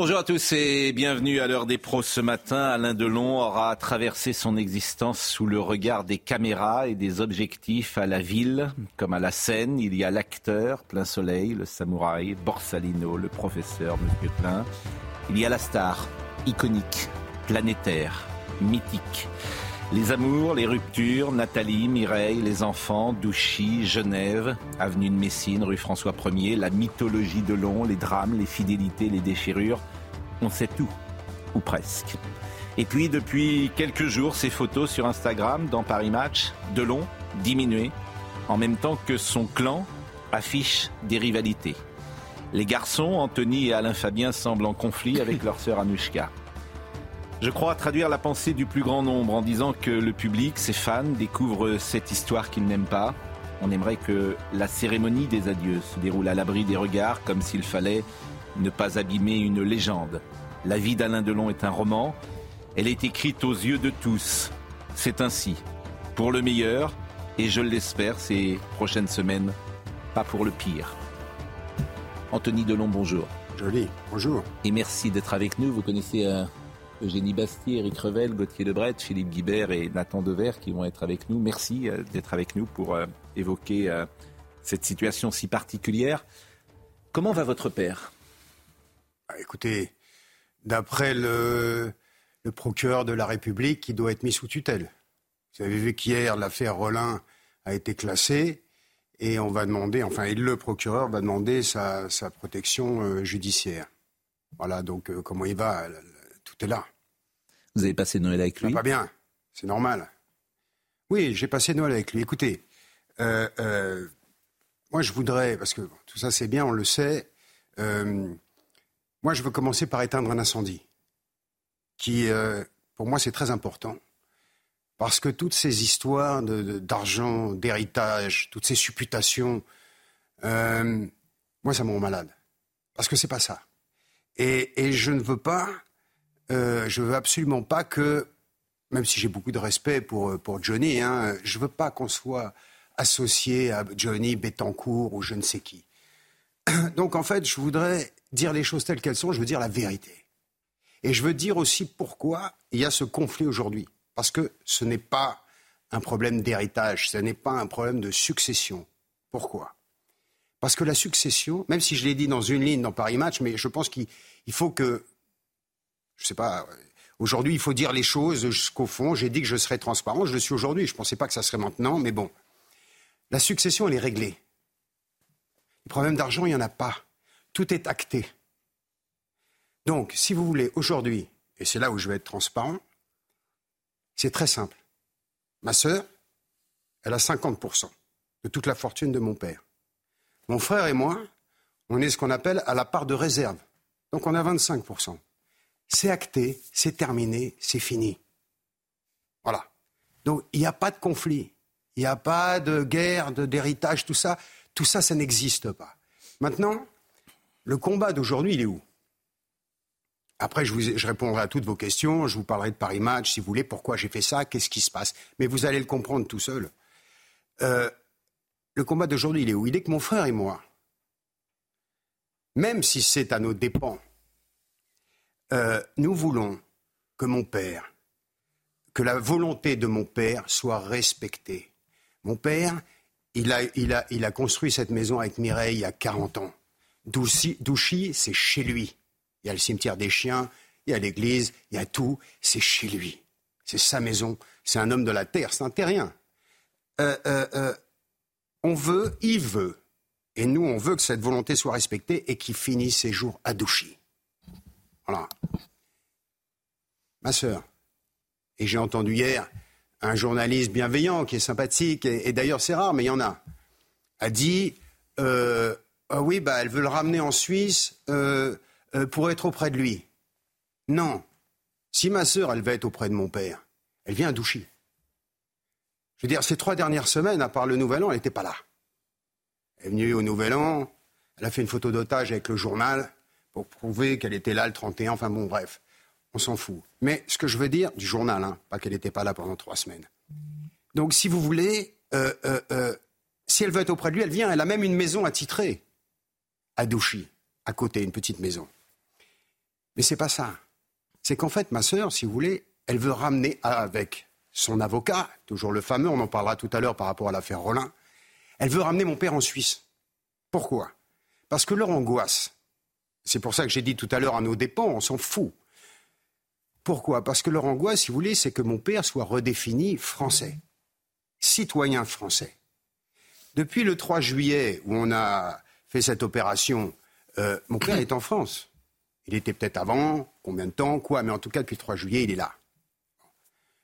Bonjour à tous et bienvenue à l'heure des pros ce matin. Alain Delon aura traversé son existence sous le regard des caméras et des objectifs à la ville comme à la scène. Il y a l'acteur, plein soleil, le samouraï, Borsalino, le professeur, Monsieur Plein. Il y a la star, iconique, planétaire, mythique. Les amours, les ruptures, Nathalie, Mireille, les enfants, Douchy, Genève, avenue de Messine, rue François 1er, la mythologie de Long, les drames, les fidélités, les déchirures. On sait tout, ou presque. Et puis, depuis quelques jours, ces photos sur Instagram dans Paris Match, Delon, diminué, en même temps que son clan affiche des rivalités. Les garçons, Anthony et Alain Fabien, semblent en conflit avec leur sœur Anushka. Je crois traduire la pensée du plus grand nombre en disant que le public, ses fans, découvrent cette histoire qu'ils n'aiment pas. On aimerait que la cérémonie des adieux se déroule à l'abri des regards, comme s'il fallait ne pas abîmer une légende. La vie d'Alain Delon est un roman. Elle est écrite aux yeux de tous. C'est ainsi. Pour le meilleur, et je l'espère, ces prochaines semaines, pas pour le pire. Anthony Delon, bonjour. Joli, bonjour. Et merci d'être avec nous. Vous connaissez euh, Eugénie Bastier, Eric Revel, Gauthier Lebret, Philippe Guibert et Nathan Dever qui vont être avec nous. Merci euh, d'être avec nous pour euh, évoquer euh, cette situation si particulière. Comment va votre père? Ah, Écoutez, d'après le, procureur de la République, il doit être mis sous tutelle. Vous avez vu qu'hier, l'affaire Rollin a été classée et on va demander, enfin, le procureur va demander sa, protection judiciaire. Voilà, donc comment il va? Là. Vous avez passé Noël avec va lui pas bien, c'est normal. Oui, j'ai passé Noël avec lui. Écoutez, euh, euh, moi je voudrais, parce que tout ça c'est bien, on le sait, euh, moi je veux commencer par éteindre un incendie, qui pour moi c'est très important, parce que toutes ces histoires de- de- d'argent, d'héritage, toutes ces supputations, moi ça me rend malade, parce que c'est pas ça. Et, et je ne veux pas, euh, je veux absolument pas que même si j'ai beaucoup de respect pour, euh, Johnny, hein, je veux pas qu'on soit associé à Johnny Bettencourt ou je ne sais qui. Donc en fait, je voudrais dire les choses telles qu'elles sont, je veux dire la vérité. Et je veux dire aussi pourquoi il y a ce conflit aujourd'hui. Parce que ce n'est pas un problème d'héritage, ce n'est pas un problème de succession. Pourquoi? Parce que la succession, même si je l'ai dit dans une ligne dans Paris Match, mais je pense qu'il il faut que, je sais pas, Aujourd'hui, il faut dire les choses jusqu'au fond. J'ai dit que je serais transparent. Je le suis aujourd'hui. Je ne pensais pas que ça serait maintenant, mais bon. La succession, elle est réglée. Le problème d'argent, il n'y en a pas. Tout est acté. Donc, si vous voulez, aujourd'hui, et c'est là où je vais être transparent, c'est très simple. Ma sœur, elle a 50% de toute la fortune de mon père. Mon frère et moi, on est ce qu'on appelle à la part de réserve. Donc, on a 25% c'est acté, c'est terminé, c'est fini. Voilà. Donc il n'y a pas de conflit, il n'y a pas de guerre, d'héritage, tout ça. Tout ça, ça n'existe pas. Maintenant, le combat d'aujourd'hui, il est où? Après, je répondrai à toutes vos questions, je vous parlerai de Paris Match, si vous voulez, pourquoi j'ai fait ça, qu'est-ce qui se passe? Mais vous allez le comprendre tout seul. Euh, le combat d'aujourd'hui, il est où? Il est que mon frère et moi, même si c'est à nos dépens, euh, nous voulons que mon père, que la volonté de mon père soit respectée. Mon père, il a, construit cette maison avec Mireille il y a 40 ans. Douchy, c'est chez lui. Il y a le cimetière des chiens, il y a l'église, il y a tout, c'est chez lui. C'est sa maison, c'est un homme de la terre, c'est un terrien. Euh, euh, on veut, il veut, et nous on veut que cette volonté soit respectée et qu'il finisse ses jours à Douchy. Ma sœur, et j'ai entendu hier un journaliste bienveillant qui est sympathique, et, d'ailleurs c'est rare, mais il y en a, a dit euh, ah oui, bah, elle veut le ramener en Suisse euh, euh, pour être auprès de lui. Non. Si ma sœur, elle va être auprès de mon père, elle vient à Douchy. Je veux dire, ces trois dernières semaines, à part le Nouvel An, elle n'était pas là. Elle est venue au Nouvel An, elle a fait une photo d'otage avec le journal pour prouver qu'elle était là le 31, enfin bon, bref, on s'en fout. Mais ce que je veux dire, du journal, hein, pas qu'elle n'était pas là pendant trois semaines. Donc, si vous voulez, euh, euh, euh, si elle veut être auprès de lui, elle vient. Elle a même une maison attitrée à Douchy, à côté, une petite maison. Mais c'est pas ça. C'est qu'en fait, ma sœur, si vous voulez, elle veut ramener avec son avocat, toujours le fameux, on en parlera tout à l'heure par rapport à l'affaire Rollin, elle veut ramener mon père en Suisse. Pourquoi? Parce que leur angoisse, c'est pour ça que j'ai dit tout à l'heure à nos dépens, on s'en fout. Pourquoi? Parce que leur angoisse, si vous voulez, c'est que mon père soit redéfini français, citoyen français. Depuis le 3 juillet, où on a fait cette opération, euh, mon père est en France. Il était peut-être avant, combien de temps, quoi, mais en tout cas, depuis le 3 juillet, il est là.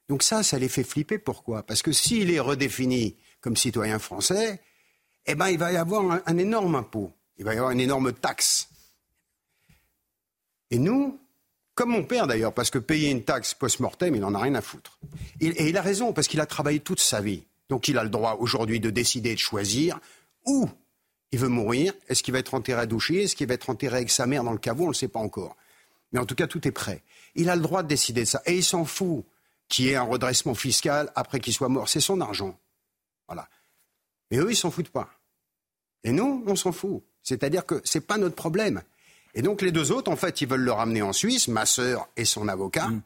Donc ça, ça les fait flipper. Pourquoi? Parce que s'il est redéfini comme citoyen français, eh ben, il va y avoir un, énorme impôt. Il va y avoir une énorme taxe. Et nous, comme mon père d'ailleurs, parce que payer une taxe post-mortem, il n'en a rien à foutre. et il a raison, parce qu'il a travaillé toute sa vie. Donc il a le droit aujourd'hui de décider, de choisir où il veut mourir. Est-ce qu'il va être enterré à Douchy? Est-ce qu'il va être enterré avec sa mère dans le caveau? On ne le sait pas encore. Mais en tout cas, tout est prêt. Il a le droit de décider de ça. Et il s'en fout qu'il y ait un redressement fiscal après qu'il soit mort. C'est son argent. Voilà. Mais eux, ils s'en foutent pas. Et nous, on s'en fout. C'est-à-dire que ce n'est pas notre problème. Et donc les deux autres, en fait, ils veulent le ramener en Suisse, ma sœur et son avocat, mm.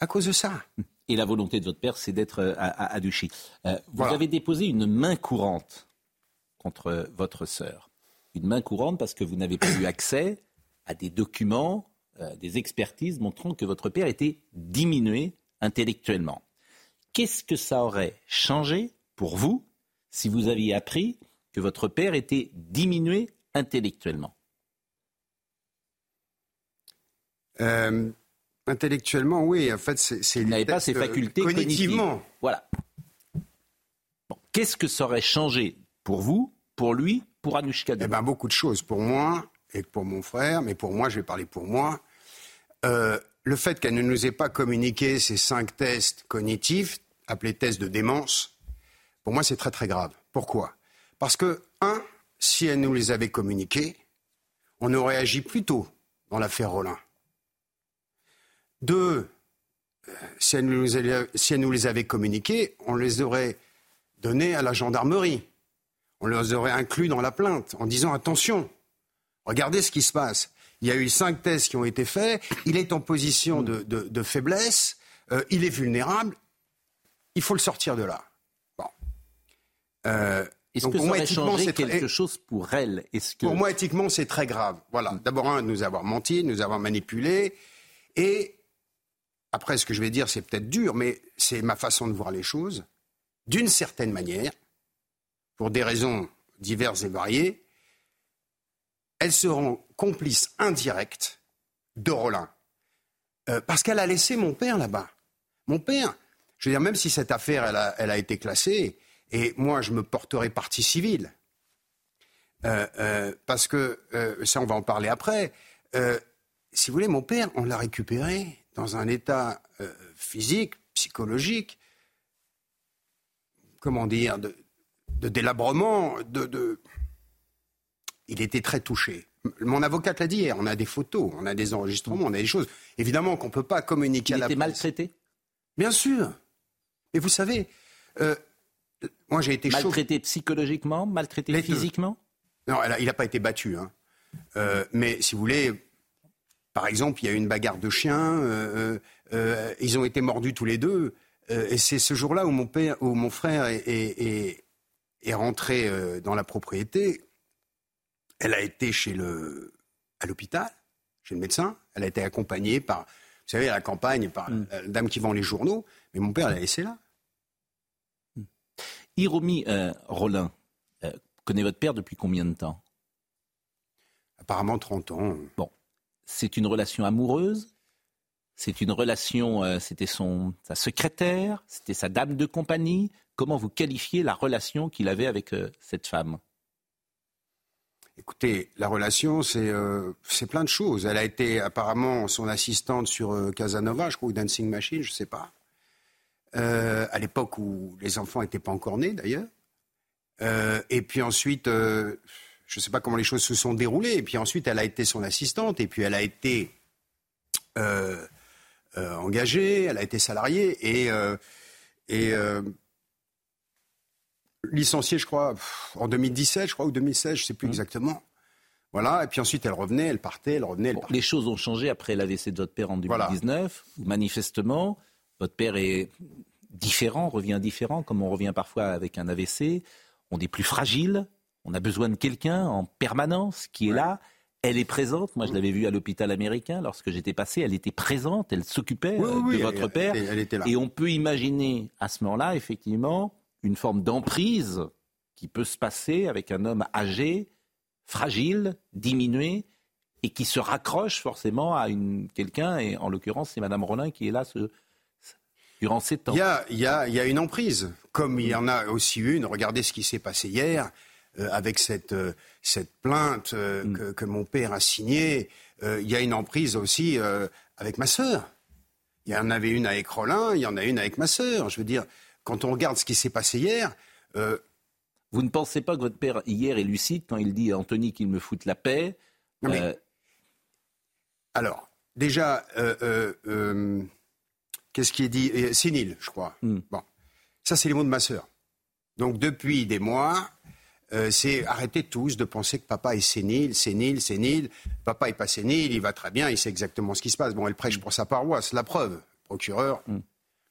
à cause de ça. Et la volonté de votre père, c'est d'être euh, à, à, Duchy. Euh, vous avez déposé une main courante contre votre sœur. Une main courante parce que vous n'avez pas eu accès à des documents, euh, des expertises montrant que votre père était diminué intellectuellement. Qu'est-ce que ça aurait changé pour vous si vous aviez appris que votre père était diminué intellectuellement? Intellectuellement, oui. En fait, c'est. Il n'avait pas ses facultés cognitivement. Voilà. Qu'est-ce que ça aurait changé pour vous, pour lui, pour Anushka Eh bien, beaucoup de choses. Pour moi et pour mon frère, mais pour moi, je vais parler pour moi. Euh, le fait qu'elle ne nous ait pas communiqué ces cinq tests cognitifs, appelés tests de démence, pour moi, c'est très très grave. Pourquoi? Parce que, un, si elle nous les avait communiqués, on aurait agi plus tôt dans l'affaire Rollin. Deux, euh, si elle, nous, les avait communiqués, on les aurait donnés à la gendarmerie. On les aurait inclus dans la plainte en disant attention, regardez ce qui se passe. Il y a eu cinq tests qui ont été faits, il est en position de, faiblesse, euh, il est vulnérable, il faut le sortir de là. Bon. Euh, Est-ce que ça aurait changé quelque chose pour elle? Pour moi, éthiquement, c'est très grave. Voilà. D'abord, un, nous avoir menti, nous avoir manipulé, et après, ce que je vais dire, c'est peut-être dur, mais c'est ma façon de voir les choses. D'une certaine manière, pour des raisons diverses et variées, elles seront complices indirectes de Rollin. Euh, parce qu'elle a laissé mon père là-bas. Mon père, je veux dire, même si cette affaire, elle a, été classée, et moi, je me porterai partie civile, euh, euh, parce que, ça, on va en parler après, si vous voulez, mon père, on l'a récupéré dans un état euh, physique, psychologique, comment dire, de, délabrement, de, il était très touché. Mon avocate l'a dit hier, on a des photos, on a des enregistrements, on a des choses. Évidemment qu'on ne peut pas communiquer à la Il était maltraité? Bien sûr. Mais vous savez, euh, moi j'ai été Maltraité psychologiquement, maltraité physiquement? Non, il n'a pas été battu. Hein. Euh, mais si vous voulez, par exemple, il y a eu une bagarre de chiens, euh, euh, euh, ils ont été mordus tous les deux. et c'est ce jour-là où mon, père, où mon frère est, rentré dans la propriété. Elle a été chez le, à l'hôpital, chez le médecin. Elle a été accompagnée par, vous savez, à la campagne, par mm. la dame qui vend les journaux. Mais mon père l'a laissé là. Mm. Hiromi Rollin connaît votre père depuis combien de temps? Apparemment 30 ans. Bon c'est une relation amoureuse C'est une relation, euh, c'était son, sa secrétaire C'était sa dame de compagnie Comment vous qualifiez la relation qu'il avait avec euh, cette femme? Écoutez, la relation, euh, c'est plein de choses. Elle a été apparemment son assistante sur Casanova, je crois, ou Dancing Machine, je ne sais pas. À l'époque où les enfants n'étaient pas encore nés, d'ailleurs. et puis ensuite, je ne sais pas comment les choses se sont déroulées. Et puis ensuite, elle a été son assistante. Et puis elle a été engagée, elle a été salariée. Et, et licenciée, je crois, en 2017, je crois, ou 2016, je ne sais plus mmh. exactement. Voilà, et puis ensuite elle revenait, elle partait, elle revenait, elle partait. les choses ont changé après l'AVC de votre père en 2019. Manifestement, votre père est différent, revient différent, comme on revient parfois avec un AVC. On est plus fragile, on a besoin de quelqu'un en permanence qui est là. Elle est présente. Moi, je l'avais vue à l'hôpital américain lorsque j'étais passé. Elle était présente. Elle s'occupait euh, de votre père. Elle était là. Et on peut imaginer à ce moment-là, effectivement, une forme d'emprise qui peut se passer avec un homme âgé, fragile, diminué, et qui se raccroche forcément à une, quelqu'un, et en l'occurrence c'est Madame Rollin qui est là ce, durant ces temps. Il y, a, il, y a, il y a, une emprise, comme il y en a aussi une. Regardez ce qui s'est passé hier avec cette, euh, cette plainte euh, mm. que, que, mon père a signée. il y a une emprise aussi avec ma sœur. Il y en avait une avec Rollin, il y en a une avec ma sœur. Je veux dire, quand on regarde ce qui s'est passé hier. Euh, Vous ne pensez pas que votre père, hier, est lucide quand il dit à Anthony qu'il me foute la paix euh, Alors, déjà, euh, qu'est-ce qui est dit? Sénile, je crois. Hmm. Bon, ça, c'est les mots de ma sœur. Donc, depuis des mois, c'est arrêtez tous de penser que papa est sénile, sénile, sénile. Papa est pas sénile, il va très bien, il sait exactement ce qui se passe. Bon, elle prêche pour sa paroisse, la preuve. Procureur, hmm.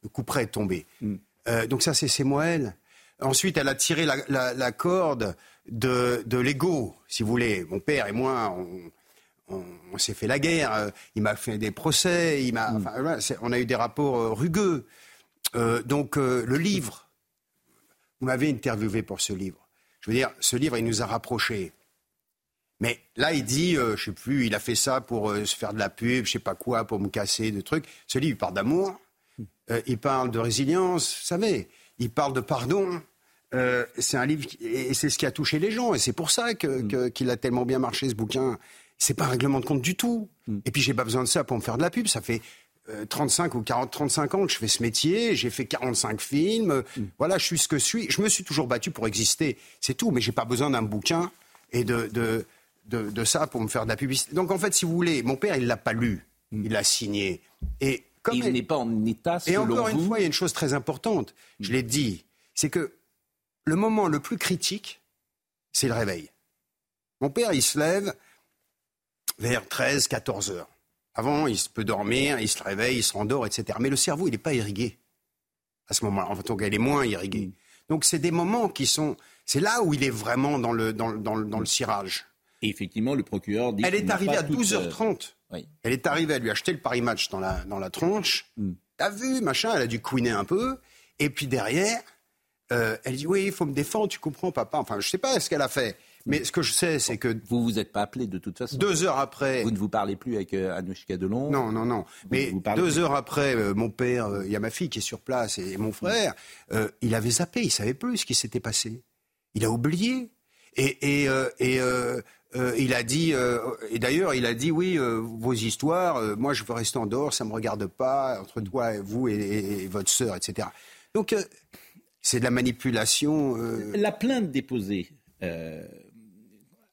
le coup près est tombé. Hmm. Euh, donc ça, c'est Moël. Ensuite, elle a tiré la, corde de, l'ego, si vous voulez. Mon père et moi, on, s'est fait la guerre. Euh, il m'a fait des procès. Il m'a, mm. on a eu des rapports euh, rugueux. donc le livre, vous m'avez interviewé pour ce livre. Je veux dire, ce livre, il nous a rapprochés. Mais là, il dit, je je sais plus, il a fait ça pour se faire de la pub, je sais pas quoi, pour me casser, de trucs. Ce livre, il parle d'amour. Euh, il parle de résilience, vous savez, il parle de pardon. Euh, c'est un livre et c'est ce qui a touché les gens et c'est pour ça mm. qu'il a tellement bien marché ce bouquin. C'est pas un règlement de compte du tout. Mm. Et puis j'ai pas besoin de ça pour me faire de la pub. Ça fait 35 euh, ou 40, 35 ans que je fais ce métier. J'ai fait 45 films. Mm. Voilà, je suis ce que je suis. Je me suis toujours battu pour exister. C'est tout. Mais j'ai pas besoin d'un bouquin et de, de, de, ça pour me faire de la publicité. Donc en fait, si vous voulez, mon père, il l'a pas lu. Il l'a signé. Et il n'est pas en état, Et encore une fois, il y a une chose très importante, je l'ai dit, c'est que le moment le plus critique, c'est le réveil. Mon père, il se lève vers 13, 14 heures. Avant, il peut dormir, il se réveille, il se rendort, etc. Mais le cerveau, il n'est pas irrigué à ce moment-là. En fait, il est moins irrigué. Donc, c'est des moments qui sont. C'est là où il est vraiment dans le, dans, dans, dans le cirage. Et effectivement, le procureur dit. Elle est arrivée à 12h30. Elle est arrivée à lui acheter le Paris Match dans la, dans la tronche. Mm. T'as vu, machin, elle a dû couiner un peu. Et puis derrière, euh, elle dit Oui, il faut me défendre, tu comprends, papa. Enfin, je sais pas ce qu'elle a fait. Mais ce que je sais, c'est que. Vous vous êtes pas appelé de toute façon. Deux heures après. Vous ne vous parlez plus avec euh, Anouchka Delon Non, non, non. Mais deux heures après, euh, mon père, euh, il y a ma fille qui est sur place et, mon frère, il avait zappé, il savait plus ce qui s'était passé. Il a oublié. Et, et, et euh, il a dit, euh, et d'ailleurs, il a dit oui, euh, vos histoires, moi je veux rester en dehors, ça ne me regarde pas, entre toi, et vous et, votre sœur, etc. Donc, c'est de la manipulation. La plainte déposée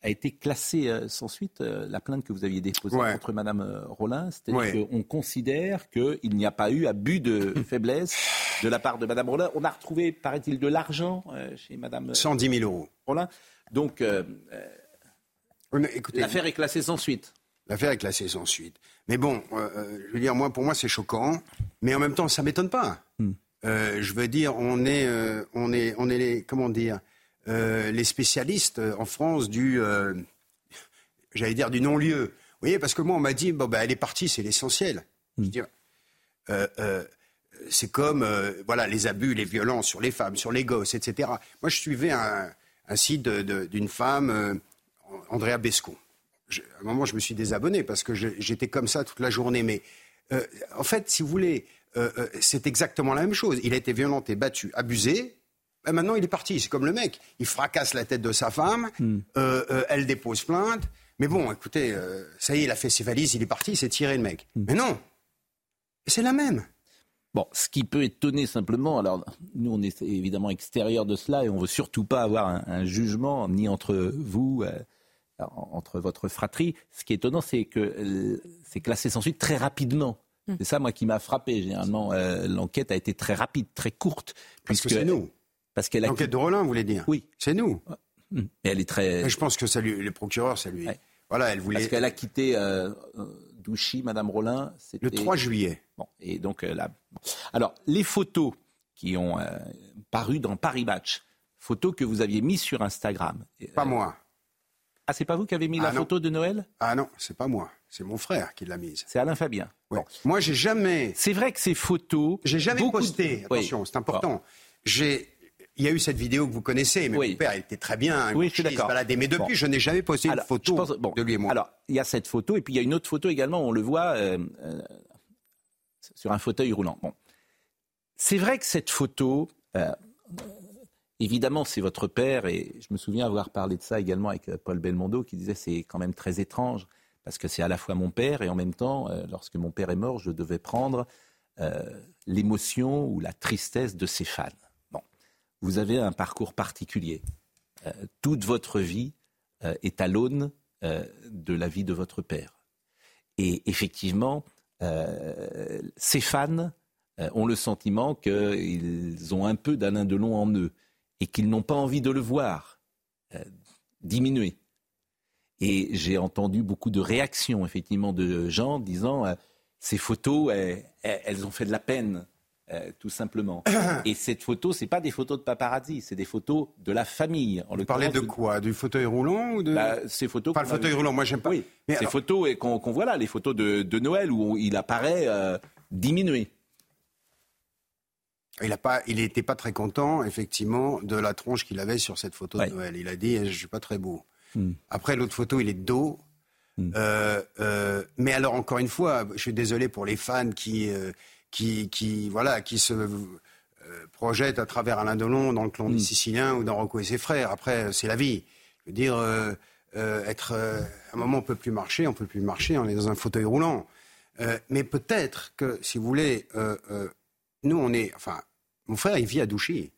a été classée sans suite, la plainte que vous aviez déposée contre Madame Rollin, c'est-à-dire qu'on considère qu'il n'y a pas eu abus de faiblesse de la part de Madame Rollin. On a retrouvé, paraît-il, de l'argent chez Madame. 110 000 euros. Rollin. Donc. L'affaire est classée sans suite. L'affaire est classée sans suite. Mais bon, euh, euh, je veux dire, moi, pour moi, c'est choquant. Mais en même temps, ça m'étonne pas. Hmm. Euh, je veux dire, on est, on est, on est les, comment dire, les spécialistes en France du, j'allais dire, du non-lieu. Vous voyez, parce que moi, on m'a dit, bon, ben, elle est partie, c'est l'essentiel. Hmm. c'est comme, voilà, les abus, les violences sur les femmes, sur les gosses, etc. Moi, je suivais un, un site d'une femme Andrea Besco. à un moment, je me suis désabonné parce que j'étais comme ça toute la journée. Mais euh, en fait, si vous voulez, euh, euh, c'est exactement la même chose. Il a été violenté, battu, abusé. Ben, maintenant, il est parti. C'est comme le mec. Il fracasse la tête de sa femme. Hmm. euh, euh, elle dépose plainte. Mais bon, écoutez, euh, ça y est, il a fait ses valises, il est parti, il s'est tiré le mec. Hmm. Mais non. C'est la même. Bon, ce qui peut étonner simplement, alors nous on est évidemment extérieur de cela et on veut surtout pas avoir un, un jugement ni entre vous, euh, entre votre fratrie. Ce qui est étonnant, c'est que c'est classé sans suite très rapidement. C'est ça, moi, qui m'a frappé. Généralement, euh, l'enquête a été très rapide, très courte. Parce que puisque- c'est nous. Parce qu'elle a. L'enquête de Rollin, vous voulez dire Oui. C'est nous. Hum, Et elle est très. Et je pense que ça lui, les procureurs, ça lui. Ouais. Voilà, elle voulait. Parce qu'elle a quitté euh, euh, Douchy, Madame Rollin. Le 3 juillet. Bon, et donc euh, là. Alors, les photos qui ont euh, paru dans Paris Match, photos que vous aviez mises sur Instagram. Pas Euh, moi. Ah, c'est pas vous qui avez mis Ah, la non. photo de Noël? Ah non, c'est pas moi. C'est mon frère qui l'a mise. C'est Alain Fabien. Ouais. Bon. Moi, j'ai jamais. C'est vrai que ces photos. J'ai jamais beaucoup posté. Oui. Attention, c'est important. J'ai. Il y a eu cette vidéo que vous connaissez, mais Oui. mon père était très bien. Oui, je suis d'accord. Mais depuis, Bon. je n'ai jamais posté Alors, une photo je pense- bon, de lui et moi. Alors, il y a cette photo, et puis il y a une autre photo également, on le voit euh, euh, sur un fauteuil roulant. Bon. C'est vrai que cette photo, euh, évidemment, c'est votre père, et je me souviens avoir parlé de ça également avec Paul Belmondo, qui disait c'est quand même très étrange, parce que c'est à la fois mon père, et en même temps, lorsque mon père est mort, je devais prendre l'émotion ou la tristesse de ses fans. Vous avez un parcours particulier. Euh, toute votre vie euh, est à l'aune euh, de la vie de votre père. Et effectivement, ces fans ont le sentiment qu'ils ont un peu d'Alain Delon en eux et qu'ils n'ont pas envie de le voir diminuer. Et j'ai entendu beaucoup de réactions, effectivement, de gens disant ces photos, elles ont fait de la peine, euh, tout simplement. Et cette photo, c'est pas des photos de paparazzi, c'est des photos de la famille. En Vous parlez de quoi? Du fauteuil roulant ou de bah, ces photos. Pas le fauteuil roulant. Moi, j'aime pas. Oui, Mais ces alors- photos et qu'on voit là, les photos de, de Noël où il apparaît euh, diminué. Il a pas, il n'était pas très content, effectivement, de la tronche qu'il avait sur cette photo Ouais. de Noël. Il a dit, je suis pas très beau. Hmm. Après, l'autre photo, il est de dos. Hmm. Euh, mais alors, encore une fois, je suis désolé pour les fans qui, qui, qui, voilà, qui se euh, projettent à travers Alain Delon dans le clan des Siciliens ou dans Rocco et ses frères. Après, c'est la vie. Je veux dire, euh, euh, être, euh, à un moment, on peut plus marcher, on peut plus marcher, on est dans un fauteuil roulant. Euh, mais peut-être que, si vous voulez, euh, euh, nous, on est. Enfin, mon frère, il vit à Douchy.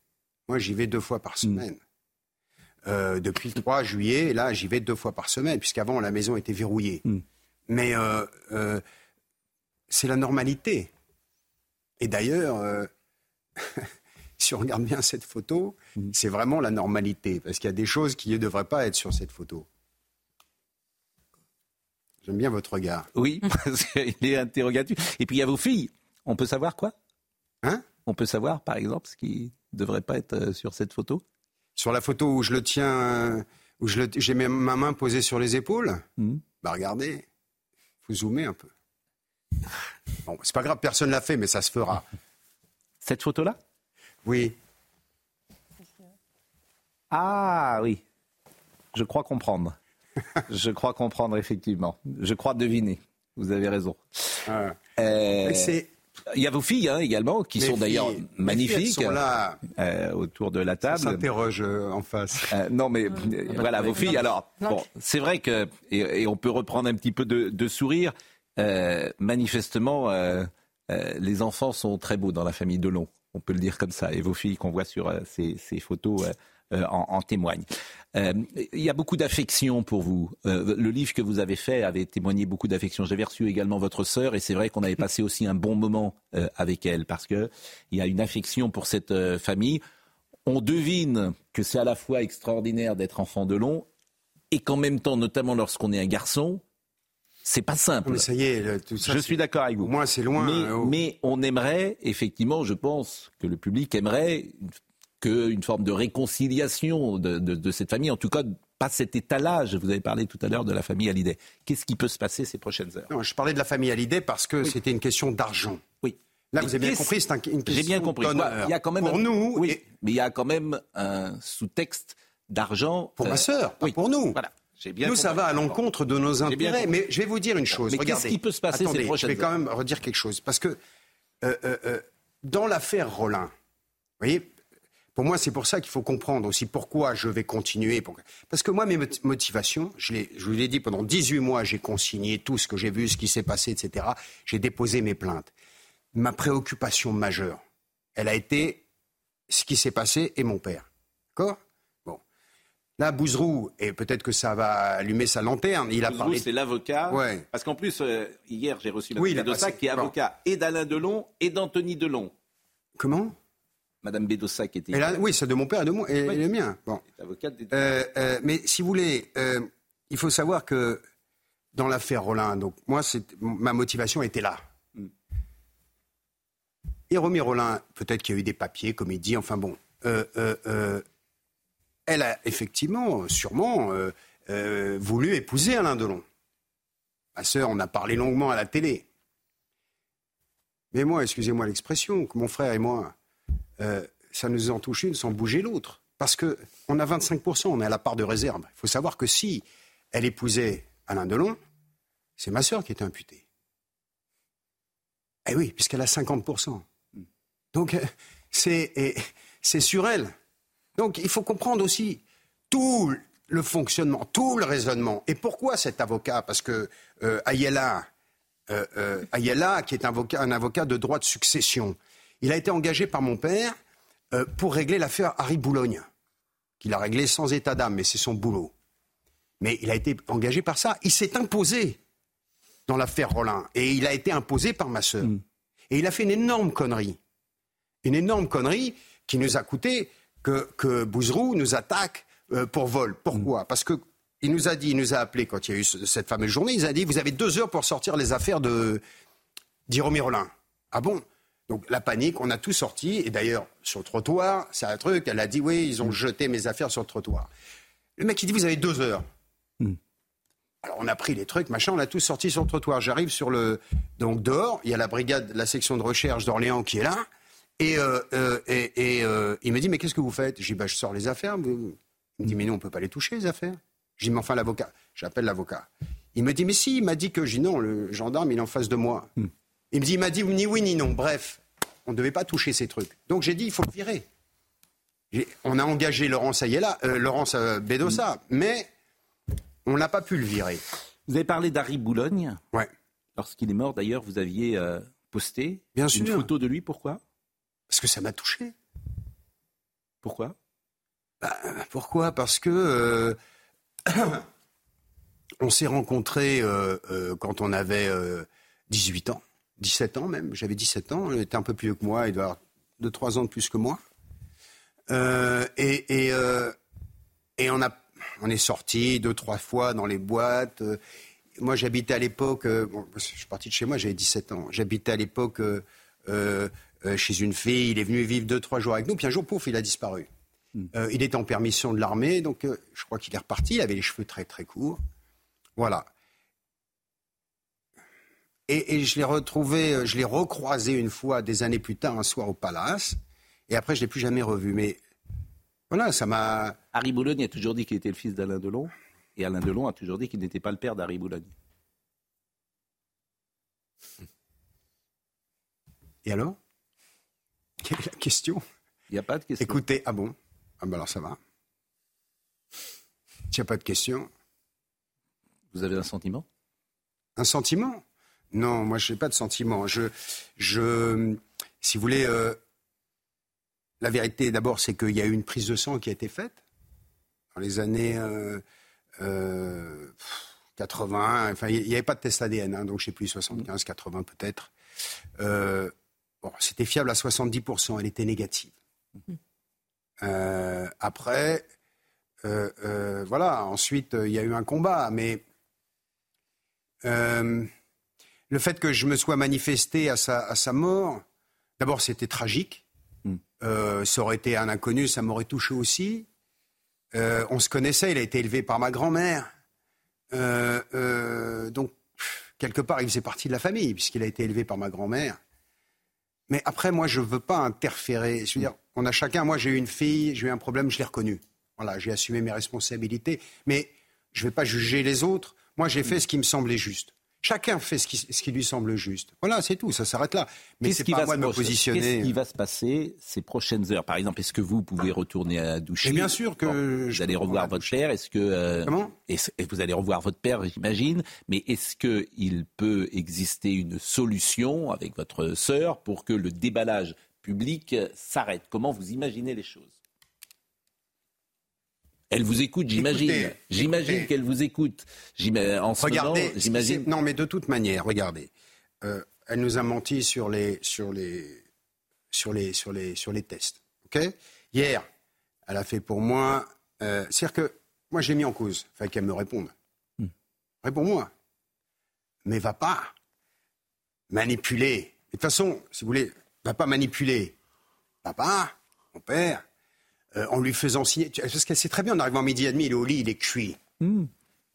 Moi, j'y vais deux fois par semaine. Euh, depuis le 3 juillet, là, j'y vais deux fois par semaine, puisqu'avant, la maison était verrouillée. Mm. Mais euh, euh, c'est la normalité. Et d'ailleurs, euh, si on regarde bien cette photo, c'est vraiment la normalité, parce qu'il y a des choses qui ne devraient pas être sur cette photo. J'aime bien votre regard. Oui, parce qu'il est interrogatif. Et puis il y a vos filles. On peut savoir quoi? Hein? On peut savoir, par exemple, ce qui ne devrait pas être euh, sur cette photo? Sur la photo où je le tiens, où j'ai ma ma main posée sur les épaules, Hmm. bah regardez, faut zoomer un peu. Bon, c'est pas grave, personne l'a fait, mais ça se fera. Cette photo-là? Oui. Ah oui. Je crois comprendre. Je crois comprendre, effectivement. Je crois deviner. Vous avez raison. Euh, Euh, Il y a vos filles hein, également, qui mes sont d'ailleurs filles- mes filles, magnifiques Elles sont là, euh, autour de la table. s'interrogent euh, en face. Euh, non, mais euh, voilà, vos filles. Alors, bon, c'est vrai que, et, et on peut reprendre un petit peu de, de sourire. Euh, manifestement, euh, euh, les enfants sont très beaux dans la famille Delon. On peut le dire comme ça. Et vos filles qu'on voit sur ces, photos en, en témoignent. Il y a beaucoup d'affection pour vous. Le livre que vous avez fait avait témoigné beaucoup d'affection. J'avais reçu également votre sœur et c'est vrai qu'on avait passé aussi un bon moment avec elle parce que il y a une affection pour cette famille. On devine que c'est à la fois extraordinaire d'être enfant de long et qu'en même temps, notamment lorsqu'on est un garçon, c'est pas simple. Mais ça y est, le- tout ça. Je suis d'accord avec vous. Moins, c'est loin. Mais, euh, mais on aimerait, effectivement, je pense que le public aimerait une- que une forme de réconciliation de, de- de cette famille, en tout cas pas cet étalage. Vous avez parlé tout à l'heure de la famille Hallyday. Qu'est-ce qui peut se passer ces prochaines heures? Non, je parlais de la famille Hallyday parce que c'était une question d'argent. Oui. Là, Mais vous avez bien compris, c'est un- une question J'ai bien compris. Il y a quand même pour un- nous oui, et mais il y a quand même un sous-texte d'argent pour euh, ma sœur, pas oui. pour nous. Voilà. Bien nous, ça va à l'encontre de nos intérêts. Mais je vais vous dire une chose. Mais qu'est-ce qui peut se passer ces Attendez, prochaines Je vais quand même redire quelque chose. Parce que euh, euh, euh, dans l'affaire Rollin, vous voyez, Pour moi, c'est pour ça qu'il faut comprendre aussi pourquoi je vais continuer. Parce que moi, mes motivations, je, je vous l'ai dit, pendant 18 mois, j'ai consigné tout ce que j'ai vu, ce qui s'est passé, etc. J'ai déposé mes plaintes. Ma préoccupation majeure, elle a été ce qui s'est passé et mon père. D'accord? Là, Bouzrou, et peut-être que ça va allumer sa lanterne, il a Bouzrou, parlé. c'est l'avocat. Ouais. Parce qu'en plus, euh, hier, j'ai reçu Oui, il Mme a Bédossac, passé- qui est bon. avocat et d'Alain Delon et d'Anthony Delon. Comment? Madame Bédossac était là, Oui, c'est de mon père et de moi, et, Oui. et le mien. Bon. des Euh, euh, mais si vous voulez, il faut savoir que dans l'affaire Rollin, donc moi, ma motivation était là. Mm. Et Romy Rollin, peut-être qu'il y a eu des papiers, comme il dit, enfin bon. Elle a effectivement, sûrement, euh, euh, voulu épouser Alain Delon. Ma sœur, on a parlé longuement à la télé. Mais moi, excusez-moi l'expression, que mon frère et moi, euh, ça nous en touche une sans bouger l'autre. Parce que on a 25%, on est à la part de réserve. Il faut savoir que si elle épousait Alain Delon, c'est ma sœur qui était imputée. Eh oui, puisqu'elle a 50%. Donc, euh, c'est et c'est sur elle. Donc, il faut comprendre aussi tout le fonctionnement, tout le raisonnement. Et pourquoi cet avocat? Parce que euh, Ayala, euh, euh, Ayala, qui est un avocat, un avocat de droit de succession, il a été engagé par mon père euh, pour régler l'affaire Harry Boulogne, qu'il a réglé sans état d'âme, mais c'est son boulot. Mais il a été engagé par ça. Il s'est imposé dans l'affaire Rollin. Et il a été imposé par ma sœur. Et il a fait une énorme connerie. Une énorme connerie qui nous a coûté que, que Bouzrou nous attaque euh, pour vol. Pourquoi? Parce que il nous a dit, il nous a appelé quand il y a eu ce- cette fameuse journée, il nous a dit, vous avez deux heures pour sortir les affaires de d'Iromi Rollin. Ah bon? Donc la panique, on a tout sorti. Et d'ailleurs, sur le trottoir, c'est un truc, elle a dit, oui, ils ont jeté mes affaires sur le trottoir. Le mec, il dit, vous avez deux heures. Alors on a pris les trucs, machin, on a tout sorti sur le trottoir. J'arrive sur le donc dehors, il y a la brigade, la section de recherche d'Orléans qui est là, et, euh, euh, et, et, euh, il me dit mais qu'est-ce que vous faites? J'ai dit bah je sors les affaires. Il me dit mais non on peut pas les toucher les affaires. J'ai dit mais enfin l'avocat, j'appelle l'avocat. Il me dit mais si, il m'a dit que j'ai dit non le gendarme il est en face de moi. Il me dit il m'a dit ni oui ni non. Bref, on ne devait pas toucher ces trucs. Donc j'ai dit il faut le virer. On a engagé Laurence Ayala, euh, Laurence Bedossa, mais on n'a pas pu le virer. Vous avez parlé d'Harry Boulogne. Ouais. Lorsqu'il est mort, d'ailleurs, vous aviez posté Bien une sûr. photo de lui. Pourquoi? Parce que ça m'a touché. Pourquoi? Pourquoi? Parce que euh, on s'est rencontrés euh, euh, quand on avait euh, 18 ans, 17 ans même. J'avais 17 ans, il était un peu plus vieux que moi, il doit avoir 2-3 ans de plus que moi. Et et, et on, a, on est sortis deux, trois fois dans les boîtes. Moi, j'habitais à l'époque, bon, je suis parti de chez moi, j'avais 17 ans. J'habitais à l'époque euh, chez une fille, il est venu vivre deux, trois jours avec nous, puis un jour, pouf, il a disparu. Euh, il était en permission de l'armée, donc euh, je crois qu'il est reparti. Il avait les cheveux très très courts. Voilà. Et, et je l'ai retrouvé, je l'ai recroisé une fois des années plus tard, un soir au Palace. Et après, je l'ai plus jamais revu. Mais voilà, ça m'a. Harry Boulogne a toujours dit qu'il était le fils d'Alain Delon. Et Alain Delon a toujours dit qu'il n'était pas le père d'Harry Boulogne. Et alors? Quelle est la question Il n'y a pas de question. Écoutez, ah bon? Ah ben alors ça va. S'il n'y a pas de question. Vous avez un sentiment? Un sentiment? Non, moi je n'ai pas de sentiment. Je, je, si vous voulez, euh, la vérité d'abord, c'est qu'il y a eu une prise de sang qui a été faite dans les années euh, euh, 80. Enfin, il n'y avait pas de test ADN, hein, donc je ne sais plus, 75, 80 peut-être. Euh, bon, c'était fiable à 70%, elle était négative. Euh, après, euh, euh, voilà, ensuite, il y a eu un combat, mais le fait que je me sois manifesté à sa, à sa mort, d'abord c'était tragique. Mm. Euh, ça aurait été un inconnu, ça m'aurait touché aussi. On se connaissait, il a été élevé par ma grand-mère. Donc, quelque part, il faisait partie de la famille, puisqu'il a été élevé par ma grand-mère. Mais après, moi, je ne veux pas interférer. On a chacun, moi j'ai eu une fille, j'ai eu un problème, je l'ai reconnu. Voilà, j'ai assumé mes responsabilités. Mais je ne vais pas juger les autres. Moi, j'ai fait ce qui me semblait juste. Chacun fait ce qui, ce qui lui semble juste. Voilà, c'est tout, ça s'arrête là. Mais c'est pas à moi se de me proche- positionner. Qu'est-ce qui va se passer ces prochaines heures? Par exemple, est-ce que vous pouvez retourner à doucher Et bien sûr que Bon, vous allez revoir votre père. Est-ce que euh, Comment? et vous allez revoir votre père, j'imagine. Mais est-ce que il peut exister une solution avec votre sœur pour que le déballage public s'arrête? Comment vous imaginez les choses? Elle vous écoute, j'imagine. J'imagine qu'elle vous écoute. En ce Regardez, moment, j'imagine. non, mais de toute manière, regardez, Euh, elle nous a menti sur les, sur les, sur les, sur les, sur les tests. Ok? Hier, elle a fait pour moi. euh, C'est-à-dire que moi, j'ai mis en cause. Il fallait qu'elle me réponde. Hmm. Réponds-moi. Mais va pas manipuler. De toute façon, si vous voulez, va pas manipuler papa, mon père, euh, en lui faisant signer. Parce qu'elle sait très bien, en arrivant à midi et demi, il est au lit, il est cuit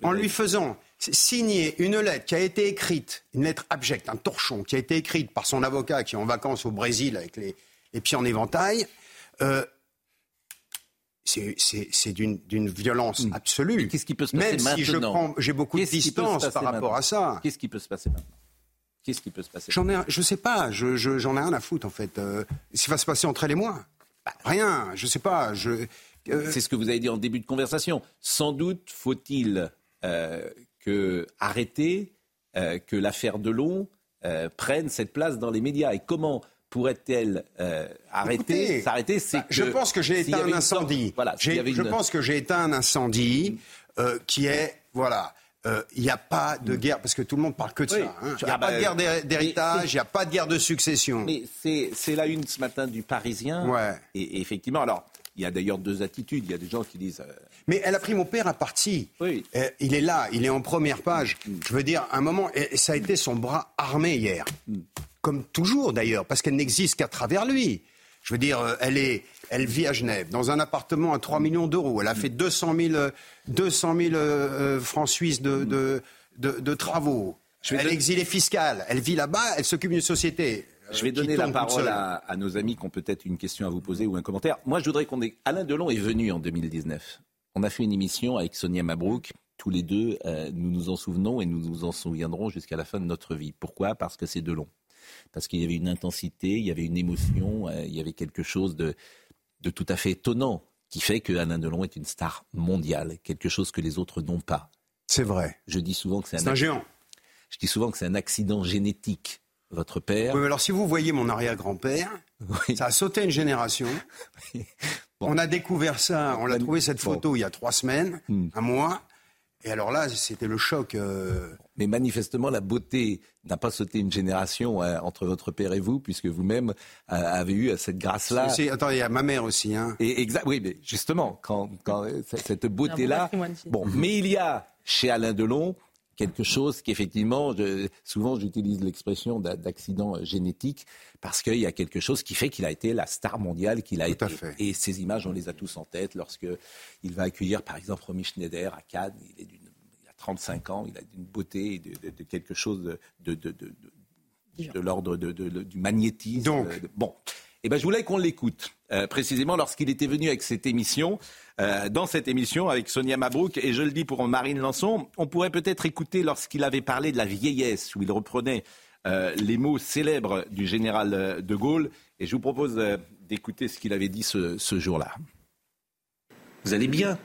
en lui faisant signer une lettre qui a été écrite, une lettre abjecte, un torchon, qui a été écrite par son avocat qui est en vacances au Brésil avec les, les pieds en éventail, euh, c'est- d'une violence absolue. Mais qu'est-ce qui peut se passer Même si je prends, j'ai beaucoup de distance par rapport à ça. Qu'est-ce qui peut se passer maintenant Qu'est-ce qui peut se passer J'en ai, je sais pas, je, je- j'en ai rien à foutre en fait. Euh, ce qui va se passer entre elle et moi Bah, Rien, je sais pas. Je, euh, C'est ce que vous avez dit en début de conversation. Sans doute faut-il euh, que arrêter euh, que l'affaire Delon prenne cette place dans les médias. Et comment pourrait-elle arrêter, s'arrêter? C'est bah, je pense que j'ai éteint un une incendie. Je pense que j'ai éteint un incendie qui est voilà. Euh, Il n'y a pas de guerre, parce que tout le monde parle que de Oui. ça. hein. Il n'y Ah a pas bah, de guerre d'hé- d'héritage, il n'y a pas de guerre de succession. Mais c'est la une ce matin du Parisien. Ouais. Et, et effectivement, alors, il y a d'ailleurs deux attitudes. Il y a des gens qui disent. euh, Mais elle a pris mon père à partie. Oui. Euh, il est là, il est en première page. Je veux dire, un moment, et ça a été son bras armé hier. Comme toujours d'ailleurs, parce qu'elle n'existe qu'à travers lui. Je veux dire, euh, elle, est, elle vit à Genève, dans un appartement à 3 millions d'euros. Elle a fait 200 000, euh, 200 000 euh, francs suisses de, de, de- de travaux. Je elle est exilée fiscale. Elle vit là-bas, elle s'occupe d'une société. Je vais donner la parole à, à nos amis qui ont peut-être une question à vous poser ou un commentaire. Moi, je voudrais qu'on ait. Alain Delon est venu en 2019. On a fait une émission avec Sonia Mabrouk. Tous les deux, euh, nous nous en souvenons et nous nous en souviendrons jusqu'à la fin de notre vie. Pourquoi? Parce que c'est Delon. Parce qu'il y avait une intensité, il y avait une émotion, euh, il y avait quelque chose de, de tout à fait étonnant qui fait que Alain Delon est une star mondiale, quelque chose que les autres n'ont pas. C'est vrai. Je dis souvent que c'est un, un géant. je dis souvent que c'est un accident génétique. Votre père, Oui, mais alors si vous voyez mon arrière-grand-père, Oui. ça a sauté une génération. On a découvert ça, on a trouvé cette photo il y a trois semaines, Hmm. un mois. Et alors là, c'était le choc. euh, Mais manifestement, la beauté n'a pas sauté une génération euh, entre votre père et vous, puisque vous-même euh, avez eu cette grâce-là. Attends, il y a ma mère aussi. Hein. Et exact, oui, mais justement, quand, quand euh, cette beauté-là. Bon, mais il y a chez Alain Delon quelque chose qu'effectivement, je- souvent j'utilise l'expression d'a- d'accident euh, génétique parce qu'il y a quelque chose qui fait qu'il a été la star mondiale qu'il a Tout à été. fait. Et ces images, on les a tous en tête lorsque il va accueillir, par exemple, Romy Schneider à Cannes. Il est d'une, 35 ans, il a d'une beauté, et de, de- de quelque chose de, de, de, de- de- de l'ordre de- de- de- du magnétisme. Donc. Euh, bon. Eh ben, je voulais qu'on l'écoute, euh, précisément lorsqu'il était venu avec cette émission, euh, dans cette émission avec Sonia Mabrouk, et je le dis pour Marine Lançon, on pourrait peut-être écouter lorsqu'il avait parlé de la vieillesse, où il reprenait euh, les mots célèbres du général de Gaulle, et je vous propose euh, d'écouter ce qu'il avait dit ce, ce jour-là. Vous allez bien?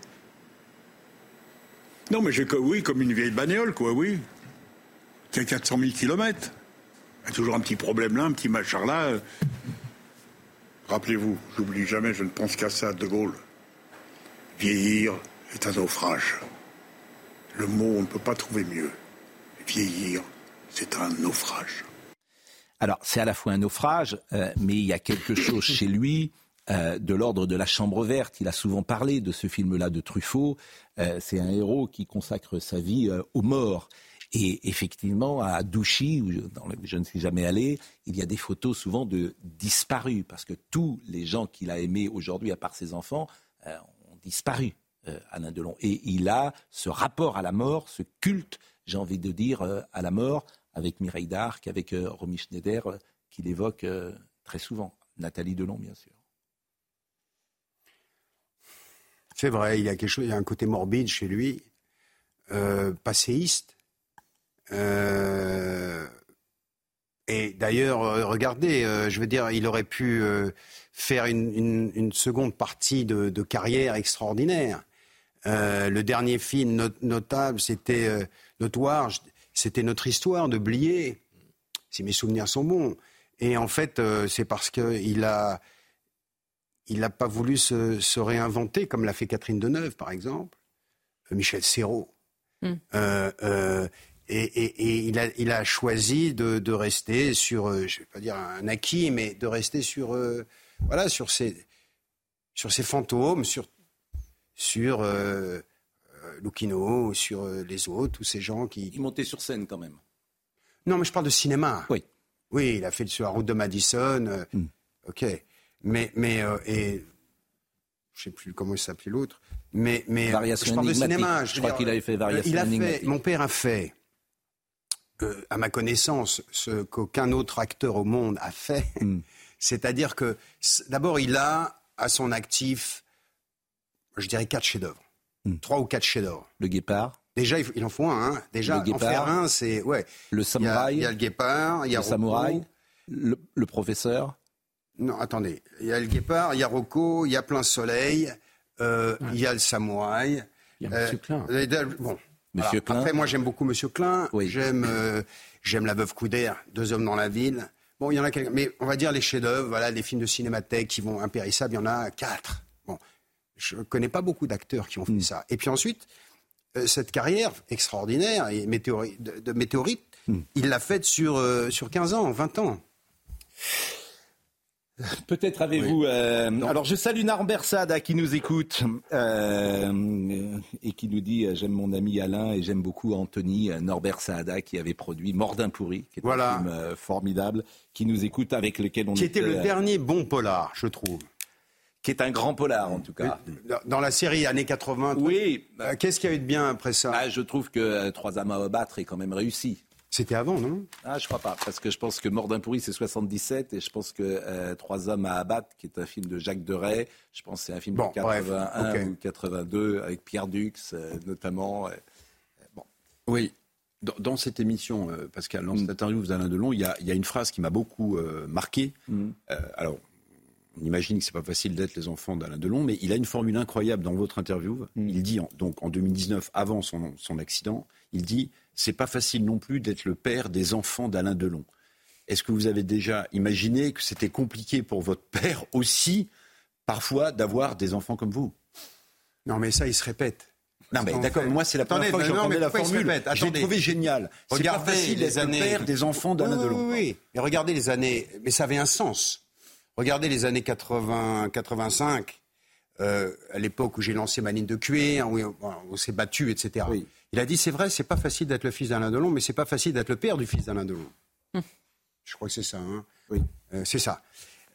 Non, mais j'ai oui, comme une vieille bagnole, quoi, oui. A 400 000 kilomètres. Il y a toujours un petit problème là, un petit machin là. Rappelez-vous, j'oublie jamais, je ne pense qu'à ça, De Gaulle. Vieillir est un naufrage. Le mot, on ne peut pas trouver mieux. Vieillir, c'est un naufrage. Alors, c'est à la fois un naufrage, euh, mais il y a quelque chose chez lui euh, de l'ordre de la chambre verte. Il a souvent parlé de ce film-là de Truffaut. Euh, c'est un héros qui consacre sa vie euh, aux morts. Et effectivement, à Douchy, où je, ne suis jamais allé, il y a des photos souvent de disparus, parce que tous les gens qu'il a aimés aujourd'hui, à part ses enfants, ont disparu, Alain Delon. Et il a ce rapport à la mort, ce culte, j'ai envie de dire, à la mort, avec Mireille d'Arc, avec Romy Schneider, qu'il évoque très souvent. Nathalie Delon, bien sûr. C'est vrai, il y a quelque un côté morbide chez lui, euh, passéiste. Euh, et d'ailleurs, euh, regardez, je veux dire, il aurait pu faire une, une- seconde partie de, carrière extraordinaire. Le dernier film not- notable, c'était notoire, c'était notre histoire de Blier, si mes souvenirs sont bons. Et en fait, c'est parce qu'il a, il n'a pas voulu se, se réinventer, comme l'a fait Catherine Deneuve, par exemple, euh, Michel Serrault. Mm. Euh, euh, et, et- et il, a, il a choisi de, de rester sur, je ne vais pas dire un acquis, mais de rester sur, euh, voilà, sur ses, sur ses fantômes, sur, sur Lucchino, sur les autres, tous ces gens qui, Il montait sur scène quand même. non, mais je parle de cinéma. Oui. Oui, il a fait sur la route de Madison. Hmm. Ok. Mais, mais euh, et je sais plus comment il s'appelait l'autre. Mais, mais Variation je parle de cinéma. Je veux crois qu'il avait fait Variation il a fait. Mon père a fait, euh, à ma connaissance, ce qu'aucun autre acteur au monde a fait. Hmm. C'est-à-dire que, d'abord, il a à son actif, je dirais, quatre chefs-d'œuvre. Hmm. Trois ou quatre chefs-d'œuvre. Le guépard, Déjà, il en faut un. hein. Déjà, Le en guépard. faire un, c'est. Ouais. le Il y, a, samouraï, il y a le guépard, il y a le samouraï, le, le professeur. Non, attendez. Il y a le guépard, il y a Rocco, il y a plein soleil, euh, il y a le samouraï. Il y a Monsieur Klein. euh, Bon. Monsieur Klein. Après, moi, j'aime beaucoup Monsieur Klein. Oui. J'aime, euh, j'aime La Veuve Coudert, Deux hommes dans la ville. Bon, il y en a quelques, mais on va dire les chefs-d'œuvre, voilà, les films de cinémathèque qui vont impérissables, il y en a quatre. Bon, je connais pas beaucoup d'acteurs qui ont fait Mm. ça. Et puis ensuite, euh, cette carrière extraordinaire et météori- de, de météorite, Mm. il l'a faite sur, euh, sur 15 ans, 20 ans. Peut-être avez-vous. euh, alors, je salue Norbert Sada qui nous écoute euh, et qui nous dit J'aime mon ami Alain et j'aime beaucoup Anthony. euh, Norbert Saada qui avait produit Mordin pourri, qui est Voilà. un film formidable, qui nous écoute, avec lequel on Qui était le euh, dernier bon polar, je trouve. qui est un grand polar en tout cas. Dans- la série années 80, Oui, qu'est-ce qu'il y a eu de bien après ça? Ah, je trouve que Trois âmes à abattre est quand même réussi. C'était avant, non? Ah, je crois pas, parce que je pense que Mordin pourri c'est 77 et je pense que euh, Trois hommes à abattre, qui est un film de Jacques Deray, je pense que c'est un film Bon, de bref, 81 ok. ou 82 avec Pierre Dux euh, notamment. euh, Oui. Dans, dans cette émission, euh, Pascal, dans cette interview d'Alain Delon, il y a, il y a une phrase qui m'a beaucoup euh, marqué. Mm. Euh, alors, on imagine que c'est pas facile d'être les enfants d'Alain Delon, mais il a une formule incroyable dans votre interview. Mm. Il dit, en- donc en 2019, avant son, son accident, il dit c'est pas facile non plus d'être le père des enfants d'Alain Delon. Est-ce que vous avez déjà imaginé que c'était compliqué pour votre père aussi, parfois, d'avoir des enfants comme vous? Non, mais ça, il se répète. Non, mais d'accord, moi, c'est la Attendez, première fois que j'entendais la formule. J'ai trouvé génial. C'est pas facile les d'être le années- père des enfants d'Alain oui, Delon. Oui, oui, Mais regardez les années. Mais ça avait un sens. Regardez les années 80, 85, euh, à l'époque où j'ai lancé ma ligne de cuir, où, on s'est battu, etc. Oui. Il a dit c'est vrai, c'est pas facile d'être le fils d'Alain Delon, mais c'est pas facile d'être le père du fils d'Alain Delon. Je crois que c'est ça. Hein Oui. Euh, c'est ça.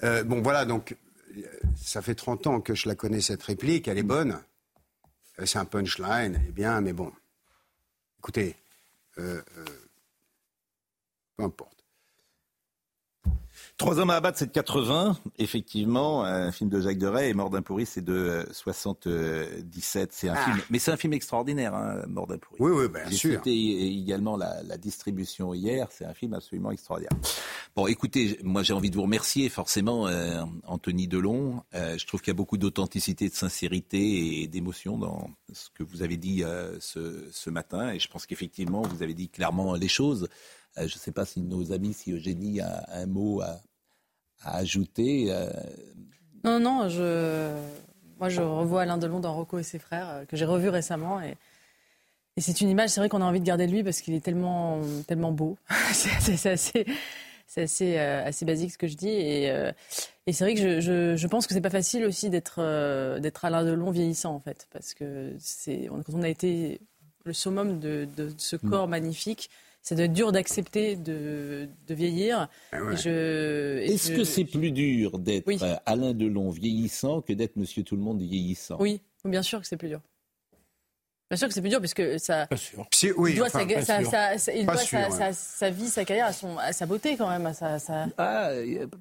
Euh, bon, voilà, donc, euh, ça fait 30 ans que je la connais, cette réplique, elle est bonne. Euh, c'est un punchline, elle est bien, mais bon. Écoutez, euh, euh, peu importe. Trois hommes à abattre, c'est de 80, effectivement. Un film de Jacques Deray et Mordin pourri, c'est de euh, 77. C'est un film, mais c'est un film extraordinaire, hein, Mordin pourri. Oui, oui, bien J'ai sûr. cité également la, la distribution hier. C'est un film absolument extraordinaire. Bon, écoutez, moi j'ai envie de vous remercier forcément, euh, Anthony Delon. Euh, je trouve qu'il y a beaucoup d'authenticité, de sincérité et d'émotion dans ce que vous avez dit euh, ce, ce matin. Et je pense qu'effectivement, vous avez dit clairement les choses. Euh, je ne sais pas si nos amis, si Eugénie a un mot à, à ajouter. euh, Non, non, je... moi je revois Alain Delon dans Rocco et ses frères, euh, que j'ai revu récemment. Et, et c'est une image, c'est vrai qu'on a envie de garder de lui parce qu'il est tellement, tellement beau. c'est assez, assez, euh, basique ce que je dis. Et, euh, et c'est vrai que je, je, je pense que c'est pas facile aussi d'être euh, d'être Alain Delon vieillissant en fait. Parce que c'est, quand on a été le summum de, de ce corps magnifique, c'est de dur d'accepter de, de vieillir. Ah ouais. Est-ce je- que c'est plus dur d'être Oui. euh, Alain Delon vieillissant que d'être Monsieur Tout le Monde vieillissant? Oui, bien sûr que c'est plus dur. Bien sûr que c'est plus dur parce que ça. Pas sûr. Si- oui, il doit, enfin, sa, sa- sa- sa- il Pas doit sûr, sa, ouais. sa- sa vie, sa carrière, à, son- à sa beauté quand même. À sa, sa- Ah,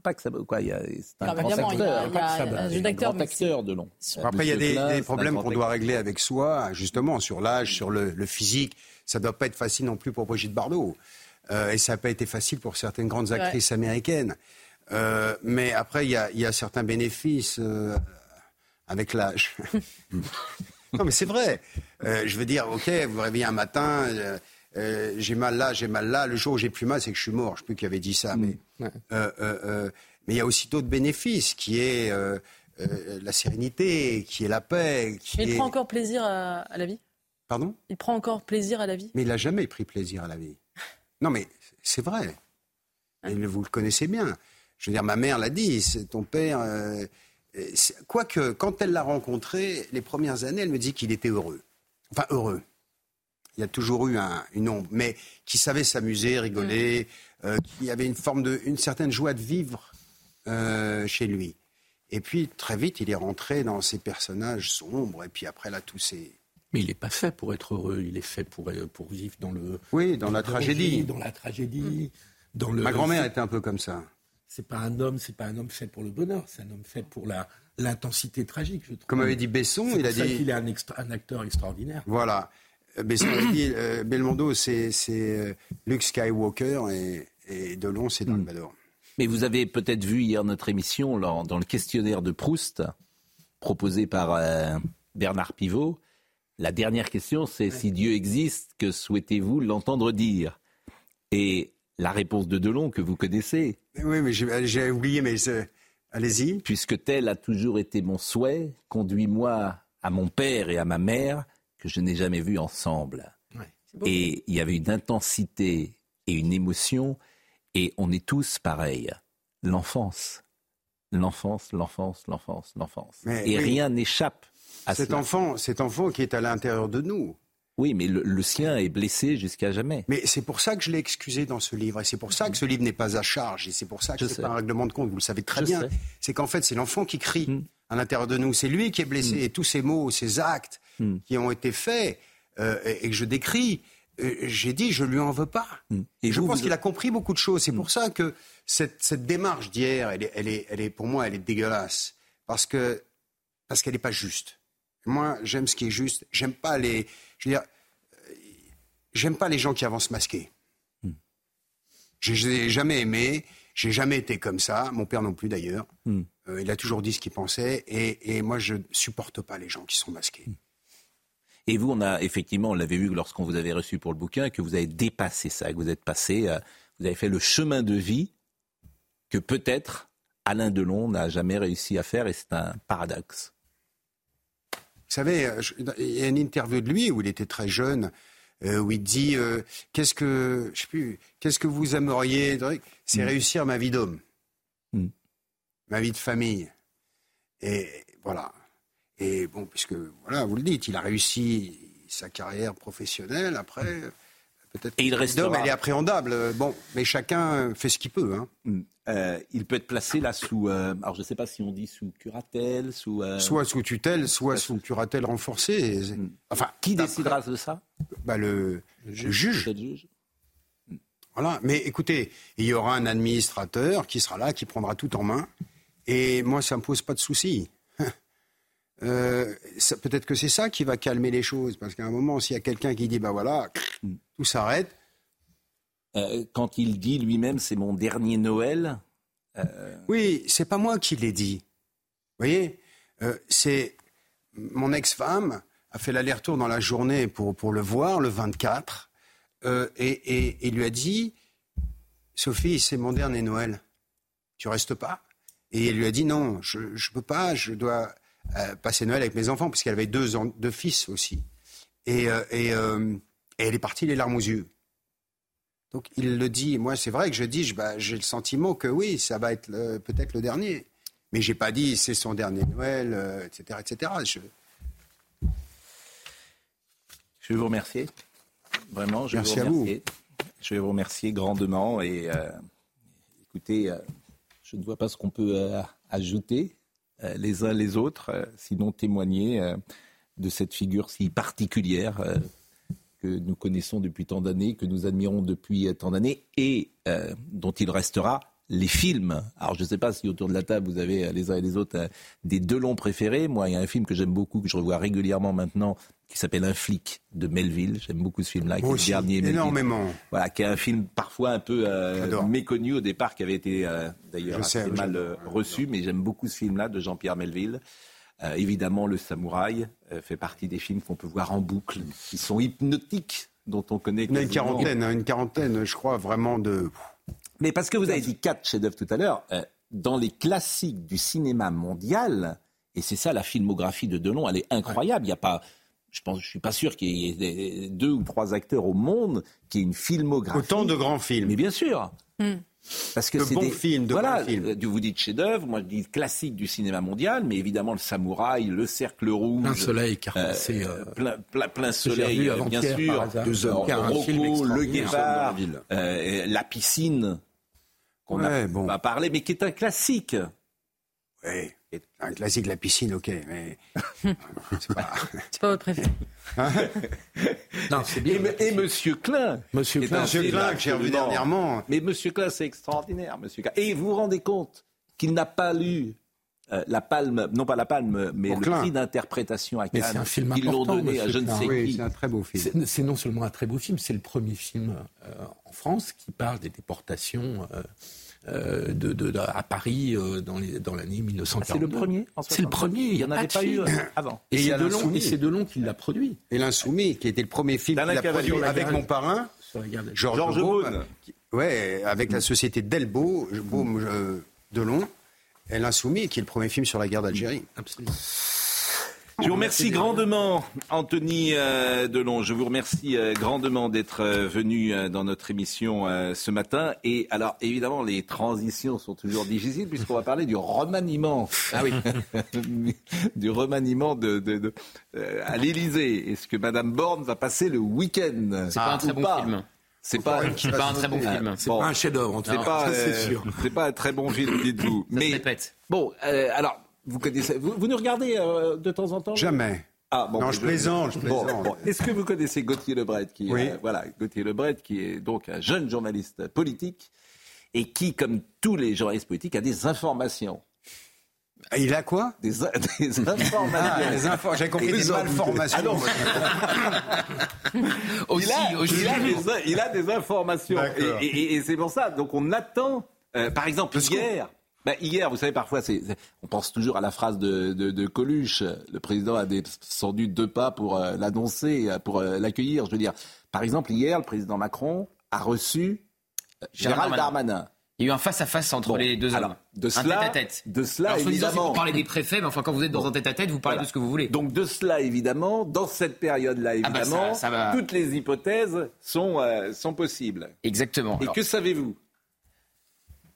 pas que ça. Quoi, il y a, c'est un grand acteur. il y a- Pas que ça, il y a bah, un y jeu d'acteur. acteur de long. Après, il y a des, problèmes qu'on doit régler avec soi, justement, sur l'âge, sur le, le physique. Ça ne doit pas être facile non plus pour Brigitte Bardot. Euh, et ça n'a pas été facile pour certaines grandes Ouais. actrices américaines. Euh, mais après, il y a, il y a certains bénéfices euh, avec l'âge. non, mais c'est vrai. Euh, je veux dire, OK, vous vous réveillez un matin, euh, euh, j'ai mal là, j'ai mal là. Le jour où j'ai plus mal, c'est que je suis mort. Je ne sais plus qui avait dit ça. Mais Ouais. euh, euh, euh, mais il y a aussi d'autres bénéfices, qui est euh, euh, la sérénité, qui est la paix. Qui Mais il est... prend encore plaisir à, à la vie? Pardon? Il prend encore plaisir à la vie? Mais il n'a jamais pris plaisir à la vie. Non, mais c'est vrai. Et vous le connaissez bien. Je veux dire, ma mère l'a dit, c'est ton père. Euh, Quoique, quand elle l'a rencontré, les premières années, elle me dit qu'il était heureux. Enfin, heureux. Il y a toujours eu un- une ombre, mais qui savait s'amuser, rigoler, euh, qui avait une forme de, une certaine joie de vivre euh, chez lui. Et puis, très vite, il est rentré dans ces personnages sombres, et puis après, là, tous ces. Mais il n'est pas fait pour être heureux, il est fait pour, pour vivre dans le. Oui, dans la danger, tragédie. Dans la tragédie. Dans le, Ma grand-mère était un peu comme ça. C'est pas un homme, c'est pas un homme fait pour le bonheur, c'est un homme fait pour la l'intensité tragique, je trouve. Comme avait dit Besson, il a ça dit. qu'il est un, extra- un acteur extraordinaire. Voilà. Euh, Besson a dit euh, Belmondo, c'est c'est, euh, Luke Skywalker et, et Delon, c'est Dark Vador. Mais vous avez peut-être vu hier notre émission dans le questionnaire de Proust, proposé par euh, Bernard Pivot. La dernière question, c'est si Dieu existe, que souhaitez-vous l'entendre dire? Et la réponse de Delon, que vous connaissez, Oui, mais j'ai oublié, mais allez-y. puisque tel a toujours été mon souhait, conduis-moi à mon père et à ma mère, que je n'ai jamais vus ensemble. Et il y avait une intensité et une émotion, et on est tous pareils. L'enfance, l'enfance, l'enfance, l'enfance, l'enfance. Et oui. rien n'échappe à Cet cela. enfant, cet enfant qui est à l'intérieur de nous. Oui, mais le, le sien est blessé jusqu'à jamais. Mais c'est pour ça que je l'ai excusé dans ce livre. Et c'est pour ça que ce livre n'est pas à charge. Et c'est pour ça que c'est pas un règlement de compte. Vous le savez très Je bien. C'est qu'en fait, c'est l'enfant qui crie Mm. à l'intérieur de nous. C'est lui qui est blessé. Et tous ces mots, ces actes Mm. qui ont été faits euh, et, que je décris, euh, j'ai dit, je lui en veux pas. Et Et je vous, pense vous- qu'il a compris beaucoup de choses. C'est pour ça que cette, cette démarche d'hier, elle est, elle, est, elle est, pour moi, elle est dégueulasse. Parce que parce qu'elle n'est pas juste. Moi, j'aime ce qui est juste. J'aime pas les. Je veux dire, euh, j'aime pas les gens qui avancent masqués. Je Je les ai jamais aimés. J'ai jamais été comme ça. Mon père non plus d'ailleurs. Hmm. Euh, il a toujours dit ce qu'il pensait. Et, et moi, je supporte pas les gens qui sont masqués. Et vous, on a effectivement, on l'avait vu lorsqu'on vous avait reçu pour le bouquin, que vous avez dépassé ça, que vous êtes passé, euh, vous avez fait le chemin de vie que peut-être Alain Delon n'a jamais réussi à faire, et c'est un paradoxe. Vous savez, euh, je- il y a une interview de lui où il était très jeune, euh, où il dit euh, qu'est-ce que je sais plus, qu'est-ce que vous aimeriez C'est réussir ma vie d'homme, Mm. ma vie de famille. Et voilà. Et bon, puisque voilà, vous le dites, il a réussi sa carrière professionnelle. Après, peut-être. Et il restera- d'homme, elle est appréhendable. Bon, mais chacun fait ce qu'il peut. Hein. Euh, il peut être placé là sous, euh, alors je ne sais pas si on dit sous curatelle, sous... euh, Soit sous tutelle, soit sous curatelle renforcée. Enfin, Qui décidera de ça? Bah, le, le juge. Peut-être juge Voilà. Mais écoutez, il y aura un administrateur qui sera là, qui prendra tout en main. Et moi, ça me pose pas de souci. Euh, Peut-être que c'est ça qui va calmer les choses. Parce qu'à un moment, s'il y a quelqu'un qui dit, bah voilà, tout s'arrête. Euh, Quand il dit lui-même, c'est mon dernier Noël, Oui, c'est pas moi qui l'ai dit. Vous voyez Euh, C'est mon ex-femme a fait l'aller-retour dans la journée pour, pour le voir, le 24, euh, et, et- et lui a dit Sophie, c'est mon dernier Noël. Tu restes pas? Et elle lui a dit Non, je ne peux pas, je dois euh, passer Noël avec mes enfants, parce qu'elle avait deux, en- deux fils aussi. Et, euh, et, euh, et elle est partie les larmes aux yeux. Donc il le dit. Moi, c'est vrai que je dis, je- bah, j'ai le sentiment que oui, ça va être peut-être le dernier. Mais j'ai pas dit c'est son dernier Noël, etc., etc. Je- Je vais vous remercier. Vraiment, je Merci vais à vous remercier. Je vais vous remercier grandement. Et écoutez, je ne vois pas ce qu'on peut ajouter les uns les autres, euh, sinon témoigner euh, de cette figure si particulière euh, que nous connaissons depuis tant d'années, que nous admirons depuis tant d'années et euh, dont il restera les films. Alors je ne sais pas si autour de la table vous avez euh, les uns et les autres euh, des deux longs préférés. Moi, il y a un film que j'aime beaucoup, que je revois régulièrement maintenant, qui s'appelle Un flic de Melville. J'aime beaucoup ce film-là, qui est Moi le aussi, dernier Melville. énormément. Voilà, qui est un film parfois un peu euh, méconnu au départ, qui avait été euh, d'ailleurs sais, assez mal euh, reçu, mais j'aime beaucoup ce film-là de Jean-Pierre Melville. Évidemment, Le Samouraï fait partie des films qu'on peut voir en boucle, qui sont hypnotiques, dont on connaît. Il y a une quarantaine, hein, une quarantaine, je crois, vraiment de. Mais parce que vous avez dit quatre chefs-d'œuvre tout à l'heure, euh, dans les classiques du cinéma mondial, et c'est ça la filmographie de Delon, elle est incroyable. Il y a pas, je pense, je suis pas sûr qu'il y ait des- deux ou trois acteurs au monde qui aient une filmographie. Autant de grands films. Mais bien sûr. Parce que De c'est bons des films, de voilà, bons films. euh, Vous dites chef-d'œuvre, moi je dis classique du cinéma mondial, mais évidemment le samouraï, le cercle rouge, Plein soleil, car euh, c'est. euh, plein, plein, plein j'ai soleil, euh, bien sûr. Deux Euh, film le guépard, euh, la piscine, qu'on Ouais, a bon. pas parlé, mais qui est un classique. Oui, un classique, la piscine, ok, mais. c'est pas. C'est pas votre préféré. Non, c'est Et, bien. me- et Monsieur Klein. Monsieur Klein, Monsieur que j'ai revu dernièrement. Mais Monsieur Klein, c'est extraordinaire, Monsieur Klein. Et vous vous rendez compte qu'il n'a pas lu euh, la palme, non pas la palme, mais Pour le Klein. prix d'interprétation à Mais c'est Cannes. un film Ils l'ont donné à je ne sais Oui, qui. c'est un très beau film. C'est non seulement un très beau film, c'est le premier film euh, en France qui parle des déportations euh, euh, de, de- de- à Paris euh, dans les- dans l'année Ah, 1942. c'est le premier en C'est le 62. premier. Il n'y en avait pas eu film. euh, avant. Et, c'est Delon, l'Insoumis. et c'est Delon qui l'a produit. Et L'Insoumis, qui était le premier film qu'il a produit avec mon parrain, Georges. Beaune. qui- Ouais, avec la société Delbo, Beaume euh, Delon. Et L'Insoumis, qui est le premier film sur la guerre d'Algérie. Absolument. Je vous remercie grandement, Anthony euh, Delon. Je vous remercie euh, grandement d'être euh, venu dans notre émission ce matin. Et alors, évidemment, les transitions sont toujours difficiles puisqu'on va parler du remaniement. Ah oui. du remaniement de, de- de- à l'Élysée. Est-ce que Madame Borne va passer le week-end? C'est pas un ou très bon pas? film. C'est pas. Pas un très bon film. C'est Bon. pas un chef-d'œuvre, en tout C'est cas. c'est euh, c'est pas un très bon film, dites-vous. Mais répète. bon, euh, alors vous connaissez, vous, vous nous regardez euh, de temps en temps Jamais. Ah, bon, Non, je plaisante, je Bon, plaisante. bon. Est-ce que vous connaissez Gauthier Lebret qui, Oui. euh, voilà, Gauthier Lebret, qui est donc un jeune journaliste politique et qui, comme tous les journalistes politiques, a des informations. Ah, Il a quoi? Des, des informations. Ah, infos. J'avais compris des malformations. Ah non, Aussi, il, a, aussi. il a des, il a des informations. Et, et- et c'est pour ça. Donc on attend, euh, par exemple, hier. bah, hier, vous savez, parfois, on pense toujours à la phrase de, de, de Coluche. Le président a descendu deux pas pour euh, l'annoncer, euh, pour euh, l'accueillir. Je veux dire, par exemple, hier, le président Macron a reçu euh, Gérald Gérald Darmanin. Il y a eu un face-à-face entre Bon, les deux hommes. alors, de un cela- tête-à-tête. de cela, Alors, évidemment. pour parler des préfets, mais enfin, quand vous êtes dans un tête-à-tête, vous parlez Voilà. de ce que vous voulez. Donc de cela, évidemment, dans cette période-là, Ah bah, évidemment, ça- ça va. toutes les hypothèses sont, euh, sont possibles. Exactement. Et Alors, que savez-vous?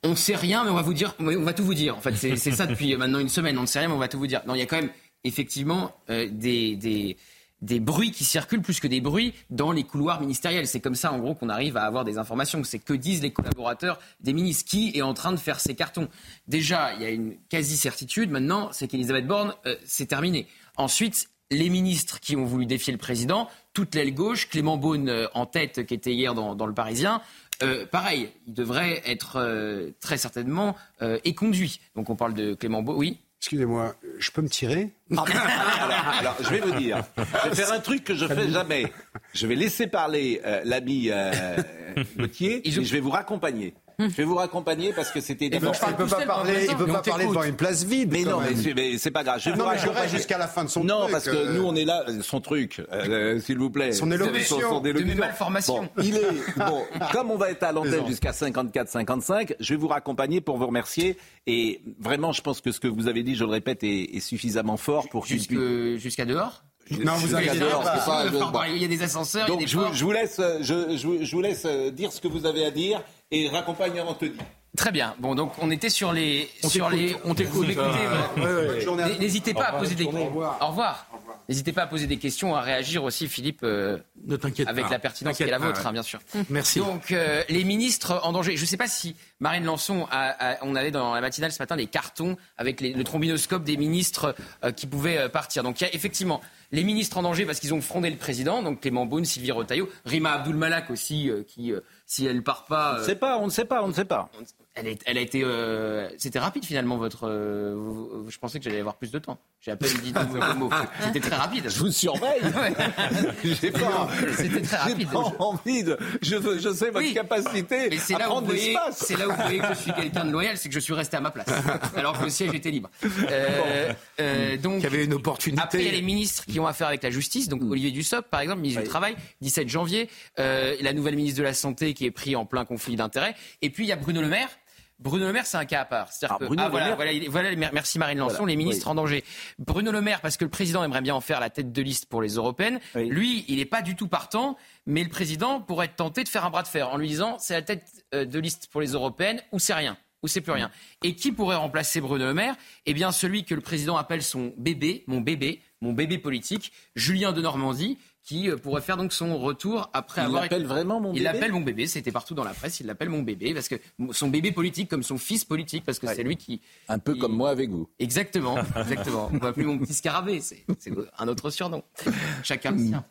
On sait rien, mais on va vous dire, on va tout vous dire. En fait, c'est c'est ça depuis maintenant une semaine. On ne sait rien, mais on va tout vous dire. Non, il y a quand même effectivement euh, des, des des bruits qui circulent plus que des bruits dans les couloirs ministériels. C'est comme ça, en gros, qu'on arrive à avoir des informations. C'est que disent les collaborateurs des ministres qui est en train de faire ses cartons? Déjà, il y a une quasi-certitude. Maintenant, c'est qu'Elisabeth Borne, euh, c'est terminé. Ensuite, les ministres qui ont voulu défier le président, toute l'aile gauche, Clément Beaune euh, en tête, qui était hier dans, le Parisien, euh, pareil, il devrait être euh, très certainement éconduit. Donc on parle de Clément Beaune, oui? Excusez-moi, je peux me tirer alors, alors, je vais vous dire, je vais faire un truc que je fais jamais. Je vais laisser parler euh, l'ami euh, Gauthier et je... vais vous raccompagner. Je vais vous raccompagner parce que c'était Il ne peut pas, parler, il peut pas parler devant une place vide. Mais non, mais c'est- mais c'est pas grave. Je vais Non, mais jusqu'à la fin de son Non, truc, parce que euh. nous, on est là, son truc, euh, s'il vous plaît. Son élocution. Son- son malformations. Bon, il est, bon, comme on va être à l'antenne jusqu'à 54-55, je vais vous raccompagner pour vous remercier. Et vraiment, je pense que ce que vous avez dit, je le répète, est, est suffisamment fort pour qu'il puisse- Jusque- Jusqu'à dehors Non, vous Jusqu'à inquiétez dehors, pas. c'est pas- je- bon. Il y a des ascenseurs, il y a Donc des je vous, portes. je vous laisse, euh, je, je vous- je vous laisse euh, dire ce que vous avez à dire et raccompagner Anthony. Très bien. Bon, donc on était sur les. sur les on t'écoute. N'hésitez pas à poser des Au revoir. Au revoir. N'hésitez pas à poser des questions, à réagir aussi, Philippe, euh, Ne t'inquiète avec pas. la pertinence qui est la vôtre, hein, bien sûr. Merci. Donc, euh, les ministres en danger. Je ne sais pas si Marine Lançon, a, a- on avait dans la matinale ce matin des cartons avec les- le trombinoscope des ministres euh, qui pouvaient euh, partir. Donc, il y a effectivement les ministres en danger parce qu'ils ont frondé le président, donc Clément Beaune, Sylvie Retailleau, Rima Abdul-Malak aussi, euh, qui, euh, si elle part pas, On ne sait pas, on ne sait pas, on ne sait pas. Elle, est- elle a été, euh, c'était rapide finalement votre. euh, je pensais que j'allais avoir plus de temps. J'ai à peine dit deux mots. C'était très rapide. Je vous surveille. J'ai pas, C'était très j'ai rapide. pas envie de. Je, je sais votre Oui. capacité Mais c'est à là, où vous prendre l'espace. c'est là où vous voyez que je suis quelqu'un de loyal, c'est que je suis resté à ma place, alors que le siège était libre. Euh, euh, donc, Il y avait une opportunité. après, il y a les ministres qui ont affaire avec la justice. Donc, Olivier Dussopt, par exemple, ministre du Travail, 17 janvier. Euh, la nouvelle ministre de la Santé qui est pris en plein conflit d'intérêts. Et puis, il y a Bruno Le Maire. Bruno Le Maire, c'est un cas à part. Ah, que- Bruno Le voilà, Maire. voilà, il- voilà, mer- merci Marine Lançon, les ministres oui. en danger. Bruno Le Maire, parce que le président aimerait bien en faire la tête de liste pour les européennes. Oui. Lui, il n'est pas du tout partant, mais le président pourrait être tenté de faire un bras de fer en lui disant c'est la tête euh, de liste pour les européennes ou c'est rien ou c'est plus rien. Et qui pourrait remplacer Bruno Le Maire? Eh bien, celui que le président appelle son bébé, mon bébé, mon bébé politique, Julien de Normandie, qui euh, pourrait faire donc son retour après Il avoir l'appelle vraiment mon il bébé l'appelle mon bébé, c'était partout dans la presse, il l'appelle mon bébé, parce que son bébé politique comme son fils politique, parce que c'est lui qui... Un peu il- comme moi avec vous. Exactement, exactement. On va plus mon petit scarabée, c'est c'est un autre surnom. Chacun le sien.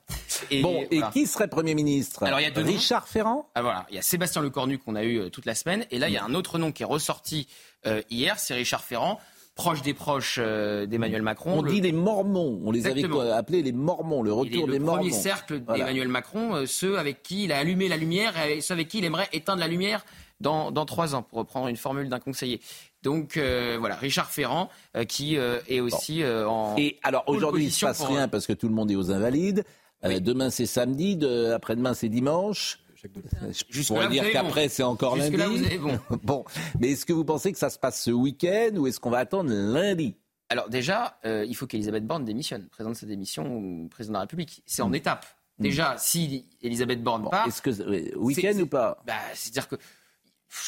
Et, Bon, et voilà. qui serait Premier ministre? Alors, il y a deux noms. Richard Ferrand? Ah, voilà, il y a Sébastien Lecornu qu'on a eu euh, toute la semaine, et là il y a un autre nom qui est ressorti euh, hier, c'est Richard Ferrand, proche des proches euh, d'Emmanuel Macron. On Le- dit les Mormons. On les avait Exactement. appelés les Mormons, le il est retour le des Mormons. premier cercle Voilà. d'Emmanuel Macron, euh, ceux avec qui il a allumé la lumière et ceux avec qui il aimerait éteindre la lumière dans, dans trois ans, pour reprendre une formule d'un conseiller. Donc euh, voilà, Richard Ferrand, euh, qui euh, est aussi euh, en... Et alors aujourd'hui, il ne se passe rien parce que tout le monde est aux Invalides. Euh, Oui. demain c'est samedi, de- après-demain c'est dimanche. Je pourrais vous dire qu'après bon. c'est encore lundi. Jusque-là, vous avez bon. bon, mais est-ce que vous pensez que ça se passe ce week-end ou est-ce qu'on va attendre lundi? Alors déjà, euh, il faut qu'Elisabeth Borne démissionne, présente sa démission au président de la République. C'est en étapes. Déjà, si Elisabeth Borne Bon, part, Est-ce que euh, week-end ou pas? Bah, c'est-à-dire que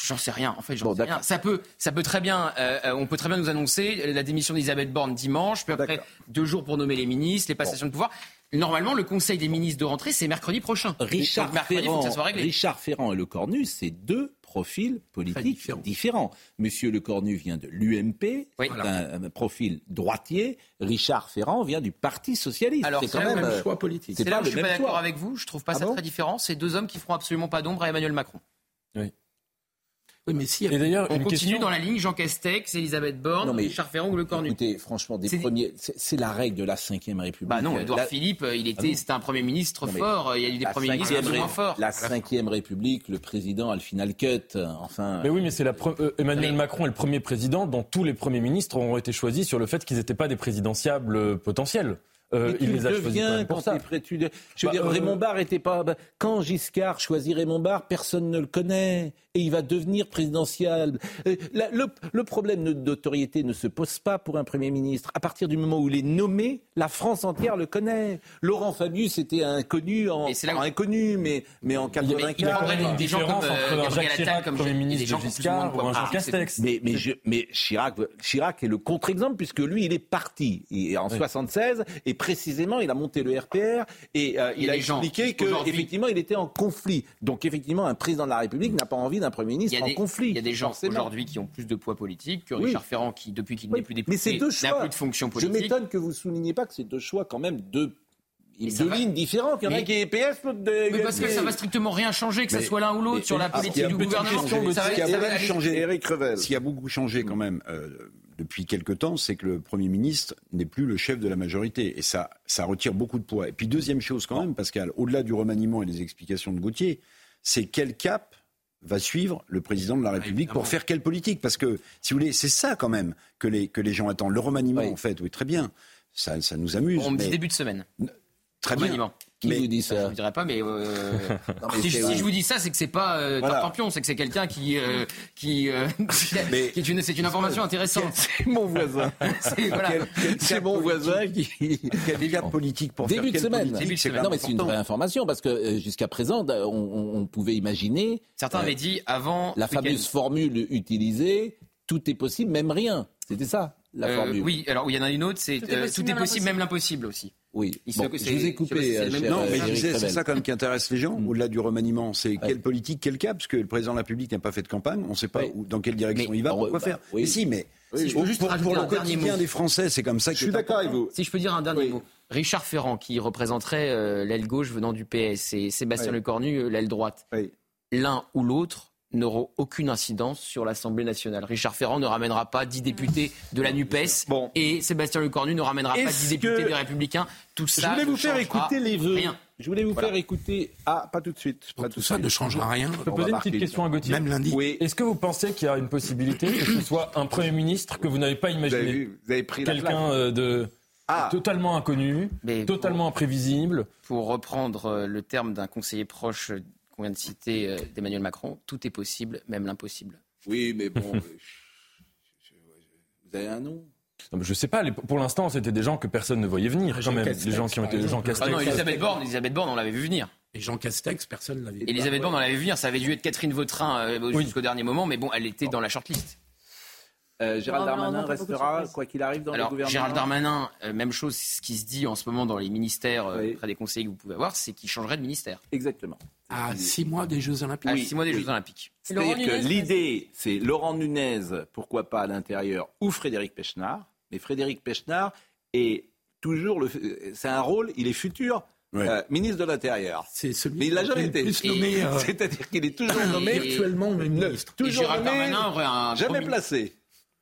j'en sais rien. En fait, j'en Bon, sais rien. Ça peut, ça peut très bien. euh, on peut très bien nous annoncer la démission d'Elisabeth Borne dimanche, puis après deux jours pour nommer les ministres, les passations de pouvoir. Normalement, le Conseil des ministres de rentrée, c'est mercredi prochain. Richard mercredi, faut Ferrand, que ça soit réglé. Richard Ferrand et Le Cornu, c'est deux profils politiques différents. différents. Monsieur Le Cornu vient de l'UMP, Oui. un, un profil droitier. Richard Ferrand vient du Parti socialiste. Alors, c'est quand même le euh, choix politique. c'est là pas où je suis pas même d'accord avec vous. Je trouve pas Ah ça bon très différent. C'est deux hommes qui feront absolument pas d'ombre à Emmanuel Macron. Oui, mais si. Et d'ailleurs, On une continue question. dans la ligne Jean Castex, Elisabeth Borne, Richard Ferrand ou Le Cornu. Écoutez, franchement, des C'est- premiers, c'est c'est la règle de la Ve République. Bah non, Euh, Édouard la- Philippe, euh, il était, non. c'était un premier ministre Non, fort. Il y a eu des premiers ministres moins Ré- forts. La Cinquième République, le président a le final cut. Enfin, Mais oui, mais c'est la pre- euh, Emmanuel Mais- Macron est le premier président dont tous les premiers ministres ont été choisis sur le fait qu'ils n'étaient pas des présidentiables euh, potentiels. Euh, il les a choisis quand même pour quand ça. t'es prêt, tu de- Je veux Bah, dire, euh, Raymond Barre était pas. bah, Quand Giscard choisit Raymond Barre, personne ne le connaît et il va devenir présidentiel. Euh, la- le, le problème de notoriété ne se pose pas pour un premier ministre. À partir du moment où il est nommé, la France entière le connaît. Laurent Fabius était inconnu en Et c'est là où- inconnu, mais mais en Mais il 84. prendrait une des gens différence comme, euh, entre un Jacques Chirac, comme Premier ministre de Giscard, ou un poids Jean politique, c'est Castex. Mais, mais, je- mais Chirac, Chirac est le contre-exemple puisque lui, il est parti Et en 76 et précisément, il a monté le RPR et euh, Il a expliqué qu'effectivement, il était en conflit. Donc effectivement, un président de la République n'a pas envie d'un premier ministre en conflit. il y a des gens aujourd'hui qui ont plus de poids politique que Oui. Richard Ferrand qui, depuis qu'il Oui, n'est plus mais c'est député, n'a plus de fonction Je politique. m'étonne que vous souligniez pas que c'est deux choix quand même deux, Deux va- lignes différentes. Il y en a Mais- qui est PS, l'autre de Mais parce que ça va strictement rien changer, que ce soit l'un ou l'autre, sur la mais- politique il du gouvernement. Ce qui a beaucoup changé, Éric Revel. ce qui a beaucoup changé quand même euh, depuis quelque temps, c'est que le Premier ministre n'est plus le chef de la majorité. Et ça, ça retire beaucoup de poids. Et puis deuxième chose quand même, Pascal, au-delà du remaniement et des explications de Gauthier, c'est quel cap va suivre le président de la République pour faire quelle politique? Parce que, si vous voulez, c'est ça quand même que les, que les gens attendent. Le remaniement, Oui. en fait, oui, très bien. Ça, ça nous amuse. On me dit mais- début de semaine. Très bien. Qui Mais- vous dit Ça, je ne dirais pas, mais, euh, Non, mais si, je vous dis ça, c'est que c'est pas euh, Voilà. Tartampion, c'est que c'est quelqu'un qui, euh, qui, euh, Mais- qui est une, c'est une information intéressante. C'est mon voisin. C'est- voilà. C'est mon voisin qui. Quel cap politique pour Début faire de semaine. Début de c'est semaine. Non, mais c'est une vraie information parce que euh, jusqu'à présent, on, on- on pouvait imaginer Certains euh, avaient dit avant. la fameuse formule utilisée tout est possible, même rien. C'était ça, la Euh, formule. oui, alors il y en a une autre, c'est Tout est possible, même l'impossible aussi. Oui, Bon, je c'est- vous ai je coupé. euh, le même cher, Non, mais je disais, c'est ça quand même qui intéresse les gens, Mm. au-delà du remaniement. C'est Ouais. quelle politique, quel cap Parce que le président de la République n'a pas fait de campagne, on ne sait pas où- dans quelle direction Mais- il va, pourquoi bah, faire oui. Mais si, mais Si je peux pour, juste pour- pour le un dernier quotidien mot. des Français, c'est comme ça Je que suis d'accord avec vous. Si je peux dire un dernier Oui. mot. Richard Ferrand, qui représenterait euh, l'aile gauche venant du PS, et Sébastien Oui. Lecornu, euh, l'aile droite. Oui. L'un ou l'autre n'auront aucune incidence sur l'Assemblée nationale. Richard Ferrand ne ramènera pas 10 députés de la NUPES Bon. et Sébastien Lecornu ne ramènera pas Est-ce 10 députés des Républicains. Tout ça Je voulais ne vous faire écouter les vœux. Rien. Je voulais vous Voilà. faire écouter. Ah, pas tout de suite. Pas tout ça suite. ne changera rien. Je peux poser une petite question à Gauthier Même lundi. Oui. Est-ce que vous pensez qu'il y a une possibilité que ce soit un Premier ministre que vous n'avez pas Vous avez imaginé vu, vous avez pris la Quelqu'un euh, de Ah, totalement inconnu, Mais totalement imprévisible. Pour reprendre euh, le terme d'un conseiller proche euh, qu'on vient de citer euh, d'Emmanuel Macron, tout est possible, même l'impossible. oui, mais bon. euh, je- je- je- vous avez un nom? Non, mais Je sais pas, les- pour l'instant, c'était des gens que personne ne voyait venir, quand Jean même. Castex, Les gens qui ont été Jean exemple. Ah non, Castex. Elisabeth Borne, Elisabeth Borne, on l'avait vu venir. Et Jean Castex, personne ne l'avait dit. Elisabeth Borne, on l'avait vu venir. Ça avait dû être Catherine Vautrin euh, Oui. jusqu'au dernier moment, mais bon, elle était dans la shortlist. Euh, Gérald on Darmanin restera, quoi qu'il arrive, dans le Alors, gouvernement. Gérald Darmanin, euh, même chose, ce qui se dit en ce moment dans les ministères, euh, Oui. près des conseillers que vous pouvez avoir, c'est qu'il changerait de ministère. Exactement. À six mois des Jeux Olympiques. À six mois des oui. Jeux Olympiques. C'est-à-dire que l'idée, c'est Laurent Nunez, pourquoi pas à l'intérieur, ou Frédéric Pechnard. Mais Frédéric Pechnard est toujours le. C'est un rôle, il est futur Ouais. euh, ministre de l'Intérieur. C'est celui Mais il l'a qui jamais est le été. plus Et- nommé euh, C'est-à-dire qu'il est toujours Et- nommé, virtuellement le ministre. Toujours nommé, jamais premier- placé.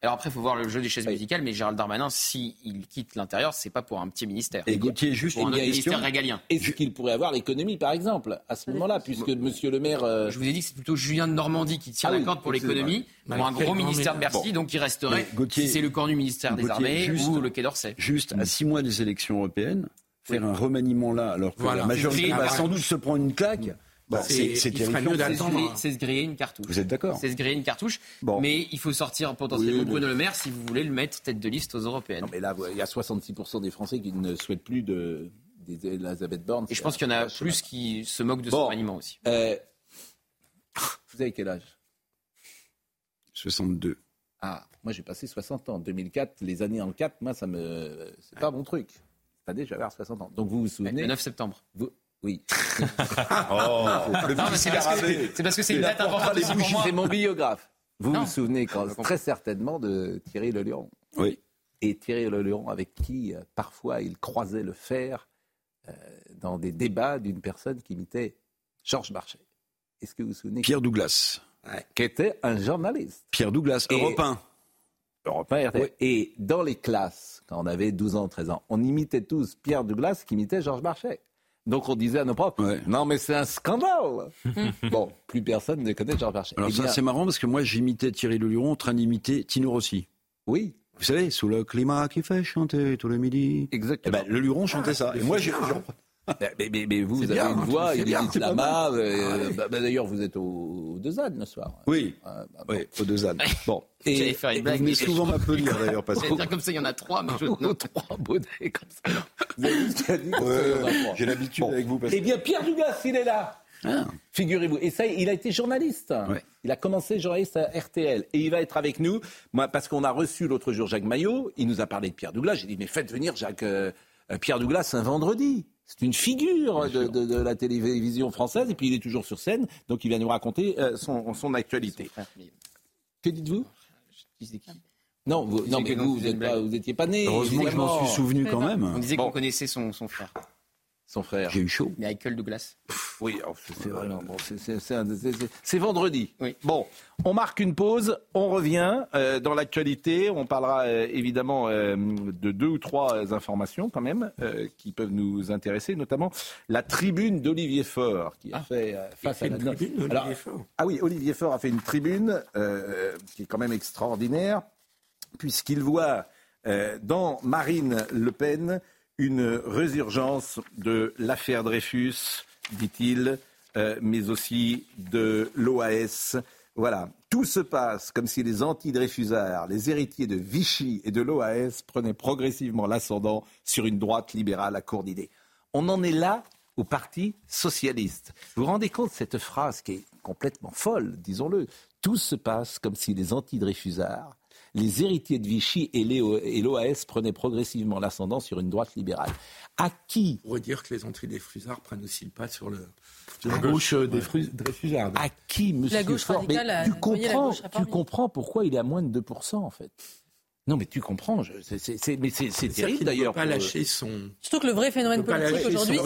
Alors après, il faut voir le jeu des chaises Oui. musicales, mais Gérald Darmanin, s'il quitte l'intérieur, c'est pas pour un petit ministère. Et Gauthier, juste pour un une autre question. ministère régalien. Est-ce qu'il pourrait avoir l'économie, par exemple, à ce moment-là, puisque Monsieur le maire. euh, Je vous ai dit que c'est plutôt Julien de Normandie qui tire Ah la oui, corde pour l'économie, pour un gros ministère de ministre. Bercy, donc il resterait, Gauthier- si c'est le corps du ministère des Gauthier, Armées juste- ou le Quai d'Orsay. Juste à six mois des élections européennes, faire un remaniement là, alors que Voilà. la majorité va sans doute se prendre une claque, bah, C'est- terrifiant. mieux C'est se d'attendre. griller- C'est se griller une cartouche. Vous êtes d'accord C'est se griller une cartouche, Bon. mais il faut sortir potentiellement Oui, Bruno Le Maire si vous voulez le mettre tête de liste aux européennes. Non, mais là, il y a 66% des Français qui ne souhaitent plus de d'Elisabeth Borne. Et je pense qu'il y en a plus qui se moquent de Bon. son maniement aussi. Euh, vous avez quel âge? 62. Ah, moi j'ai passé 60 ans. 2004, les années en 4, moi ça me. C'est pas mon truc. C'est-à-dire, j'avais 60 ans. Donc vous vous souvenez Le 9 septembre. vous- Oui. Oh, c'est parce que c'est parce que c'est une date importante aussi pour moi. C'est mon biographe. Vous Non. vous souvenez quand, très certainement de Thierry Le Lion. Oui. Et Thierry Le Lion, avec qui euh, parfois il croisait le fer euh, dans des débats d'une personne qui imitait Georges Marchais. Est-ce que vous vous souvenez Pierre Douglas. Qui était un journaliste. Pierre Douglas, Et- Europe 1. européen. RTL. Oui. Et dans les classes, quand on avait 12 ans, 13 ans, on imitait tous Pierre Douglas qui imitait Georges Marchais. Donc on disait à nos profs, Ouais. non mais c'est un scandale. bon, plus personne ne connaît Georges Marchais. Alors Eh ça, bien, c'est marrant parce que moi, j'imitais Thierry Leluron en train d'imiter Tino Rossi. oui, Vous savez, sous le climat qui fait chanter tous les midis. Eh exactement. ben, Leluron chantait ça. Et moi, j'ai. Mais, mais- mais vous, vous avez une hein, voix, il bien, euh, bah, bah, D'ailleurs, vous êtes au, au Deux Ânes le soir. Oui, bah, bon. oui, aux deux ânes. Bon. J'allais faire une Et blague, vous venez souvent m'applaudir d'ailleurs, parce J'allais dire comme ça, il y en a trois, mais je... Non. trois bonnets comme ça. Vous avez qu'il dit comme ça, il y en a trois. J'ai l'habitude Bon. avec vous. Parce... Eh bien, Pierre Douglas, il est là. Ah. Figurez-vous. Et ça, il a été journaliste. Ouais. Il a commencé journaliste à RTL. Et il va être avec nous. Moi, parce qu'on a reçu l'autre jour Jacques Maillot. Il nous a parlé de Pierre Douglas. J'ai dit, mais faites venir Jacques, euh, euh, Pierre Douglas un vendredi. C'est une figure de, de- de la télévision française. Et puis, il est toujours sur scène. Donc, il va nous raconter euh, son, son actualité. Que dites-vous? Non, vous, non, mais n'étiez pas, né. Heureusement que je m'en suis souvenu quand On même. On disait Bon. qu'on connaissait son, son frère, Son frère. J'ai eu chaud. Michael Douglas. Oui, alors, c'est bon. c'est- vendredi. Oui. Bon, on marque une pause, on revient euh, dans l'actualité. On parlera euh, évidemment euh, de deux ou trois informations quand même euh, qui peuvent nous intéresser, notamment la tribune d'Olivier Faure qui a Ah. fait euh, face à la une tribune, Olivier Alors, Faure. Ah oui, Olivier Faure a fait une tribune euh, qui est quand même extraordinaire puisqu'il voit euh, dans Marine Le Pen une résurgence de l'affaire Dreyfus, dit-il, euh, mais aussi de l'OAS. Voilà, tout se passe comme si les anti-Dreyfusards, les héritiers de Vichy et de l'OAS prenaient progressivement l'ascendant sur une droite libérale à court d'idées. On en est là au Parti socialiste. Vous vous rendez compte de cette phrase qui est complètement folle, disons-le? Tout se passe comme si les anti-Dreyfusards, les héritiers de Vichy et l'OAS prenaient progressivement l'ascendant sur une droite libérale. À qui On pourrait dire que les entrées des Fusards prennent aussi le pas sur, le, la gauche euh, des, Fusards. À qui, monsieur gauche Faure Mais radicale a tu noyé la comprends, gauche tu comprends pourquoi il est à moins de 2%, en fait? Non, mais tu comprends. je- c'est- c'est- c'est- mais c'est c'est C'est-à-dire terrible, d'ailleurs. pas pour- lâcher son... Surtout que le vrai phénomène politique aujourd'hui,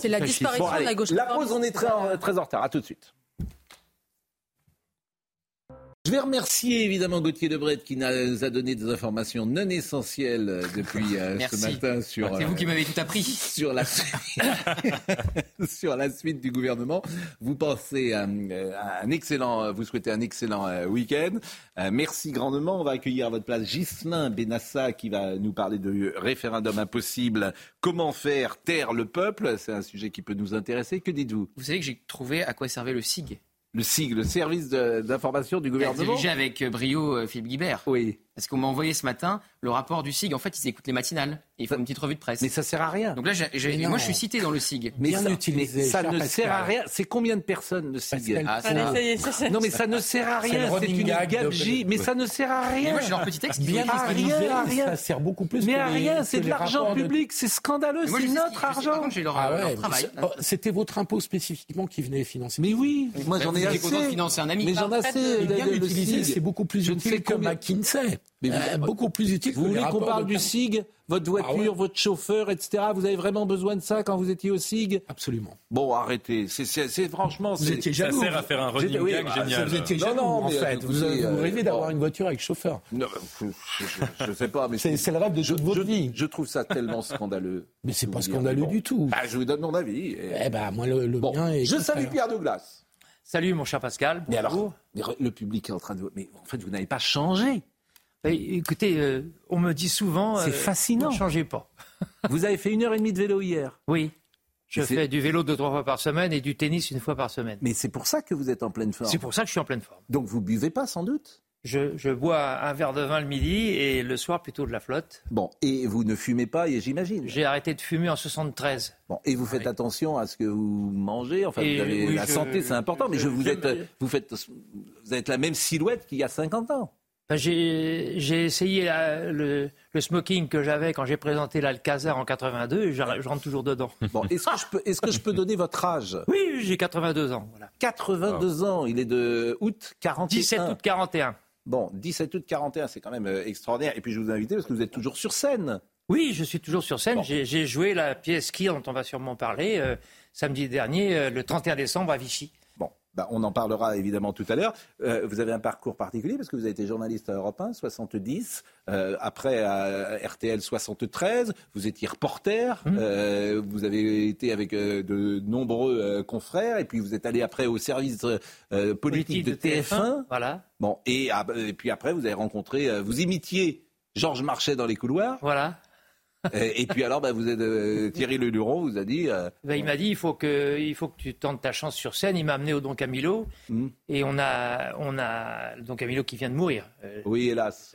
c'est la disparition Bon, allez, de la gauche la pause, on est très, en- très en retard. À tout de suite. Je vais remercier évidemment Gauthier Lebret qui nous a donné des informations non essentielles euh, depuis euh, ce matin sur, C'est vous euh, qui m'avez tout appris. sur la, sur la suite du gouvernement. Vous pensez à, euh, à un excellent, vous souhaitez un excellent euh, week-end. Euh, merci grandement. On va accueillir à votre place Ghislain Benassa qui va nous parler de référendum impossible. Comment faire taire le peuple? C'est un sujet qui peut nous intéresser. Que dites-vous? Vous savez que j'ai trouvé à quoi servait le SIG. Le SIG, le service d'information du gouvernement Dirigé avec euh, brio euh, Philippe Guibert. Oui. Parce qu'on m'a envoyé ce matin le rapport du SIG. En fait, ils écoutent les matinales et ils font une petite revue de presse. Mais ça sert à rien. Donc là, non. moi, je suis cité dans le SIG. Mais Bien ça, utilisé, mais ça cher ne Pascal. sert à rien. C'est combien de personnes le SIG Ah, Non, mais ça ne sert à rien. C'est une gabegie. Mais ça ne sert à Mais rien. moi, j'ai leur petit texte. Bien rien, ah, rien. ça sert beaucoup plus Mais à rien, c'est de l'argent public, c'est scandaleux, c'est notre argent. contre, j'ai leur, Ah oh, c'était votre impôt spécifiquement qui venait financer. Mais oui, moi j'en ai êtes content de assez. financer un ami. Mais j'en ai assez. c'est beaucoup plus Je ne sais utile que McKinsey. Mais vous- Euh, beaucoup plus utile Vous que voulez qu'on parle de du SIG Votre voiture, Ah ouais. votre chauffeur, etc. Vous avez vraiment besoin de ça quand vous étiez au SIG? Absolument. Bon, arrêtez. C'est- franchement. Vous Ça sert à faire un running oui, gag bah, génial. Vous étiez Non, jaloux, non, en mais, fait. euh, Vous, vous euh, rêvez d'avoir bon. une voiture avec chauffeur. Non, je, je- je sais pas, mais C'est le rêve de toute votre je, vie. je trouve ça tellement scandaleux. Mais c'est Je pas scandaleux bon. du tout. Bah, je vous donne mon avis. et- Eh ben, moi, le, le Bon, mien est... je salue Pierre Douglas. Salut mon cher Pascal. Mais bonjour. alors, le public est en train de. Mais en fait, vous n'avez pas changé. Eh, Écoutez, euh, on me dit souvent. C'est euh, fascinant. Ne changez pas. Vous avez fait une heure et demie de vélo hier. Oui. Je fais du vélo deux, trois fois par semaine et du tennis une fois par semaine. Mais c'est pour ça que vous êtes en pleine forme. C'est pour ça que je suis en pleine forme. Donc vous buvez pas sans doute? Je, je bois un verre de vin le midi et le soir plutôt de la flotte. Bon, et vous ne fumez pas, et j'imagine. J'ai arrêté de fumer en 73. Bon, et vous faites Oui. attention à ce que vous mangez. Enfin, Et vous avez oui, la je- santé, c'est important. Mais je, vous êtes, vous faites, vous êtes la même silhouette qu'il y a 50 ans. J'ai essayé la- le, le smoking que j'avais quand j'ai présenté l'Alcazar en 82 et je, je rentre toujours dedans. Bon, est-ce que je peux, est-ce que je peux donner votre âge? Oui, j'ai 82 ans. Voilà. 82 ans. Il est de août 41. 17 août 41. Bon, 17 août 41, c'est quand même euh, extraordinaire. Et puis je vous invite parce que vous êtes toujours sur scène. Oui, je suis toujours sur scène. Bon. J'ai- J'ai joué la pièce qui dont on va sûrement parler euh, samedi dernier, euh, le 31 décembre à Vichy. Bah, on en parlera évidemment tout à l'heure. Euh, vous avez un parcours particulier parce que vous avez été journaliste à Europe 1, 70, euh, après à RTL 73, vous étiez reporter, Mmh. euh, vous avez été avec de nombreux confrères et puis vous êtes allé après au service euh, politique, de, TF1. Voilà, Bon, et, ah, bah, et puis après vous avez rencontré, vous imitiez Georges Marchais dans les couloirs. voilà. Et, et puis alors, bah, vous êtes euh, Thierry Le Luron vous a dit. euh, Ben, il m'a dit il faut que il faut que tu tentes ta chance sur scène. Il m'a amené au Don Camillo Hmm. et on a on a le Don Camillo qui vient de mourir. Euh, oui, hélas,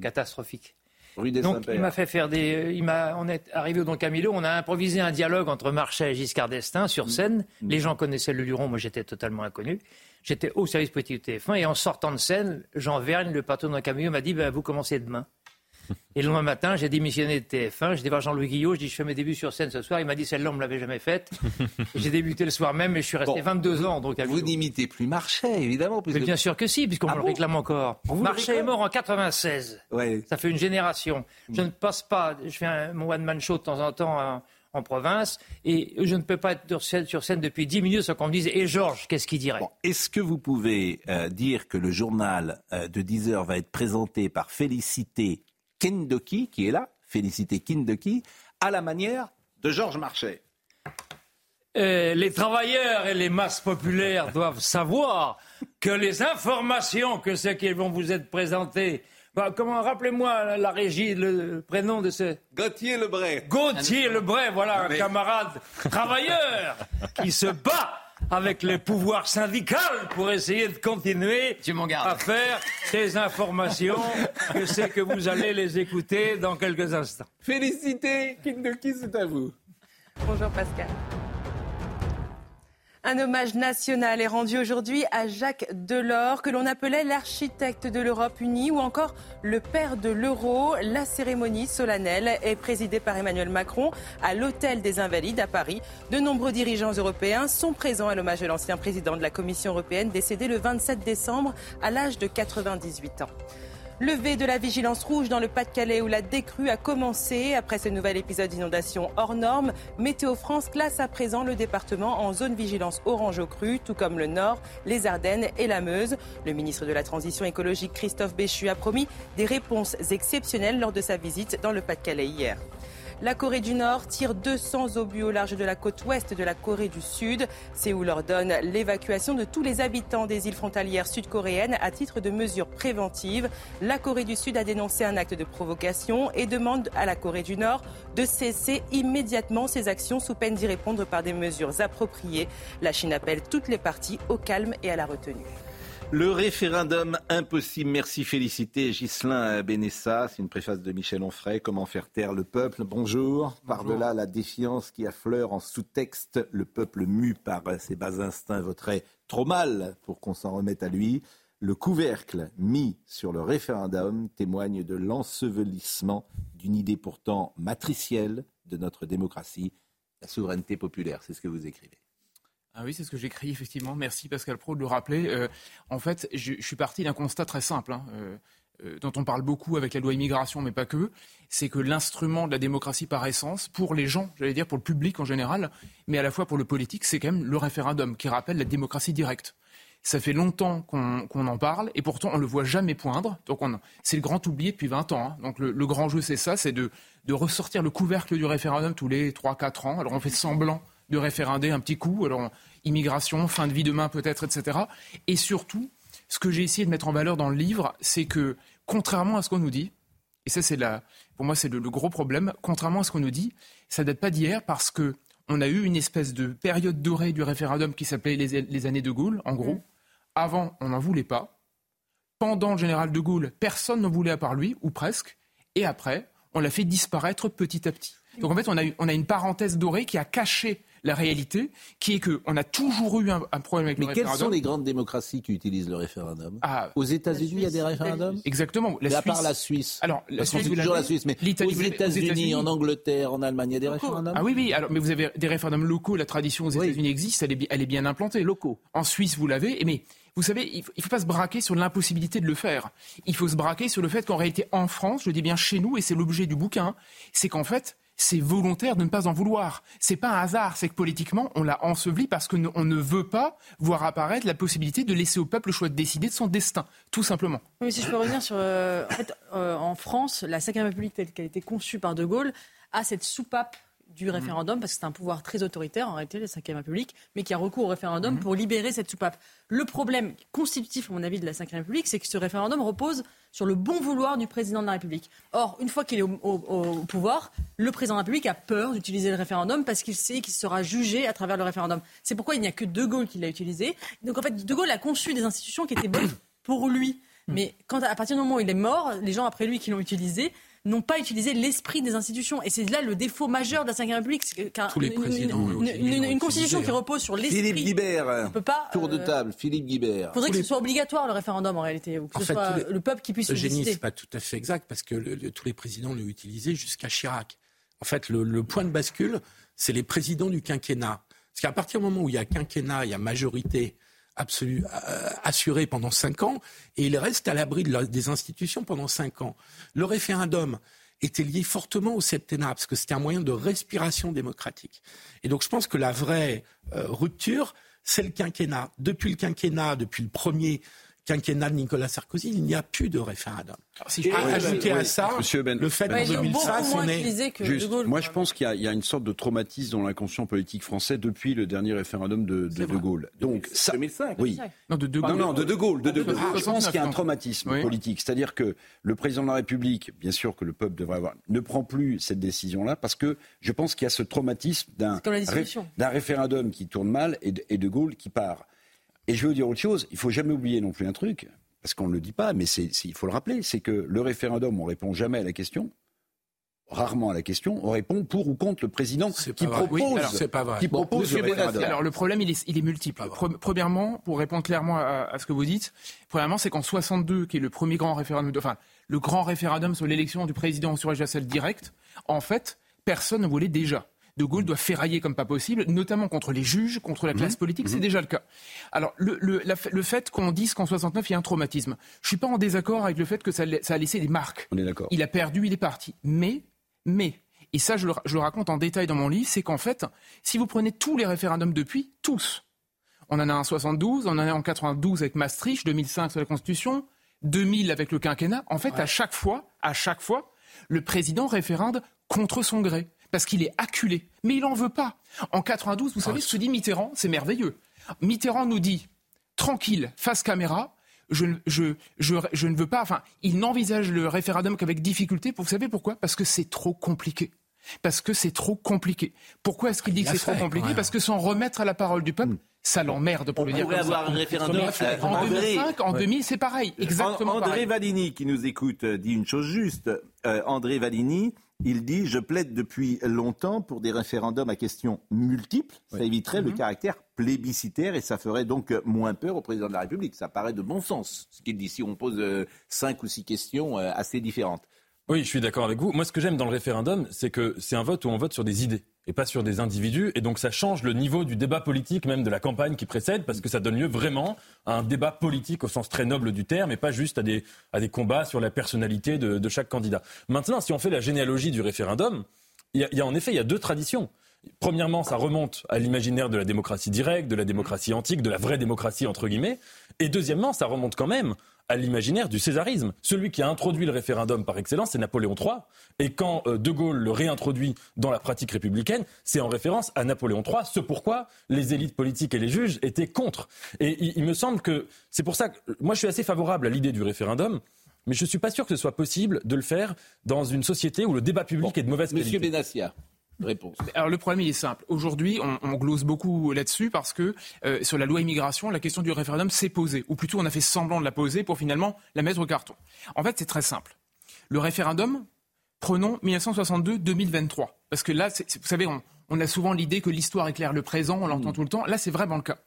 catastrophique. rue des Donc il m'a fait faire des. euh, Il m'a. On est arrivé au Don Camillo. On a improvisé un dialogue entre Marchais et Giscard d'Estaing sur scène. Les gens connaissaient le Luron. Moi, j'étais totalement inconnu. J'étais au service politique de TF1 et en sortant de scène, Jean Vergne, le patron de Don Camillo, m'a dit ben, vous commencez demain. Et le lendemain matin, j'ai démissionné de TF1. J'ai voir Jean-Louis Guillot. Je dis je fais mes débuts sur scène ce soir. Il m'a dit celle-là on me l'avait jamais faite. j'ai débuté le soir même et je suis resté Bon. 22 ans. Donc Vous n'imitez plus Marchais, évidemment. mais bien sûr que si, puisqu'on Ah me le réclame encore. On Marchais est mort en 96. Ouais. Ça fait une génération. Je ne passe pas, je fais un, mon one-man show de temps en temps en, en province, et je ne peux pas être sur scène, sur scène depuis 10 minutes sans qu'on me dise Et Georges, qu'est-ce qu'il dirait Bon, Est-ce que vous pouvez euh, dire que le journal euh, de 10 heures va être présenté par Félicité Kindoki, qui est là, Félicité Kindoki, à la manière de Georges Marchais Les travailleurs et les masses populaires doivent savoir que les informations que ceux qui vont vous être présentées. Bah, comment rappelez-moi la, la régie, le prénom de ce Gauthier Lebray. Gauthier Lebray, voilà un camarade travailleur qui se bat avec les pouvoirs syndicaux pour essayer de continuer à faire des informations. Je sais que vous allez les écouter dans quelques instants. Félicité Kindoki, c'est à vous. Bonjour Pascal. Un hommage national est rendu aujourd'hui à Jacques Delors, que l'on appelait l'architecte de l'Europe unie ou encore le père de l'euro. La cérémonie solennelle est présidée par Emmanuel Macron à l'Hôtel des Invalides à Paris. De nombreux dirigeants européens sont présents à l'hommage de l'ancien président de la Commission européenne décédé le 27 décembre à l'âge de 98 ans. Levé de la vigilance rouge dans le Pas-de-Calais où la décrue a commencé après ce nouvel épisode d'inondation hors norme. Météo France classe à présent le département en zone vigilance orange au cru, tout comme le Nord, les Ardennes et la Meuse. Le ministre de la Transition écologique Christophe Béchu a promis des réponses exceptionnelles lors de sa visite dans le Pas-de-Calais hier. La Corée du Nord tire 200 obus au large de la côte ouest de la Corée du Sud. Séoul ordonne l'évacuation de tous les habitants des îles frontalières sud-coréennes à titre de mesure préventive. La Corée du Sud a dénoncé un acte de provocation et demande à la Corée du Nord de cesser immédiatement ses actions sous peine d'y répondre par des mesures appropriées. La Chine appelle toutes les parties au calme et à la retenue. Le référendum impossible. Merci, félicité Ghislain Benessa. C'est une préface de Michel Onfray. Comment faire taire le peuple Bonjour. Par-delà la défiance qui affleure en sous-texte, le peuple mu par ses bas instincts voterait trop mal pour qu'on s'en remette à lui. Le couvercle mis sur le référendum témoigne de l'ensevelissement d'une idée pourtant matricielle de notre démocratie, la souveraineté populaire. C'est ce que vous écrivez. Ah oui, c'est ce que j'écris, effectivement. Merci Pascal Pro de le rappeler. Euh, en fait, je, suis parti d'un constat très simple, hein, euh, euh, dont on parle beaucoup avec la loi immigration, mais pas que. C'est que l'instrument de la démocratie par essence, pour les gens, j'allais dire pour le public en général, mais à la fois pour le politique, c'est quand même le référendum qui rappelle la démocratie directe. Ça fait longtemps qu'on en parle et pourtant on ne le voit jamais poindre. Donc c'est le grand oublié depuis 20 ans. Hein. Donc le, grand jeu c'est ça, c'est de, de ressortir le couvercle du référendum tous les 3-4 ans. Alors on fait semblant de référender un petit coup. Alors, immigration, fin de vie demain peut-être, etc. Et surtout, ce que j'ai essayé de mettre en valeur dans le livre, c'est que, contrairement à ce qu'on nous dit, et ça, c'est la, pour moi, c'est le, le, gros problème, contrairement à ce qu'on nous dit, ça date pas d'hier parce que on a eu une espèce de période dorée du référendum qui s'appelait les, les, années de Gaulle, en gros. Mmh. Avant, on n'en voulait pas. Pendant le général de Gaulle, personne n'en voulait à part lui, ou presque. Et après, on l'a fait disparaître petit à petit. Donc en fait, on a, on a une parenthèse dorée qui a caché la réalité, qui est qu'on a toujours eu un, un problème avec Mais le référendum. Mais quelles sont les grandes démocraties qui utilisent le référendum? Ah, Aux États-Unis, il y a des référendums? Exactement. La à part la Suisse. Alors, la Suisse, toujours la Suisse, mais aux États-Unis, en Angleterre, en Allemagne, il y a des référendums? Ah oui, oui. Alors, mais vous avez des référendums locaux. La tradition aux États-Unis oui. existe. Elle est, elle est bien implantée. Locaux. En Suisse, vous l'avez. Mais vous savez, il ne faut pas se braquer sur l'impossibilité de le faire. Il faut se braquer sur le fait qu'en réalité, en France, je dis bien chez nous, et c'est l'objet du bouquin, c'est qu'en fait, c'est volontaire de ne pas en vouloir. C'est pas un hasard, c'est que politiquement, on l'a enseveli parce qu'on ne veut pas voir apparaître la possibilité de laisser au peuple le choix de décider de son destin, tout simplement. Si je peux revenir sur. Euh, en, fait, euh, en France, la Ve République telle qu'elle a été conçue par De Gaulle a cette soupape du référendum, parce que c'est un pouvoir très autoritaire en réalité, la Ve République, mais qui a recours au référendum mmh. pour libérer cette soupape. Le problème constitutif, à mon avis, de la Ve République, c'est que ce référendum repose sur le bon vouloir du président de la République. Or, une fois qu'il est au, au, au, pouvoir, le président de la République a peur d'utiliser le référendum parce qu'il sait qu'il sera jugé à travers le référendum. C'est pourquoi il n'y a que De Gaulle qui l'a utilisé. Donc en fait, De Gaulle a conçu des institutions qui étaient bonnes pour lui. Mais quand, à partir du moment où il est mort, les gens après lui qui l'ont utilisé n'ont pas utilisé l'esprit des institutions. Et c'est là le défaut majeur de la Ve République. Tous les présidents. Une, une, une, une constitution qui repose sur l'esprit. Philippe Guibert. peut pas, Tour de table, Philippe Guibert. Il faudrait que ce soit obligatoire le référendum en réalité, ou que en ce fait, soit les, le peuple qui puisse le décider. c'est pas tout à fait exact parce que le, le, tous les présidents l'ont utilisé jusqu'à Chirac. En fait, le, le point de bascule, c'est les présidents du quinquennat. Parce qu'à partir du moment où il y a quinquennat, il y a majorité absolue euh, assurée pendant cinq ans, et il reste à l'abri de la, des institutions pendant cinq ans. Le référendum, était lié fortement au septennat, parce que c'était un moyen de respiration démocratique. Et donc je pense que la vraie euh, rupture, c'est le quinquennat. Depuis le quinquennat, depuis le premier quinquennat de Nicolas Sarkozy, il n'y a plus de référendum. Alors, si je peux oui, ajouter oui, à ça ben, le fait qu'en 2005, on est... Juste, moi, je pense qu'il y, y, a une sorte de traumatisme dans l'inconscient politique français depuis le dernier référendum de De, de Gaulle. Donc, ça, 2005. Oui. Non, de De Gaulle. Non, non, de De Gaulle. De de Gaulle. Ah, je pense qu'il y a un traumatisme oui. politique. C'est-à-dire que le président de la République, bien sûr que le peuple devrait avoir, ne prend plus cette décision-là parce que je pense qu'il y a ce traumatisme d'un ré, référendum qui tourne mal et de, et de Gaulle qui part. Et je veux dire autre chose, il faut jamais oublier non plus un truc, parce qu'on ne le dit pas, mais c'est, il faut le rappeler, c'est que le référendum, on répond jamais à la question. rarement à la question, on répond pour ou contre le président qui propose, Oui, alors, c'est pas vrai. qui Bon, propose Monsieur le. Alors le problème, il est, il est multiple. Pre- Premièrement, pour répondre clairement à, à ce que vous dites, premièrement, c'est qu'en 62, qui est le premier grand référendum, enfin le grand référendum sur l'élection du président au suffrage direct, en fait, personne ne voulait déjà. De Gaulle doit ferrailler comme pas possible, notamment contre les juges, contre la classe politique, c'est déjà le cas. Alors, le, le, la- le fait qu'on dise qu'en 69, il y a un traumatisme, je suis pas en désaccord avec le fait que ça, a laissé des marques. On est d'accord. Il a perdu, il est parti. Mais, mais, et ça je le, je le raconte en détail dans mon livre, c'est qu'en fait, si vous prenez tous les référendums depuis, tous, on en a un en 72, on en a un en 92 avec Maastricht, 2005 sur la Constitution, 2000 avec le quinquennat. En fait, à chaque fois, à chaque fois, le président référende contre son gré. Parce qu'il est acculé. Mais il n'en veut pas. En 92, vous savez ce que dit Mitterrand C'est merveilleux. Mitterrand nous dit, tranquille, face caméra, je, ne- je, je, je ne veux pas, enfin, il n'envisage le référendum qu'avec difficulté. Vous savez pourquoi? Parce que c'est trop compliqué. Parce que c'est trop compliqué. Pourquoi est-ce qu'il dit Il que c'est trop compliqué? Parce que sans remettre à la parole du peuple, ça l'emmerde pour On le dire pourrait comme ça. avoir un référendum, En André- 2005, en 2000, c'est pareil. Exactement André pareil. Valigny, qui nous écoute, euh, dit une chose juste. Euh, André Valigny, il dit Je plaide depuis longtemps pour des référendums à questions multiples. Ça éviterait Mhm. le caractère plébiscitaire et ça ferait donc euh, moins peur au président de la République. Ça paraît de bon sens, ce qu'il dit, si on pose euh, cinq ou six questions euh, assez différentes. Oui, je suis d'accord avec vous. Moi, ce que j'aime dans le référendum, c'est que c'est un vote où on vote sur des idées et pas sur des individus. Et donc, ça change le niveau du débat politique, même de la campagne qui précède, parce que ça donne lieu vraiment à un débat politique au sens très noble du terme et pas juste à des, à des combats sur la personnalité de, de chaque candidat. Maintenant, si on fait la généalogie du référendum, il y a, il y a en effet, il y a deux traditions. Premièrement, ça remonte à l'imaginaire de la démocratie directe, de la démocratie antique, de la vraie démocratie entre guillemets. Et deuxièmement, ça remonte quand même à l'imaginaire du césarisme. Celui qui a introduit le référendum par excellence, c'est Napoléon III. Et quand euh, De Gaulle le réintroduit dans la pratique républicaine, c'est en référence à Napoléon III, ce pourquoi les élites politiques et les juges étaient contre. Et il, me semble que c'est pour ça que moi je suis assez favorable à l'idée du référendum. Mais je ne suis pas sûr que ce soit possible de le faire dans une société où le débat public est de mauvaise Monsieur qualité. Benassia, réponse. Alors le problème il est simple. Aujourd'hui, on, on glose beaucoup là-dessus parce que euh, sur la loi immigration, la question du référendum s'est posée, ou plutôt on a fait semblant de la poser pour finalement la mettre au carton. En fait, c'est très simple. Le référendum, prenons 1962-2023, parce que là, vous savez, on, on a souvent l'idée que l'histoire éclaire le présent, on l'entend tout le temps. Là, c'est vraiment le cas.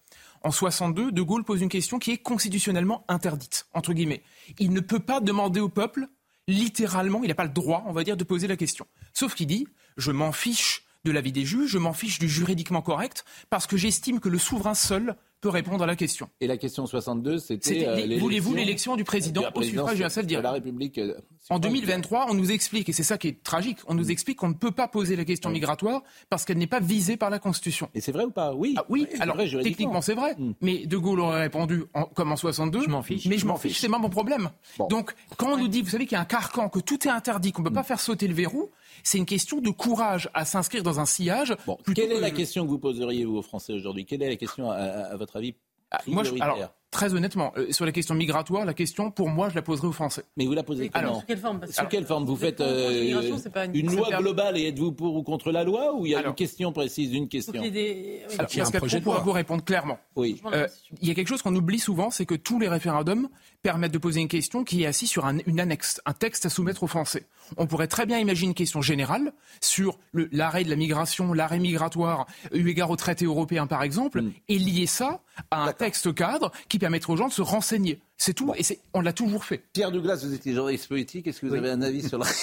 En 62, De Gaulle pose une question qui est constitutionnellement interdite, entre guillemets. Il ne peut pas demander au peuple, littéralement, il n'a pas le droit, on va dire, de poser la question. Sauf qu'il dit, je m'en fiche de l'avis des juges, je m'en fiche du juridiquement correct, parce que j'estime que le souverain seul peut répondre à la question. Et la question 62, c'était. Euh, voulez-vous l'élection du président de la au suffrage universel de direct? La République. En 2023, on nous explique, et c'est ça qui est tragique, on nous explique qu'on ne peut pas poser la question migratoire parce qu'elle n'est pas visée par la Constitution. Et c'est vrai ou pas? Oui. Ah oui, alors vrai, techniquement c'est vrai, Mm. mais De Gaulle aurait répondu en- comme en 62, Je m'en fiche. mais je Je m'en fiche, fiche. c'est pas mon problème. Bon. Donc quand on nous dit, vous savez qu'il y a un carcan, que tout est interdit, qu'on ne peut Mm. pas faire sauter le verrou, c'est une question de courage à s'inscrire dans un sillage. Bon, quelle est que- la question que vous poseriez vous aux Français aujourd'hui? Quelle est la question, à, à- à votre avis, Ah, moi, je- prioritaire? alors, très honnêtement, euh, sur la question migratoire, la question, pour moi, je la poserai aux Français. Mais vous la posez Alors, comment sous quelle forme? Sous quelle forme Vous faites euh, pas une- loi globale et êtes-vous pour ou contre la loi ou il y a Alors, une question précise, une question ait des- oui. Alors, qu'il y un projet vous répondre clairement. Oui. Euh, il y a quelque chose qu'on oublie souvent, c'est que tous les référendums permettent de poser une question qui est assise sur un- une annexe, un texte à soumettre aux Français. On pourrait très bien imaginer une question générale sur l'arrêt de la migration, l'arrêt migratoire, eu égard au traité européen par exemple, Mm. et lier ça à un texte cadre qui permettrait aux gens de se renseigner. C'est tout, et c'est- on l'a toujours fait. Pierre Douglas, vous étiez journaliste politique. Est-ce que vous avez un avis sur la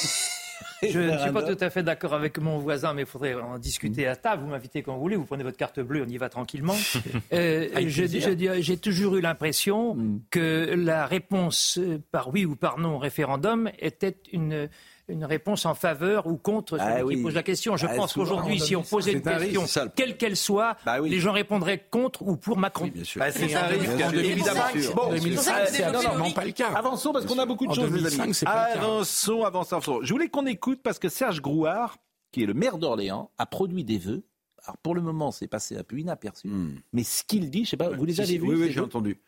Je ne suis pas tout à fait d'accord avec mon voisin, mais il faudrait en discuter à table. Vous m'invitez quand vous voulez, vous prenez votre carte bleue, on y va tranquillement. Euh, J'ai toujours eu l'impression que la réponse euh, par oui ou par non au référendum était une, une réponse en faveur ou contre celui Ah oui. qui pose la question. Je Ah, pense qu'aujourd'hui, si on posait une risque, question, quelle qu'elle soit, Bah oui. les gens répondraient contre ou pour Macron. Bien sûr. Bah, c'est un risque, En 2005, évidemment. c'est- Bon, en 2005, ah, c'est non, non, absolument non. pas le cas. Avançons parce qu'on a beaucoup de En choses, les 2005, amis. c'est pas le cas. Avançons, avançons, avançons. Je voulais qu'on écoute parce que Serge Grouard, qui est le maire d'Orléans, a produit des vœux. Alors pour le moment, c'est passé un peu inaperçu. Hmm. Mais ce qu'il dit, je sais pas, vous les avez si, vus Oui, oui, j'ai entendu.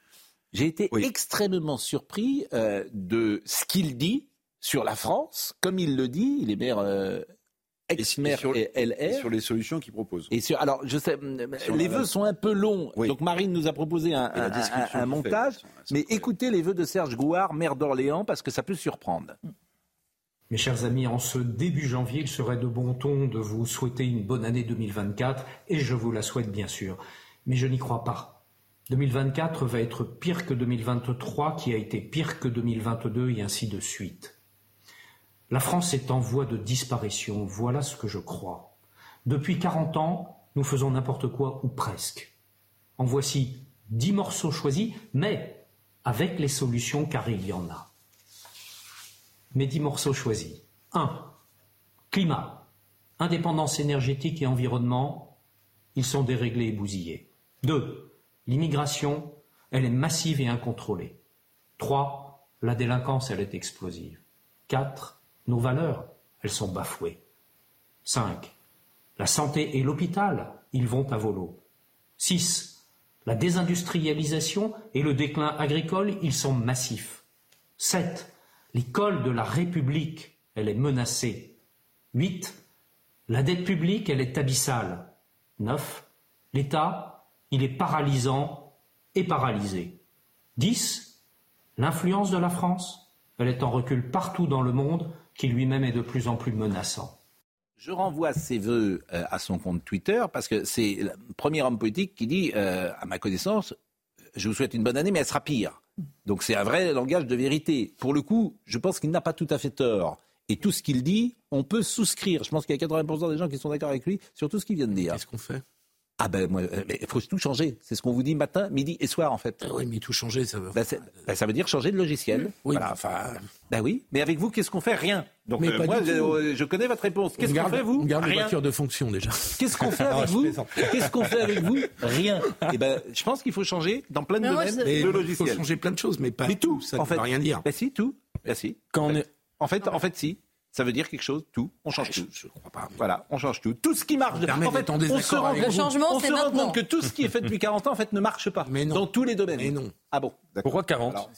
J'ai été Oui. extrêmement surpris euh, de ce qu'il dit sur la France, comme il le dit. Il est maire, euh, ex-maire et Et LR. sur les solutions qu'il propose. Et sur, alors, je sais, Sur les vœux sont un peu longs. Oui. Donc, Marine nous a proposé un, fait, montage. Mais incroyable. écoutez les vœux de Serge Gouard, maire d'Orléans, parce que ça peut surprendre. Mes chers amis, en ce début janvier, il serait de bon ton de vous souhaiter une bonne année 2024, et je vous la souhaite bien sûr. Mais je n'y crois pas. 2024 va être pire que 2023, qui a été pire que 2022, et ainsi de suite. La France est en voie de disparition, voilà ce que je crois. Depuis 40 ans, nous faisons n'importe quoi ou presque. En voici dix morceaux choisis, mais avec les solutions car il y en a. Mes dix morceaux choisis. 1. Climat. Indépendance énergétique et environnement. Ils sont déréglés et bousillés. 2. L'immigration. Elle est massive et incontrôlée. 3. La délinquance, elle est explosive. 4. Nos valeurs, elles sont bafouées. 5. La santé et l'hôpital, ils vont à volo. 6. La désindustrialisation et le déclin agricole, ils sont massifs. 7. L'école de la République, elle est menacée. 8. La dette publique, elle est abyssale. 9. L'État, il est paralysant et paralysé. 10. L'influence de la France, elle est en recul partout dans le monde, qui lui-même est de plus en plus menaçant. Je renvoie ses voeux euh, à son compte Twitter parce que c'est le premier homme politique qui dit, euh, à ma connaissance, je vous souhaite une bonne année, mais elle sera pire. Donc c'est un vrai langage de vérité. Pour le coup, je pense qu'il n'a pas tout à fait tort. Et tout ce qu'il dit, on peut souscrire. Je pense qu'il y a 80% des gens qui sont d'accord avec lui sur tout ce qu'il vient de dire. Qu'est-ce qu'on fait? Ah ben, moi, euh, il faut tout changer. C'est ce qu'on vous dit matin, midi et soir, en fait. Ah Oui, mais tout changer, ça veut. Ben, ben, ça veut dire changer de logiciel. Oui, Voilà. enfin. Ben oui, mais avec vous, qu'est-ce qu'on fait? Rien. Donc Mais euh, pas moi, du je, tout. euh, je connais votre réponse. Qu'est-ce on qu'on fait, vous? on garde les Rien. voitures de fonction déjà. Qu'est-ce qu'on fait Non, avec vous? Qu'est-ce qu'on fait avec vous? Rien. Eh ben, je pense qu'il faut changer dans plein de domaines le il faut logiciel. changer plein de choses, mais pas Mais tout, Ça en ne fait. veut rien dire. Ben si, tout. Ben si. Quand on est- En fait, en fait, si. Ça veut dire quelque chose, tout. On change Je, tout. je crois pas. Voilà, on change tout. Tout ce qui marche. en fait, on se rend, compte- changement, on se rend compte que tout ce qui est fait depuis 40 ans, en fait, ne marche pas. Mais non. Dans tous les domaines. Mais non. Ah bon d'accord. Pourquoi 40 Alors,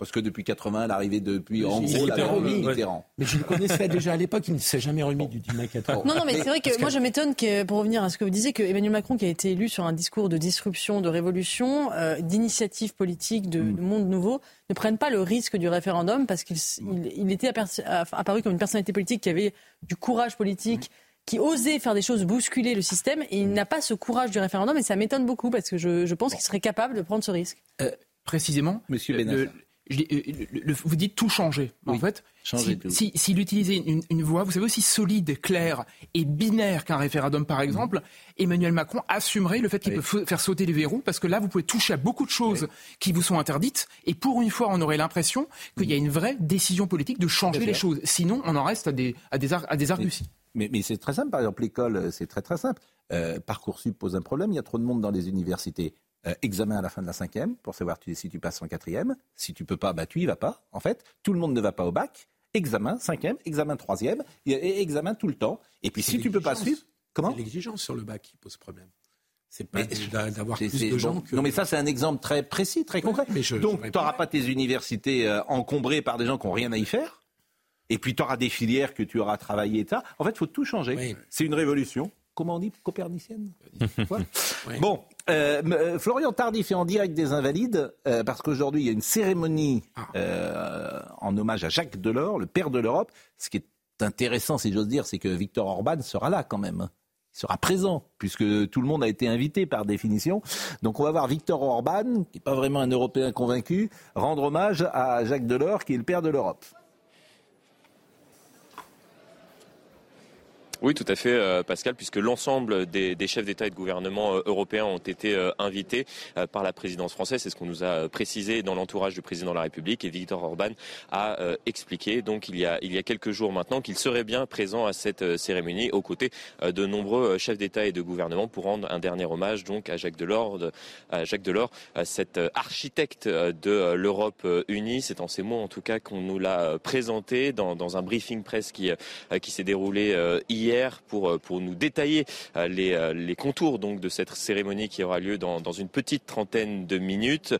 Parce que depuis 80, l'arrivée depuis, en Il gros, la remis. Mitterrand. Mais je le connaissais déjà à l'époque, il ne s'est jamais remis du 10 mai 80. Non, non, mais c'est vrai que moi je m'étonne que, pour revenir à ce que vous disiez, que Emmanuel Macron, qui a été élu sur un discours de disruption, de révolution, euh, d'initiative politique, de, Mm. de monde nouveau, ne prenne pas le risque du référendum parce qu'il s- il, il était apparu comme une personnalité politique qui avait du courage politique. qui osait faire des choses, bousculer le système, et il n'a pas ce courage du référendum, et ça m'étonne beaucoup, parce que je, je pense qu'il serait capable de prendre ce risque. précisément, Monsieur le- Benassa. Je dis, euh, le- le- vous dites tout changer. En fait, changer si- si- s'il utilisait une, une voix, vous savez, aussi solide, claire et binaire qu'un référendum, par exemple, Emmanuel Macron assumerait le fait qu'il Oui. peut fa- faire sauter les verrous, parce que là, vous pouvez toucher à beaucoup de choses qui vous sont interdites, et pour une fois, on aurait l'impression qu'il y a une vraie décision politique de changer les choses. Sinon, on en reste à des, à des, ar- à des arguties. Mais, mais c'est très simple, par exemple, l'école, c'est très très simple. Euh, Parcoursup pose un problème, il y a trop de monde dans les universités. Euh, examen à la fin de la cinquième pour savoir tu- si tu passes en quatrième. Si tu peux pas, bah tu y vas pas. En fait, tout le monde ne va pas au bac. Examen cinquième, examen troisième, et, et examen tout le temps. Et puis si tu peux pas suivre, comment C'est l'exigence sur le bac qui pose problème. C'est pas d'avoir plus de bon, gens que. Non, mais ça, c'est un exemple très précis, très concret. mais je- Donc, tu n'auras pas tes universités euh, encombrées par des gens qui n'ont rien à y faire. Et puis, tu auras des filières que tu auras travaillées et ça. En fait, il faut tout changer. Oui. C'est une révolution. Comment on dit? Copernicienne. Oui. Bon, euh, euh, Florian Tardif est en direct des Invalides euh, parce qu'aujourd'hui, il y a une cérémonie Ah. euh, en hommage à Jacques Delors, le père de l'Europe. Ce qui est intéressant, si j'ose dire, c'est que Victor Orban sera là quand même. Il sera présent, puisque tout le monde a été invité par définition. Donc on va voir Victor Orban, qui n'est pas vraiment un Européen convaincu, rendre hommage à Jacques Delors, qui est le père de l'Europe. Oui, tout à fait, euh, Pascal, puisque l'ensemble des, des chefs d'État et de gouvernement euh, européens ont été euh, invités par la présidence française. C'est ce qu'on nous a précisé dans l'entourage du président de la République. Et Victor Orban a expliqué, donc il y a, il y a quelques jours maintenant, qu'il serait bien présent à cette cérémonie aux côtés de nombreux chefs d'État et de gouvernement pour rendre un dernier hommage donc à Jacques Delors, de- à Jacques Delors, cet architecte de l'Europe unie. C'est en ces mots, en tout cas, qu'on nous l'a présenté dans, dans un briefing presse qui, qui s'est déroulé hier hier pour, nous détailler les, les contours donc, de cette cérémonie qui aura lieu dans, une petite trentaine de minutes.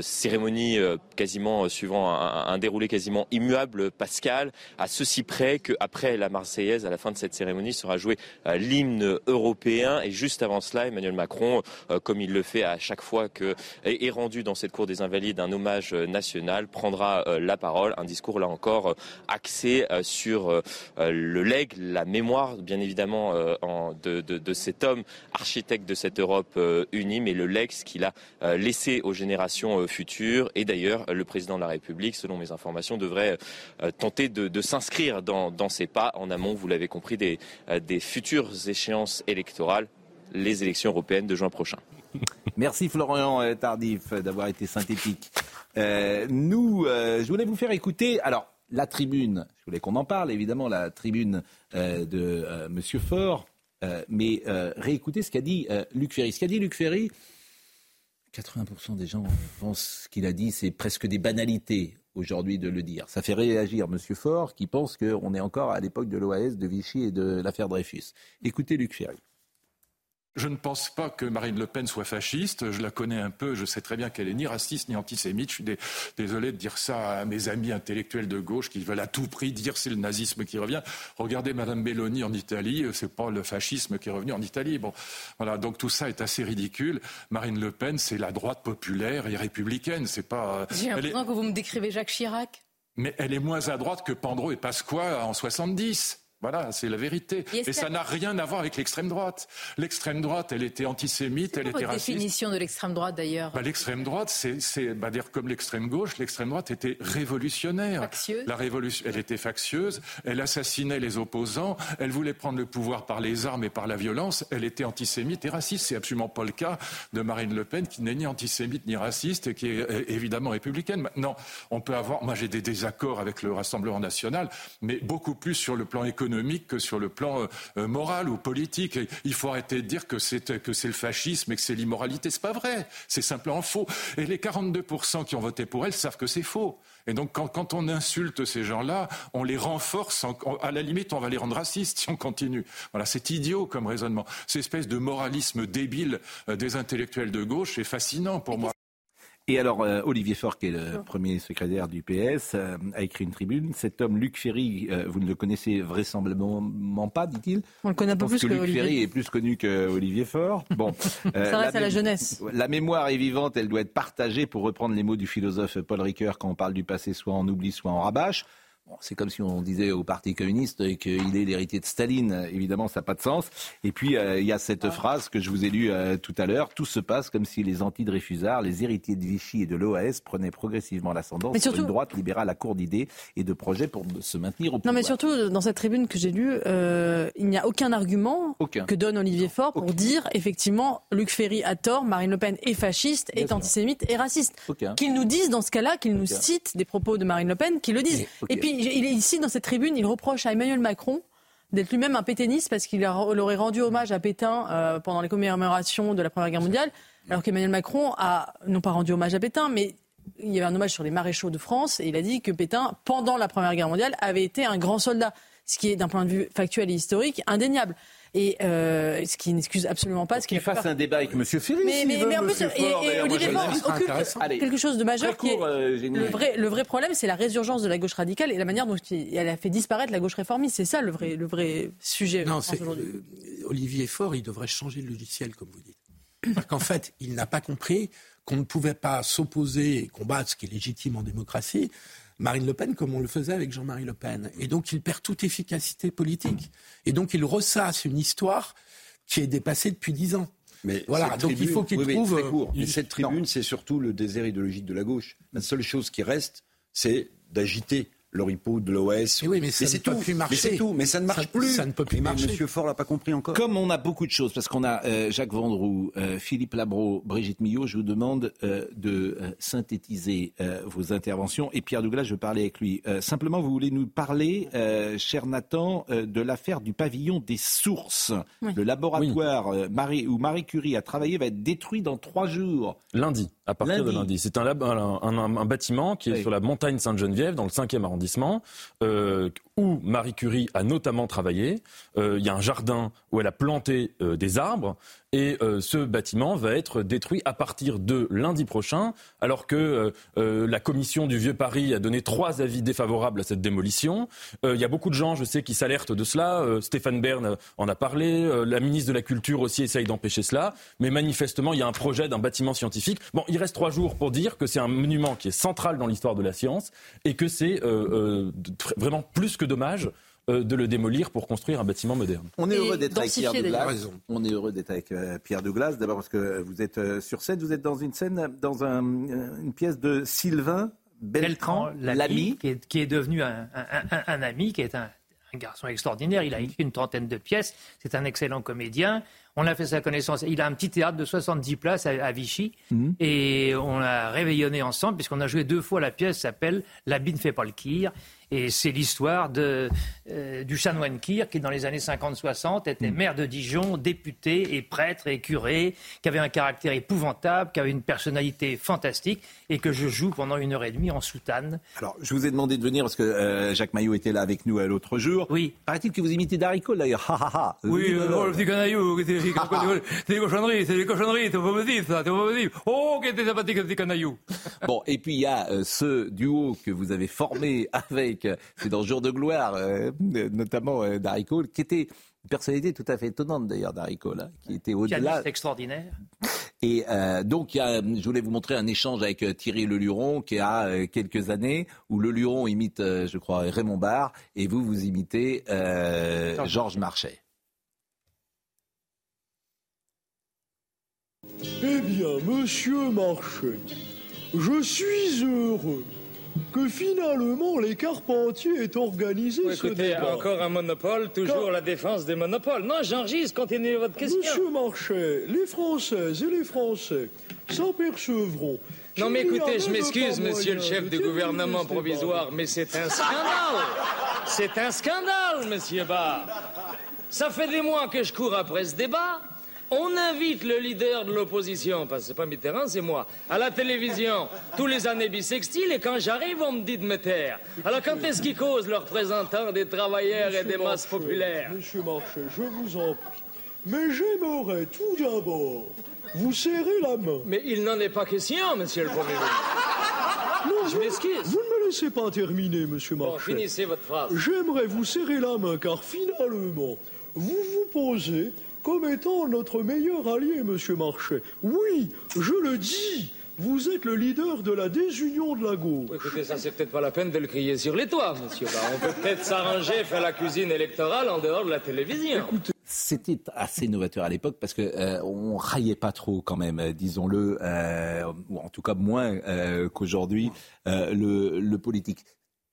cérémonie quasiment suivant un, un, déroulé quasiment immuable, Pascal, à ceci près qu'après la Marseillaise, à la fin de cette cérémonie, sera joué l'hymne européen. Et juste avant cela, Emmanuel Macron, comme il le fait à chaque fois que est rendu dans cette cour des Invalides un hommage national, prendra la parole. Un discours là encore axé sur le legs, la mémoire, bien évidemment, de, de, cet homme architecte de cette Europe unie, mais le legs qu'il a laissé aux générations futures. Et d'ailleurs, le président de la République, selon mes informations, devrait tenter de, s'inscrire dans, dans, ces pas en amont, vous l'avez compris, des, futures échéances électorales, les élections européennes de juin prochain. Merci Florian euh, Tardif d'avoir été synthétique. Euh, nous, euh, je voulais vous faire écouter. Alors, la tribune, je voulais qu'on en parle, évidemment, la tribune euh, de euh, Monsieur Faure, mais réécoutez ce qu'a dit Luc Ferry. Ce qu'a dit Luc Ferry, 80% des gens pensent qu'il a dit, c'est presque des banalités aujourd'hui de le dire. Ça fait réagir Monsieur Faure qui pense qu'on est encore à l'époque de l'OAS, de Vichy et de l'affaire Dreyfus. Écoutez Luc Ferry. Je ne pense pas que Marine Le Pen soit fasciste. Je la connais un peu. Je sais très bien qu'elle est ni raciste ni antisémite. Je suis désolé de dire ça à mes amis intellectuels de gauche qui veulent à tout prix dire c'est le nazisme qui revient. Regardez Madame Belloni en Italie. C'est pas le fascisme qui est revenu en Italie. Bon, voilà. Donc tout ça est assez ridicule. Marine Le Pen, c'est la droite populaire et républicaine. C'est pas. J'ai l'impression que vous me décrivez Jacques Chirac. Mais elle est moins à droite que Pandro et Pasqua en 70. Voilà, c'est la vérité. Et, ça n'a rien à voir avec l'extrême droite. L'extrême droite, elle était antisémite, elle était votre raciste. définition de l'extrême droite d'ailleurs bah, L'extrême droite, c'est bah, dire comme l'extrême gauche. L'extrême droite était révolutionnaire. Factieuse. La révolution, elle était factieuse. Elle assassinait les opposants. Elle voulait prendre le pouvoir par les armes et par la violence. Elle était antisémite et raciste. C'est absolument pas le cas de Marine Le Pen, qui n'est ni antisémite ni raciste et qui est évidemment républicaine. Maintenant, on peut avoir. Moi, j'ai des désaccords avec le Rassemblement national, mais beaucoup plus sur le plan économique économique que sur le plan euh, euh, moral ou politique. Et il faut arrêter de dire que c'est que c'est le fascisme et que c'est l'immoralité. C'est pas vrai. C'est simplement faux. Et les 42% qui ont voté pour elle savent que c'est faux. Et donc, quand, quand, on insulte ces gens-là, on les renforce. En, à la limite, on va les rendre racistes si on continue. Voilà, c'est idiot comme raisonnement. Cette espèce de moralisme débile euh, des intellectuels de gauche est fascinant pour moi. Et alors, euh, Olivier Faure, qui est le premier secrétaire du PS, euh, a écrit une tribune. Cet homme, Luc Ferry, euh, vous ne le connaissez vraisemblablement pas, dit-il. On le connaît un peu plus que, que Luc Olivier. Ferry est plus connu que Olivier Faure. Bon, Ça reste à la jeunesse. La mémoire est vivante, elle doit être partagée, pour reprendre les mots du philosophe Paul Ricoeur, quand on parle du passé, soit on oublie, soit on rabâche. C'est comme si on disait au Parti communiste qu'il est l'héritier de Staline. Évidemment, ça n'a pas de sens. Et puis, euh, il y a cette Ah. phrase que je vous ai lue euh, tout à l'heure. Tout se passe comme si les anti-Dreyfusards, les héritiers de Vichy et de l'OAS prenaient progressivement l'ascendant Mais sur une droite libérale à court d'idées et de projets pour se maintenir au Non, pouvoir. mais surtout, dans cette tribune que j'ai lue, euh, il n'y a aucun argument Aucun. que donne Olivier Faure pour dire, effectivement, Luc Ferry a tort, Marine Le Pen est fasciste, est antisémite et raciste. Aucun. Qu'il nous dise, dans ce cas-là, qu'il nous Aucun. cite des propos de Marine Le Pen, qu'il le dise. Ok. Et puis, il ici, dans cette tribune, il reproche à Emmanuel Macron d'être lui-même un pétainiste parce qu'il aurait rendu hommage à Pétain euh, pendant les commémorations de la Première Guerre mondiale, alors qu'Emmanuel Macron a non pas rendu hommage à Pétain, mais il y avait un hommage sur les maréchaux de France et il a dit que Pétain, pendant la Première Guerre mondiale, avait été un grand soldat, ce qui est d'un point de vue factuel et historique indéniable. Et euh, ce qui n'excuse absolument pas ce Qu'il fasse un débat avec M. Ferry. mais, s'il mais, veut, mais en plus, et, et Olivier sera occupe quelque chose de majeur qui est euh, le vrai, le vrai problème, c'est la résurgence de la gauche radicale et la manière dont elle a fait disparaître la gauche réformiste. C'est ça le vrai, le vrai sujet. Non, aujourd'hui. euh, Olivier Faure, il devrait changer le logiciel, comme vous dites. Parce qu'en fait, il n'a pas compris qu'on ne pouvait pas s'opposer et combattre ce qui est légitime en démocratie, Marine Le Pen comme on le faisait avec Jean-Marie Le Pen. Et donc, il perd toute efficacité politique. Et donc, il ressasse une histoire qui est dépassée depuis dix ans. Mais voilà, donc il faut qu'il oui, oui, trouve. très court. euh, Mais cette tribune, c'est surtout le désert idéologique de la gauche. La seule chose qui reste, c'est d'agiter l'oripeau de l'OS. Mais oui, mais ça ne c'est peut tout. plus marcher. Mais c'est tout. Mais ça ne marche Ça- plus. ça ne peut plus marcher. Monsieur Faure l'a pas compris encore. Comme on a beaucoup de choses, parce qu'on a euh, Jacques Vendroux, euh, Philippe Labro, Brigitte Millot, je vous demande euh, de synthétiser euh, vos interventions. Et Pierre Douglas, je veux parler avec lui. Euh, simplement, vous voulez nous parler, euh, cher Nathan, euh, de l'affaire du pavillon des sources. Oui. Le laboratoire euh, Marie, où Marie Curie a travaillé va être détruit dans trois jours. Lundi, à partir de Lundi. lundi. C'est un, lab- un, un- un- un bâtiment qui est Oui. sur la montagne Sainte-Geneviève, dans le 5e arrondissement. Euh, où Marie Curie a notamment travaillé. Euh, il y a un jardin où elle a planté euh, des arbres. Et euh, ce bâtiment va être détruit à partir de lundi prochain, alors que euh, euh, la commission du Vieux Paris a donné trois avis défavorables à cette démolition. Euh, Il y a beaucoup de gens, je sais, qui s'alertent de cela. Stéphane Bern en a parlé. La ministre de la Culture aussi essaye d'empêcher cela. Mais manifestement, il y a un projet d'un bâtiment scientifique. Bon, il reste trois jours pour dire que c'est un monument qui est central dans l'histoire de la science et que c'est vraiment plus que dommage de le démolir pour construire un bâtiment moderne. On est heureux d'être avec Pierre Douglas. On est heureux d'être avec euh, Pierre Douglas. D'abord parce que vous êtes euh, sur scène, vous êtes dans une scène, dans un, euh, une pièce de Sylvain Beltran, l'ami, l'ami. qui est, qui est devenu un, un- un- un ami, qui est un, un garçon extraordinaire. Il a écrit une trentaine de pièces. C'est un excellent comédien. On a fait sa connaissance. Il a un petit théâtre de 70 places à, à Vichy. Mhm. Et on a réveillonné ensemble, puisqu'on a joué deux fois la pièce s'appelle L'habit ne fait pas le kir. Et c'est l'histoire de, euh, du chanoine Kir, qui dans les années 50-60 était maire de Dijon, député et prêtre et curé, qui avait un caractère épouvantable, qui avait une personnalité fantastique, et que je joue pendant une heure et demie en soutane. Alors, je vous ai demandé de venir parce que euh, Jacques Maillot était là avec nous euh, l'autre jour. Oui. Paraît-il que vous imitez Darry Cole d'ailleurs. Ha, ha, ha. Oui, euh, oh, le petit canaillou, c'est c'est des cochonneries, c'est des cochonneries, tu peux me dire ça, tu peux me dire. Oh, qu'est-ce que c'est sympathique, ce petit canaillou. Bon, et puis il y a euh, ce duo que vous avez formé avec, euh, c'est dans Jour de gloire, euh, euh, notamment euh, Darry Cole, qui était une personnalité tout à fait étonnante d'ailleurs, Darry Cole, hein, qui était au-delà. Extraordinaire. Et euh, donc, il y a, je voulais vous montrer un échange avec euh, Thierry Leluron, qui a euh, quelques années, où Leluron imite, euh, je crois, Raymond Barre, et vous, vous imitez euh, Georges Marchais. Eh bien, monsieur Marchais, je suis heureux que finalement les Carpentiers aient organisé ce Écoutez, débat. encore un monopole, toujours la défense des monopoles. Non, j'enregistre, continuez votre question. Monsieur Marchais, les Françaises et les Français s'apercevront. Non mais écoutez, je m'excuse, monsieur le chef de du gouvernement ce provisoire, mais c'est un scandale C'est un scandale, monsieur Barr Ça fait des mois que je cours après ce débat. On invite le leader de l'opposition, parce que c'est pas Mitterrand, c'est moi, à la télévision, tous les années bissextiles, et quand j'arrive, on me dit de me taire. Alors quand est-ce qu'ils causent le représentant des travailleurs et des masses populaires Monsieur Marchais, je vous en prie. Mais j'aimerais tout d'abord vous serrer la main. Mais il n'en est pas question, monsieur le Premier ministre. Non, Je m'excuse. Vous ne me laissez pas terminer, monsieur Bon, Marchais. finissez votre phrase. J'aimerais vous serrer la main car finalement, vous vous posez comme étant notre meilleur allié, monsieur Marchais. Oui, je le dis, vous êtes le leader de la désunion de la gauche. Écoutez, ça, c'est peut-être pas la peine de le crier sur les toits, monsieur. Barr. on peut peut-être s'arranger, faire la cuisine électorale en dehors de la télévision. C'était assez novateur à l'époque parce que euh, on raillait pas trop quand même, euh, disons-le, euh, ou en tout cas moins euh, qu'aujourd'hui, euh, le, le politique.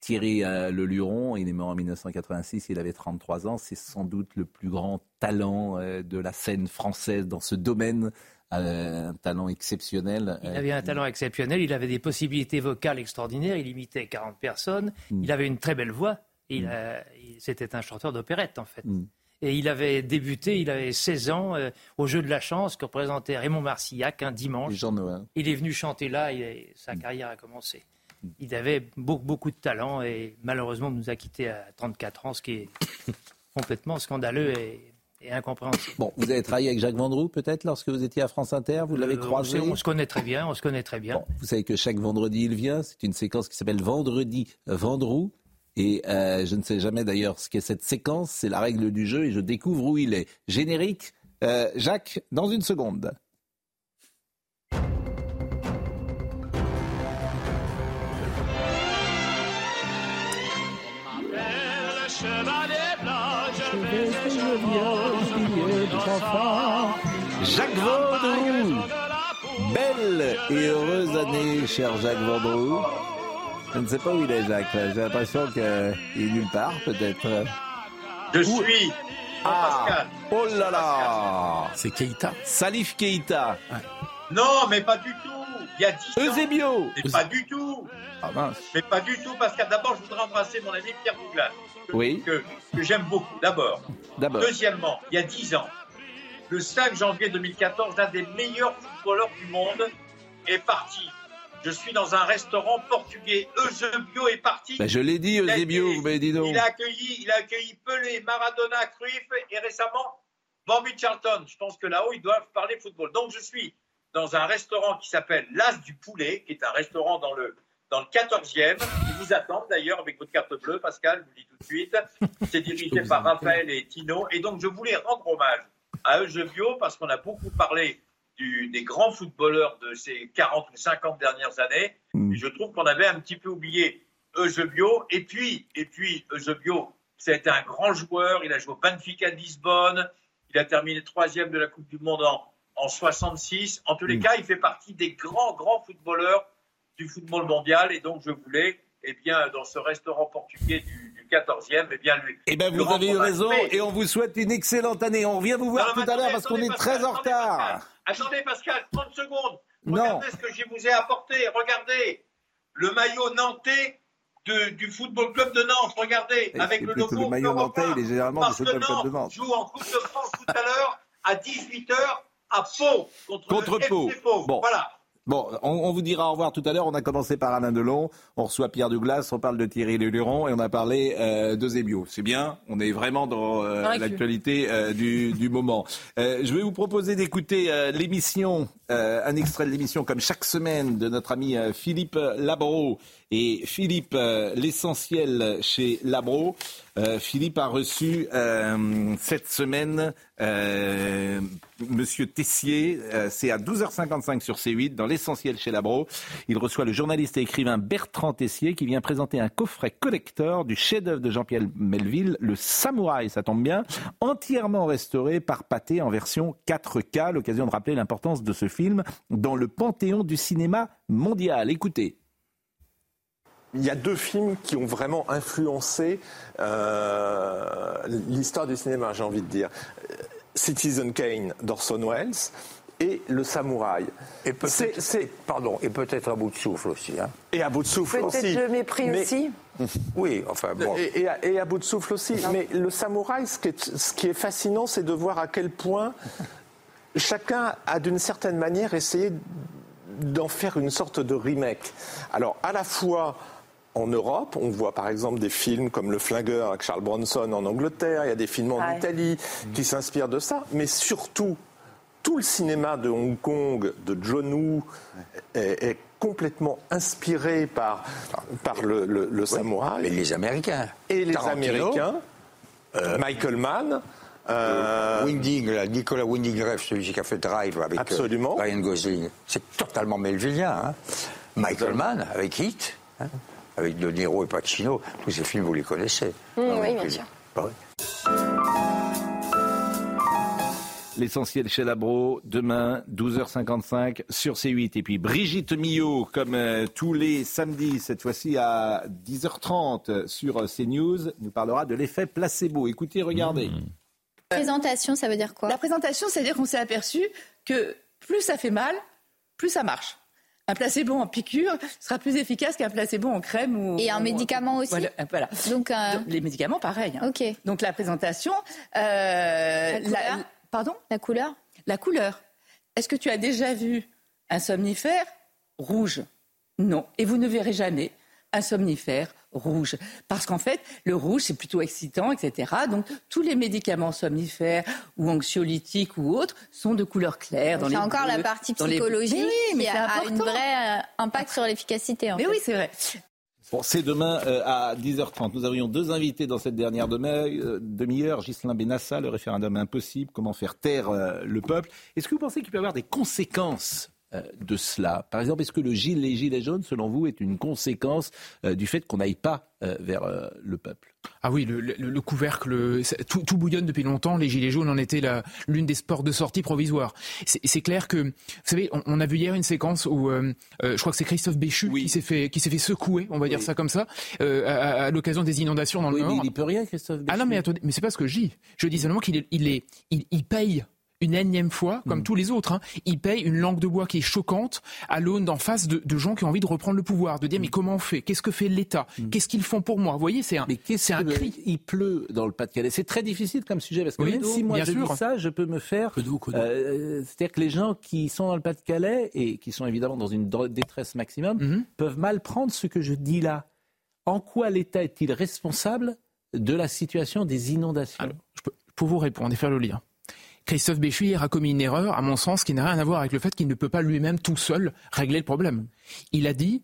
Thierry euh, Le Luron, il est mort en 1986, il avait 33 ans, c'est sans doute le plus grand talent euh, de la scène française dans ce domaine, euh, un talent exceptionnel. Il avait un talent exceptionnel, il avait des possibilités vocales extraordinaires, il imitait 40 personnes, il avait une très belle voix, il il- c'était un chanteur d'opérette en fait. Et il avait débuté, il avait 16 ans, euh, au Jeu de la Chance que représentait Raymond Marcillac un dimanche. Il est venu chanter là et sa carrière a commencé. Il avait beaucoup, beaucoup de talent et malheureusement nous a quittés à 34 ans, ce qui est complètement scandaleux et, et incompréhensible. Bon, vous avez travaillé avec Jacques Vendroux peut-être lorsque vous étiez à France Inter, vous l'avez Euh, croisé? on se connaît très bien, on se connaît très bien. Vous savez que chaque vendredi il vient, c'est une séquence qui s'appelle Vendredi Vendroux. Et euh, je ne sais jamais d'ailleurs ce qu'est cette séquence, c'est la règle du jeu et je découvre où il est. Générique, euh, Jacques, dans une seconde. Jacques Vendroux Belle et heureuse année, cher Jacques Vendroux. Je ne sais pas où il est, Jacques. J'ai l'impression qu'il est nulle part, peut-être. Je suis Ah, Pascal. oh là là C'est Keïta. Salif Keïta. Non, mais pas du tout. Il y a 10 ans. Eusebio. Mais pas du tout. Ah mince. Mais pas du tout, Pascal. D'abord, je voudrais embrasser mon ami Pierre Douglas. Que, Oui. Que, que j'aime beaucoup, d'abord. D'abord. Deuxièmement, il y a 10 ans, le 5 janvier 2014, l'un des meilleurs footballeurs du monde est parti Je suis dans un restaurant portugais. Eusebio est parti. Ben, je l'ai dit, Eusebio, mais dis donc. Il a accueilli, il a accueilli Pelé, Maradona, Cruyff et récemment Bobby Charlton. Je pense que là-haut, ils doivent parler football. Donc, je suis dans un restaurant qui s'appelle l'As du Poulet, qui est un restaurant dans le, dans le 14e. Ils vous attendent d'ailleurs avec votre carte bleue, Pascal, je vous le dis tout de suite. C'est dirigé par Raphaël et Tino. Et donc, je voulais rendre hommage à Eusebio parce qu'on a beaucoup parlé du- des grands footballeurs de ces 40 ou 50 dernières années. Et je trouve qu'on avait un petit peu oublié Eusebio. Et puis, et puis Eusebio, c'était un grand joueur. Il a joué au Benfica de Lisbonne. Il a terminé troisième de la Coupe du Monde en, en 66. En tous les cas, il fait partie des grands, grands footballeurs du football mondial. Et donc, je voulais, eh bien, dans ce restaurant portugais du, du 14e, eh bien, lui. Eh lui vous avez eu raison et on vous souhaite une excellente année. On revient vous voir Non, tout à l'heure parce qu'on est Pascal, très en retard. Attendez, Pascal, 30 secondes. Non. Regardez ce que je vous ai apporté. Regardez le maillot nantais de- du Football Club de Nantes. Regardez, Et avec le logo le maillot nantais, il est généralement Parce du Football Club de Nantes. joue en Coupe de France tout à l'heure à 18h à Pau contre, Contre le Pau. Pau. Bon. Voilà. Bon, on, on vous dira au revoir tout à l'heure. On a commencé par Alain Delon, on reçoit Pierre Douglas, on parle de Thierry Leluron et on a parlé euh, de Zébio. C'est bien, on est vraiment dans euh, l'actualité euh, du, du moment. Euh, je vais vous proposer d'écouter euh, l'émission, euh, un extrait de l'émission comme chaque semaine de notre ami Philippe Labro. Et Philippe, euh, l'essentiel chez Labro, euh, Philippe a reçu euh, cette semaine Monsieur Tessier. C'est à 12h55 sur C8 dans l'essentiel chez Labro. Il reçoit le journaliste et écrivain Bertrand Tessier qui vient présenter un coffret collector du chef-d'œuvre de Jean-Pierre Melville, Le Samouraï, ça tombe bien, entièrement restauré par Pathé en version 4K. L'occasion de rappeler l'importance de ce film dans le panthéon du cinéma mondial. Écoutez. Il y a deux films qui ont vraiment influencé euh, l'histoire du cinéma, j'ai envie de dire. Citizen Kane d'Orson Welles et Le Samouraï. Et peut-être, pardon, et peut-être à bout de souffle aussi. Hein. Et à bout de souffle Peut-être aussi. le mépris Mais- aussi Oui, enfin bon. Et, et à, et à bout de souffle aussi. Mais le samouraï, ce qui est, ce qui est fascinant, c'est de voir à quel point chacun a d'une certaine manière essayé d'en faire une sorte de remake. Alors, à la fois en Europe, on voit par exemple des films comme Le Flingueur avec Charles Bronson en Angleterre, il y a des films en Ouais. Italie qui s'inspirent de ça, mais surtout, tout le cinéma de Hong Kong, de John Woo, est, est complètement inspiré par, par le, le- le samouraï. Et les Américains. Et les Tarantino. Américains, Michael Mann. euh, Winding, là, Nicolas Winding Refn, celui qui a fait Drive avec euh, Absolument. Ryan Gosling. C'est totalement melvillien. Hein. Michael Mann avec Heat, hein, avec De Niro et Pacino. Tous ces films, vous les connaissez. Mmh, Non, oui, bien euh, sûr. bah oui. L'essentiel chez Labro, demain, 12h55 sur C8. Et puis Brigitte Millot, comme euh, tous les samedis, cette fois-ci à 10h30 sur CNews, nous parlera de l'effet placebo. Écoutez, regardez. Présentation, ça veut dire quoi? La présentation, c'est-à-dire qu'on s'est aperçu que plus ça fait mal, plus ça marche. Un placebo en piqûre sera plus efficace qu'un placebo en crème ou Et un ou- médicament aussi Voilà. voilà. Donc, euh, les médicaments, pareil. hein. Ok. Donc la présentation, euh, couleur pardon La couleur La couleur. Est-ce que tu as déjà vu un somnifère rouge? Non. Et vous ne verrez jamais un somnifère rouge. Parce qu'en fait, le rouge, c'est plutôt excitant, etc. Donc, tous les médicaments somnifères ou anxiolytiques ou autres sont de couleur claire. dans C'est les encore la partie les- psychologique Mais oui, mais qui a, important. une vraie euh, impact sur l'efficacité. en Mais fait. oui, c'est vrai. Bon, c'est demain euh, à 10h30. Nous avions deux invités dans cette dernière demi- euh, demi-heure. Ghislain Benassa, le référendum impossible, comment faire taire euh, le peuple. Est-ce que vous pensez qu'il peut y avoir des conséquences de cela Par exemple, est-ce que le gilet, les gilets jaunes, selon vous, est une conséquence euh, du fait qu'on n'aille pas euh, vers euh, le peuple? Ah oui, le, le- le couvercle, tout, tout bouillonne depuis longtemps. Les Gilets jaunes en étaient l'une des sports de sortie provisoire. C'est clair que, vous savez, on, on a vu hier une séquence où, euh, euh, je crois que c'est Christophe Béchu qui s'est fait, qui s'est fait secouer, on va dire ça comme ça, euh, à, à l'occasion des inondations dans le Nord. mais il n'y peut rien, Christophe Ah non, mais attendez, mais c'est pas ce que je dis. Je dis seulement qu'il est, il est, il, il paye une énième fois, comme tous les autres, hein, il paye une langue de bois qui est choquante à l'aune d'en face de, de gens qui ont envie de reprendre le pouvoir, de dire mais comment on fait? Qu'est-ce que fait l'État? Qu'est-ce qu'ils font pour moi? Vous voyez, c'est un, cri. Il pleut dans le Pas-de-Calais? C'est très difficile comme sujet parce que Oui, même si moi je sûr. dis ça, je peux me faire. Euh, C'est-à-dire que les gens qui sont dans le Pas-de-Calais et qui sont évidemment dans une détresse maximum Mhm. peuvent mal prendre ce que je dis là. En quoi l'État est-il responsable de la situation des inondations? Pour vous répondre et faire le lien. Christophe Béchu hier a commis une erreur, à mon sens, qui n'a rien à voir avec le fait qu'il ne peut pas lui-même tout seul régler le problème. Il a dit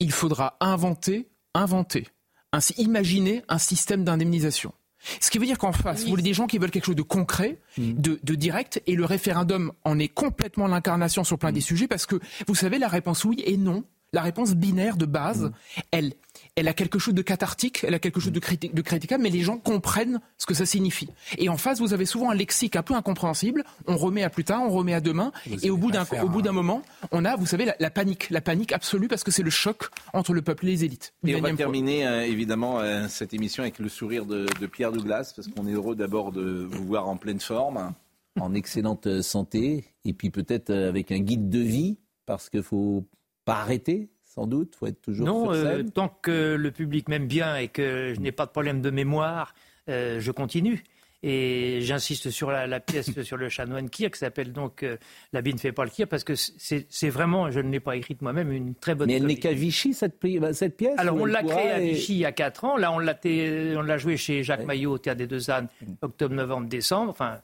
il faudra inventer, inventer, ainsi imaginer un système d'indemnisation. Ce qui veut dire qu'en face, vous voulez des gens qui veulent quelque chose de concret, de, de direct, et le référendum en est complètement l'incarnation sur plein des sujets, parce que vous savez, la réponse oui et non, la réponse binaire de base, elle, elle a quelque chose de cathartique, elle a quelque chose de, criti- de critiquable, mais les gens comprennent ce que ça signifie. Et en face, vous avez souvent un lexique un peu incompréhensible. On remet à plus tard, on remet à demain, et au bout d'un au bout d'un moment, on a, vous savez, la, la panique, la panique absolue parce que c'est le choc entre le peuple et les élites. Et on va terminer euh, évidemment euh, cette émission avec le sourire de, de Pierre Douglas, parce qu'on est heureux d'abord de vous voir en pleine forme, en excellente euh, santé, et puis peut-être avec un guide de vie, parce qu'il faut pas arrêter, sans doute, faut être toujours Non, sur euh, tant que le public m'aime bien et que je n'ai pas de problème de mémoire, euh, je continue. Et j'insiste sur la, la pièce sur le chanoine Kir, qui s'appelle donc euh, La bille ne fait pas le Kir, parce que c'est vraiment, je ne l'ai pas écrite moi-même, une très bonne Mais elle n'est qu'à Vichy, cette, cette pièce Alors, on l'a créée à et- Vichy il y a 4 ans. Là, on l'a té- on l'a joué chez Jacques Maillot au Théâtre des Deux Ânes, octobre, novembre, décembre, enfin,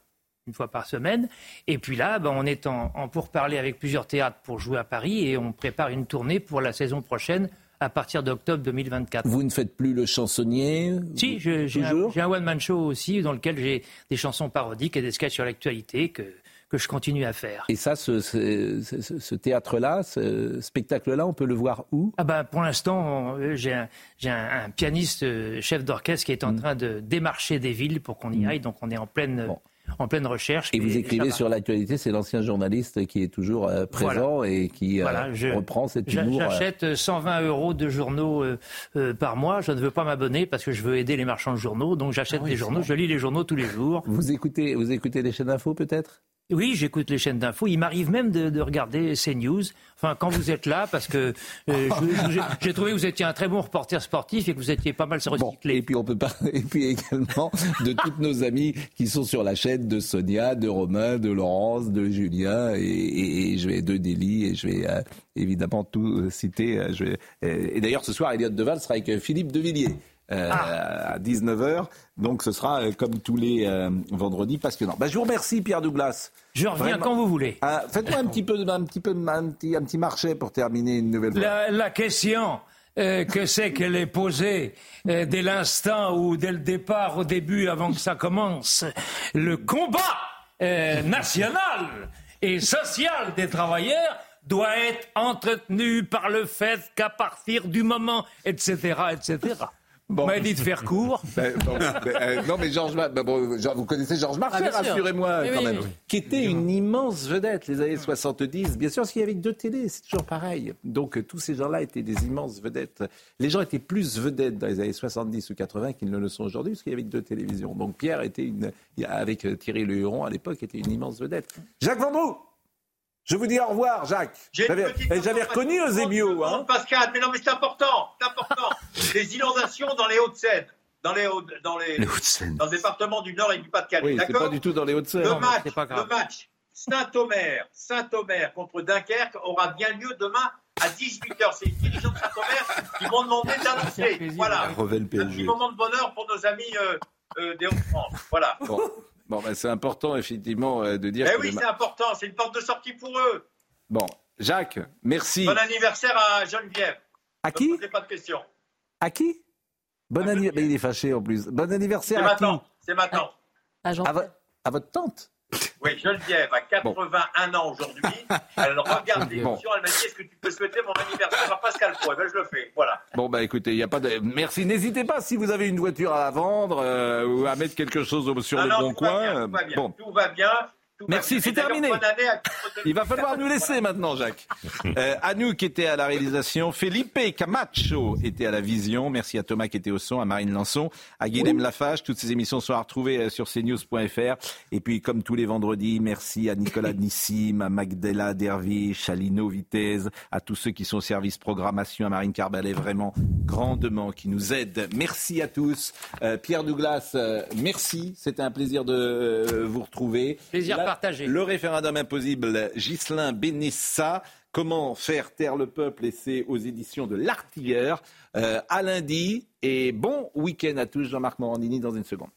une fois par semaine. Et puis là, ben, on est en, en pourparlers avec plusieurs théâtres pour jouer à Paris et on prépare une tournée pour la saison prochaine à partir d'octobre 2024. Vous ne faites plus le chansonnier Si, j'ai un, one-man show aussi dans lequel j'ai des chansons parodiques et des sketchs sur l'actualité que, que je continue à faire. Et ça, ce, ce- ce- ce théâtre-là, ce spectacle-là, on peut le voir où? Ah ben, pour l'instant, euh, j'ai un, un- un pianiste euh, chef d'orchestre qui est en Mm. train de démarcher des villes pour qu'on y aille. Donc on est en pleine, en pleine recherche. Et vous écrivez sur l'actualité, c'est l'ancien journaliste qui est toujours euh, présent et qui euh, Voilà, je- reprend cet j'a- humour. euh, J'achète 120 euros de journaux par mois. Je ne veux pas m'abonner parce que je veux aider les marchands de journaux. Donc j'achète Ah oui, des journaux. Je lis les journaux tous les jours. Vous écoutez, vous écoutez les chaînes d'infos peut-être? Oui, j'écoute les chaînes d'infos. Il m'arrive même de, de regarder CNews. Enfin, quand vous êtes là, parce que euh, j'ai trouvé que vous étiez un très bon reporter sportif et que vous étiez pas mal recyclé. Et puis on peut pas. Et puis également de toutes nos amis qui sont sur la chaîne de Sonia, de Romain, de Laurence, de Julien et, et- et je vais de Délie et je vais euh, évidemment tout euh, citer. euh, je vais- euh, et d'ailleurs ce soir, Elliot Deval sera avec Philippe Devilliers. Euh, à 19h, donc ce sera euh, comme tous les euh, vendredis passionnant. Bah, je vous remercie Pierre Douglas. Je reviens quand vous voulez. Ah, Faites-moi un petit peu, un petit peu, de- un petit, un petit marché pour terminer une nouvelle fois. La, la question euh, que c'est qu'elle est posée euh, dès l'instant ou dès le départ, au début, avant que ça commence, le combat euh, national et social des travailleurs doit être entretenu par le fait qu'à partir du moment, etc., etc. Bon. m'a dit de faire court. Ben, bon, ben, euh, non, mais Georges, ben, bon, vous connaissez Georges Marchais, Ah, rassurez-moi Oui, quand oui, même, oui. qui était une immense vedette les années 70. Bien sûr, parce qu'il y avait que deux télés, c'est toujours pareil. Donc euh, tous ces gens-là étaient des immenses vedettes. Les gens étaient plus vedettes dans les années 70 ou 80 qu'ils ne le sont aujourd'hui, parce qu'il y avait que deux télévisions. Donc Pierre était une, avec euh, Thierry Le Huron à l'époque, était une immense vedette. Jacques Vendroux je vous dis au revoir, Jacques. J'avais reconnu Eusebio. Hein. Pascal, mais non, mais c'est important, c'est important. les inondations dans les Hauts-de-Seine, dans les, Hauts- dans les, Les Hauts-de-Seine. dans le département du Nord et du Pas-de-Calais, Oui, c'est d'accord pas du tout dans les Hauts-de-Seine. Le match, c'est pas grave. le match Saint-Omer, Saint-Omer contre Dunkerque aura bien lieu demain à 18h. C'est les dirigeants de Saint-Omer qui m'ont demandé d'annoncer. Voilà. Un petit moment de bonheur pour nos amis euh, euh, des Hauts-de-France. Voilà. Bon, bon ben, c'est important effectivement euh, de dire Eh que oui, ma- c'est important. C'est une porte de sortie pour eux. Bon, Jacques, merci. Bon anniversaire à Geneviève. À qui Ne posez pas de questions. À qui Bon anniversaire. Il est fâché en plus. Bon anniversaire C'est à qui maintenant. C'est maintenant. à, vo- à votre tante Oui, Geneviève a 81 ans aujourd'hui. Elle regarde l'émission. Elle m'a dit Est-ce que tu peux souhaiter mon anniversaire à Pascal Pro? Eh bien, je le fais. Voilà. Bon, bah écoutez, il n'y a pas de. Merci. N'hésitez pas si vous avez une voiture à vendre euh, ou à mettre quelque chose sur Ah le non, bon coin. bien, tout va bien. Bon, Tout va bien. Tout Merci, c'est terminé. à Il va falloir nous laisser maintenant, Jacques. Euh, Anouk était à la réalisation, Felipe Camacho était à la vision. Merci à Thomas qui était au son, à Marine Lançon, à Guilhem Lafage. Toutes ces émissions sont à retrouver euh, sur cnews.fr. Et puis, comme tous les vendredis, merci à Nicolas Nissim, à Magdela Dervish, à Lino Vitez, à tous ceux qui sont au service programmation, à Marine Carbalet, vraiment grandement, qui nous aident. Merci à tous. Euh, Pierre Douglas, euh, merci. C'était un plaisir de vous retrouver. Plaisir La- partagé. Le référendum impossible, Ghislain Benissa. Comment faire taire le peuple et c'est aux éditions de l'Artilleur. Euh, à lundi et bon week-end à tous. Jean-Marc Morandini dans une seconde.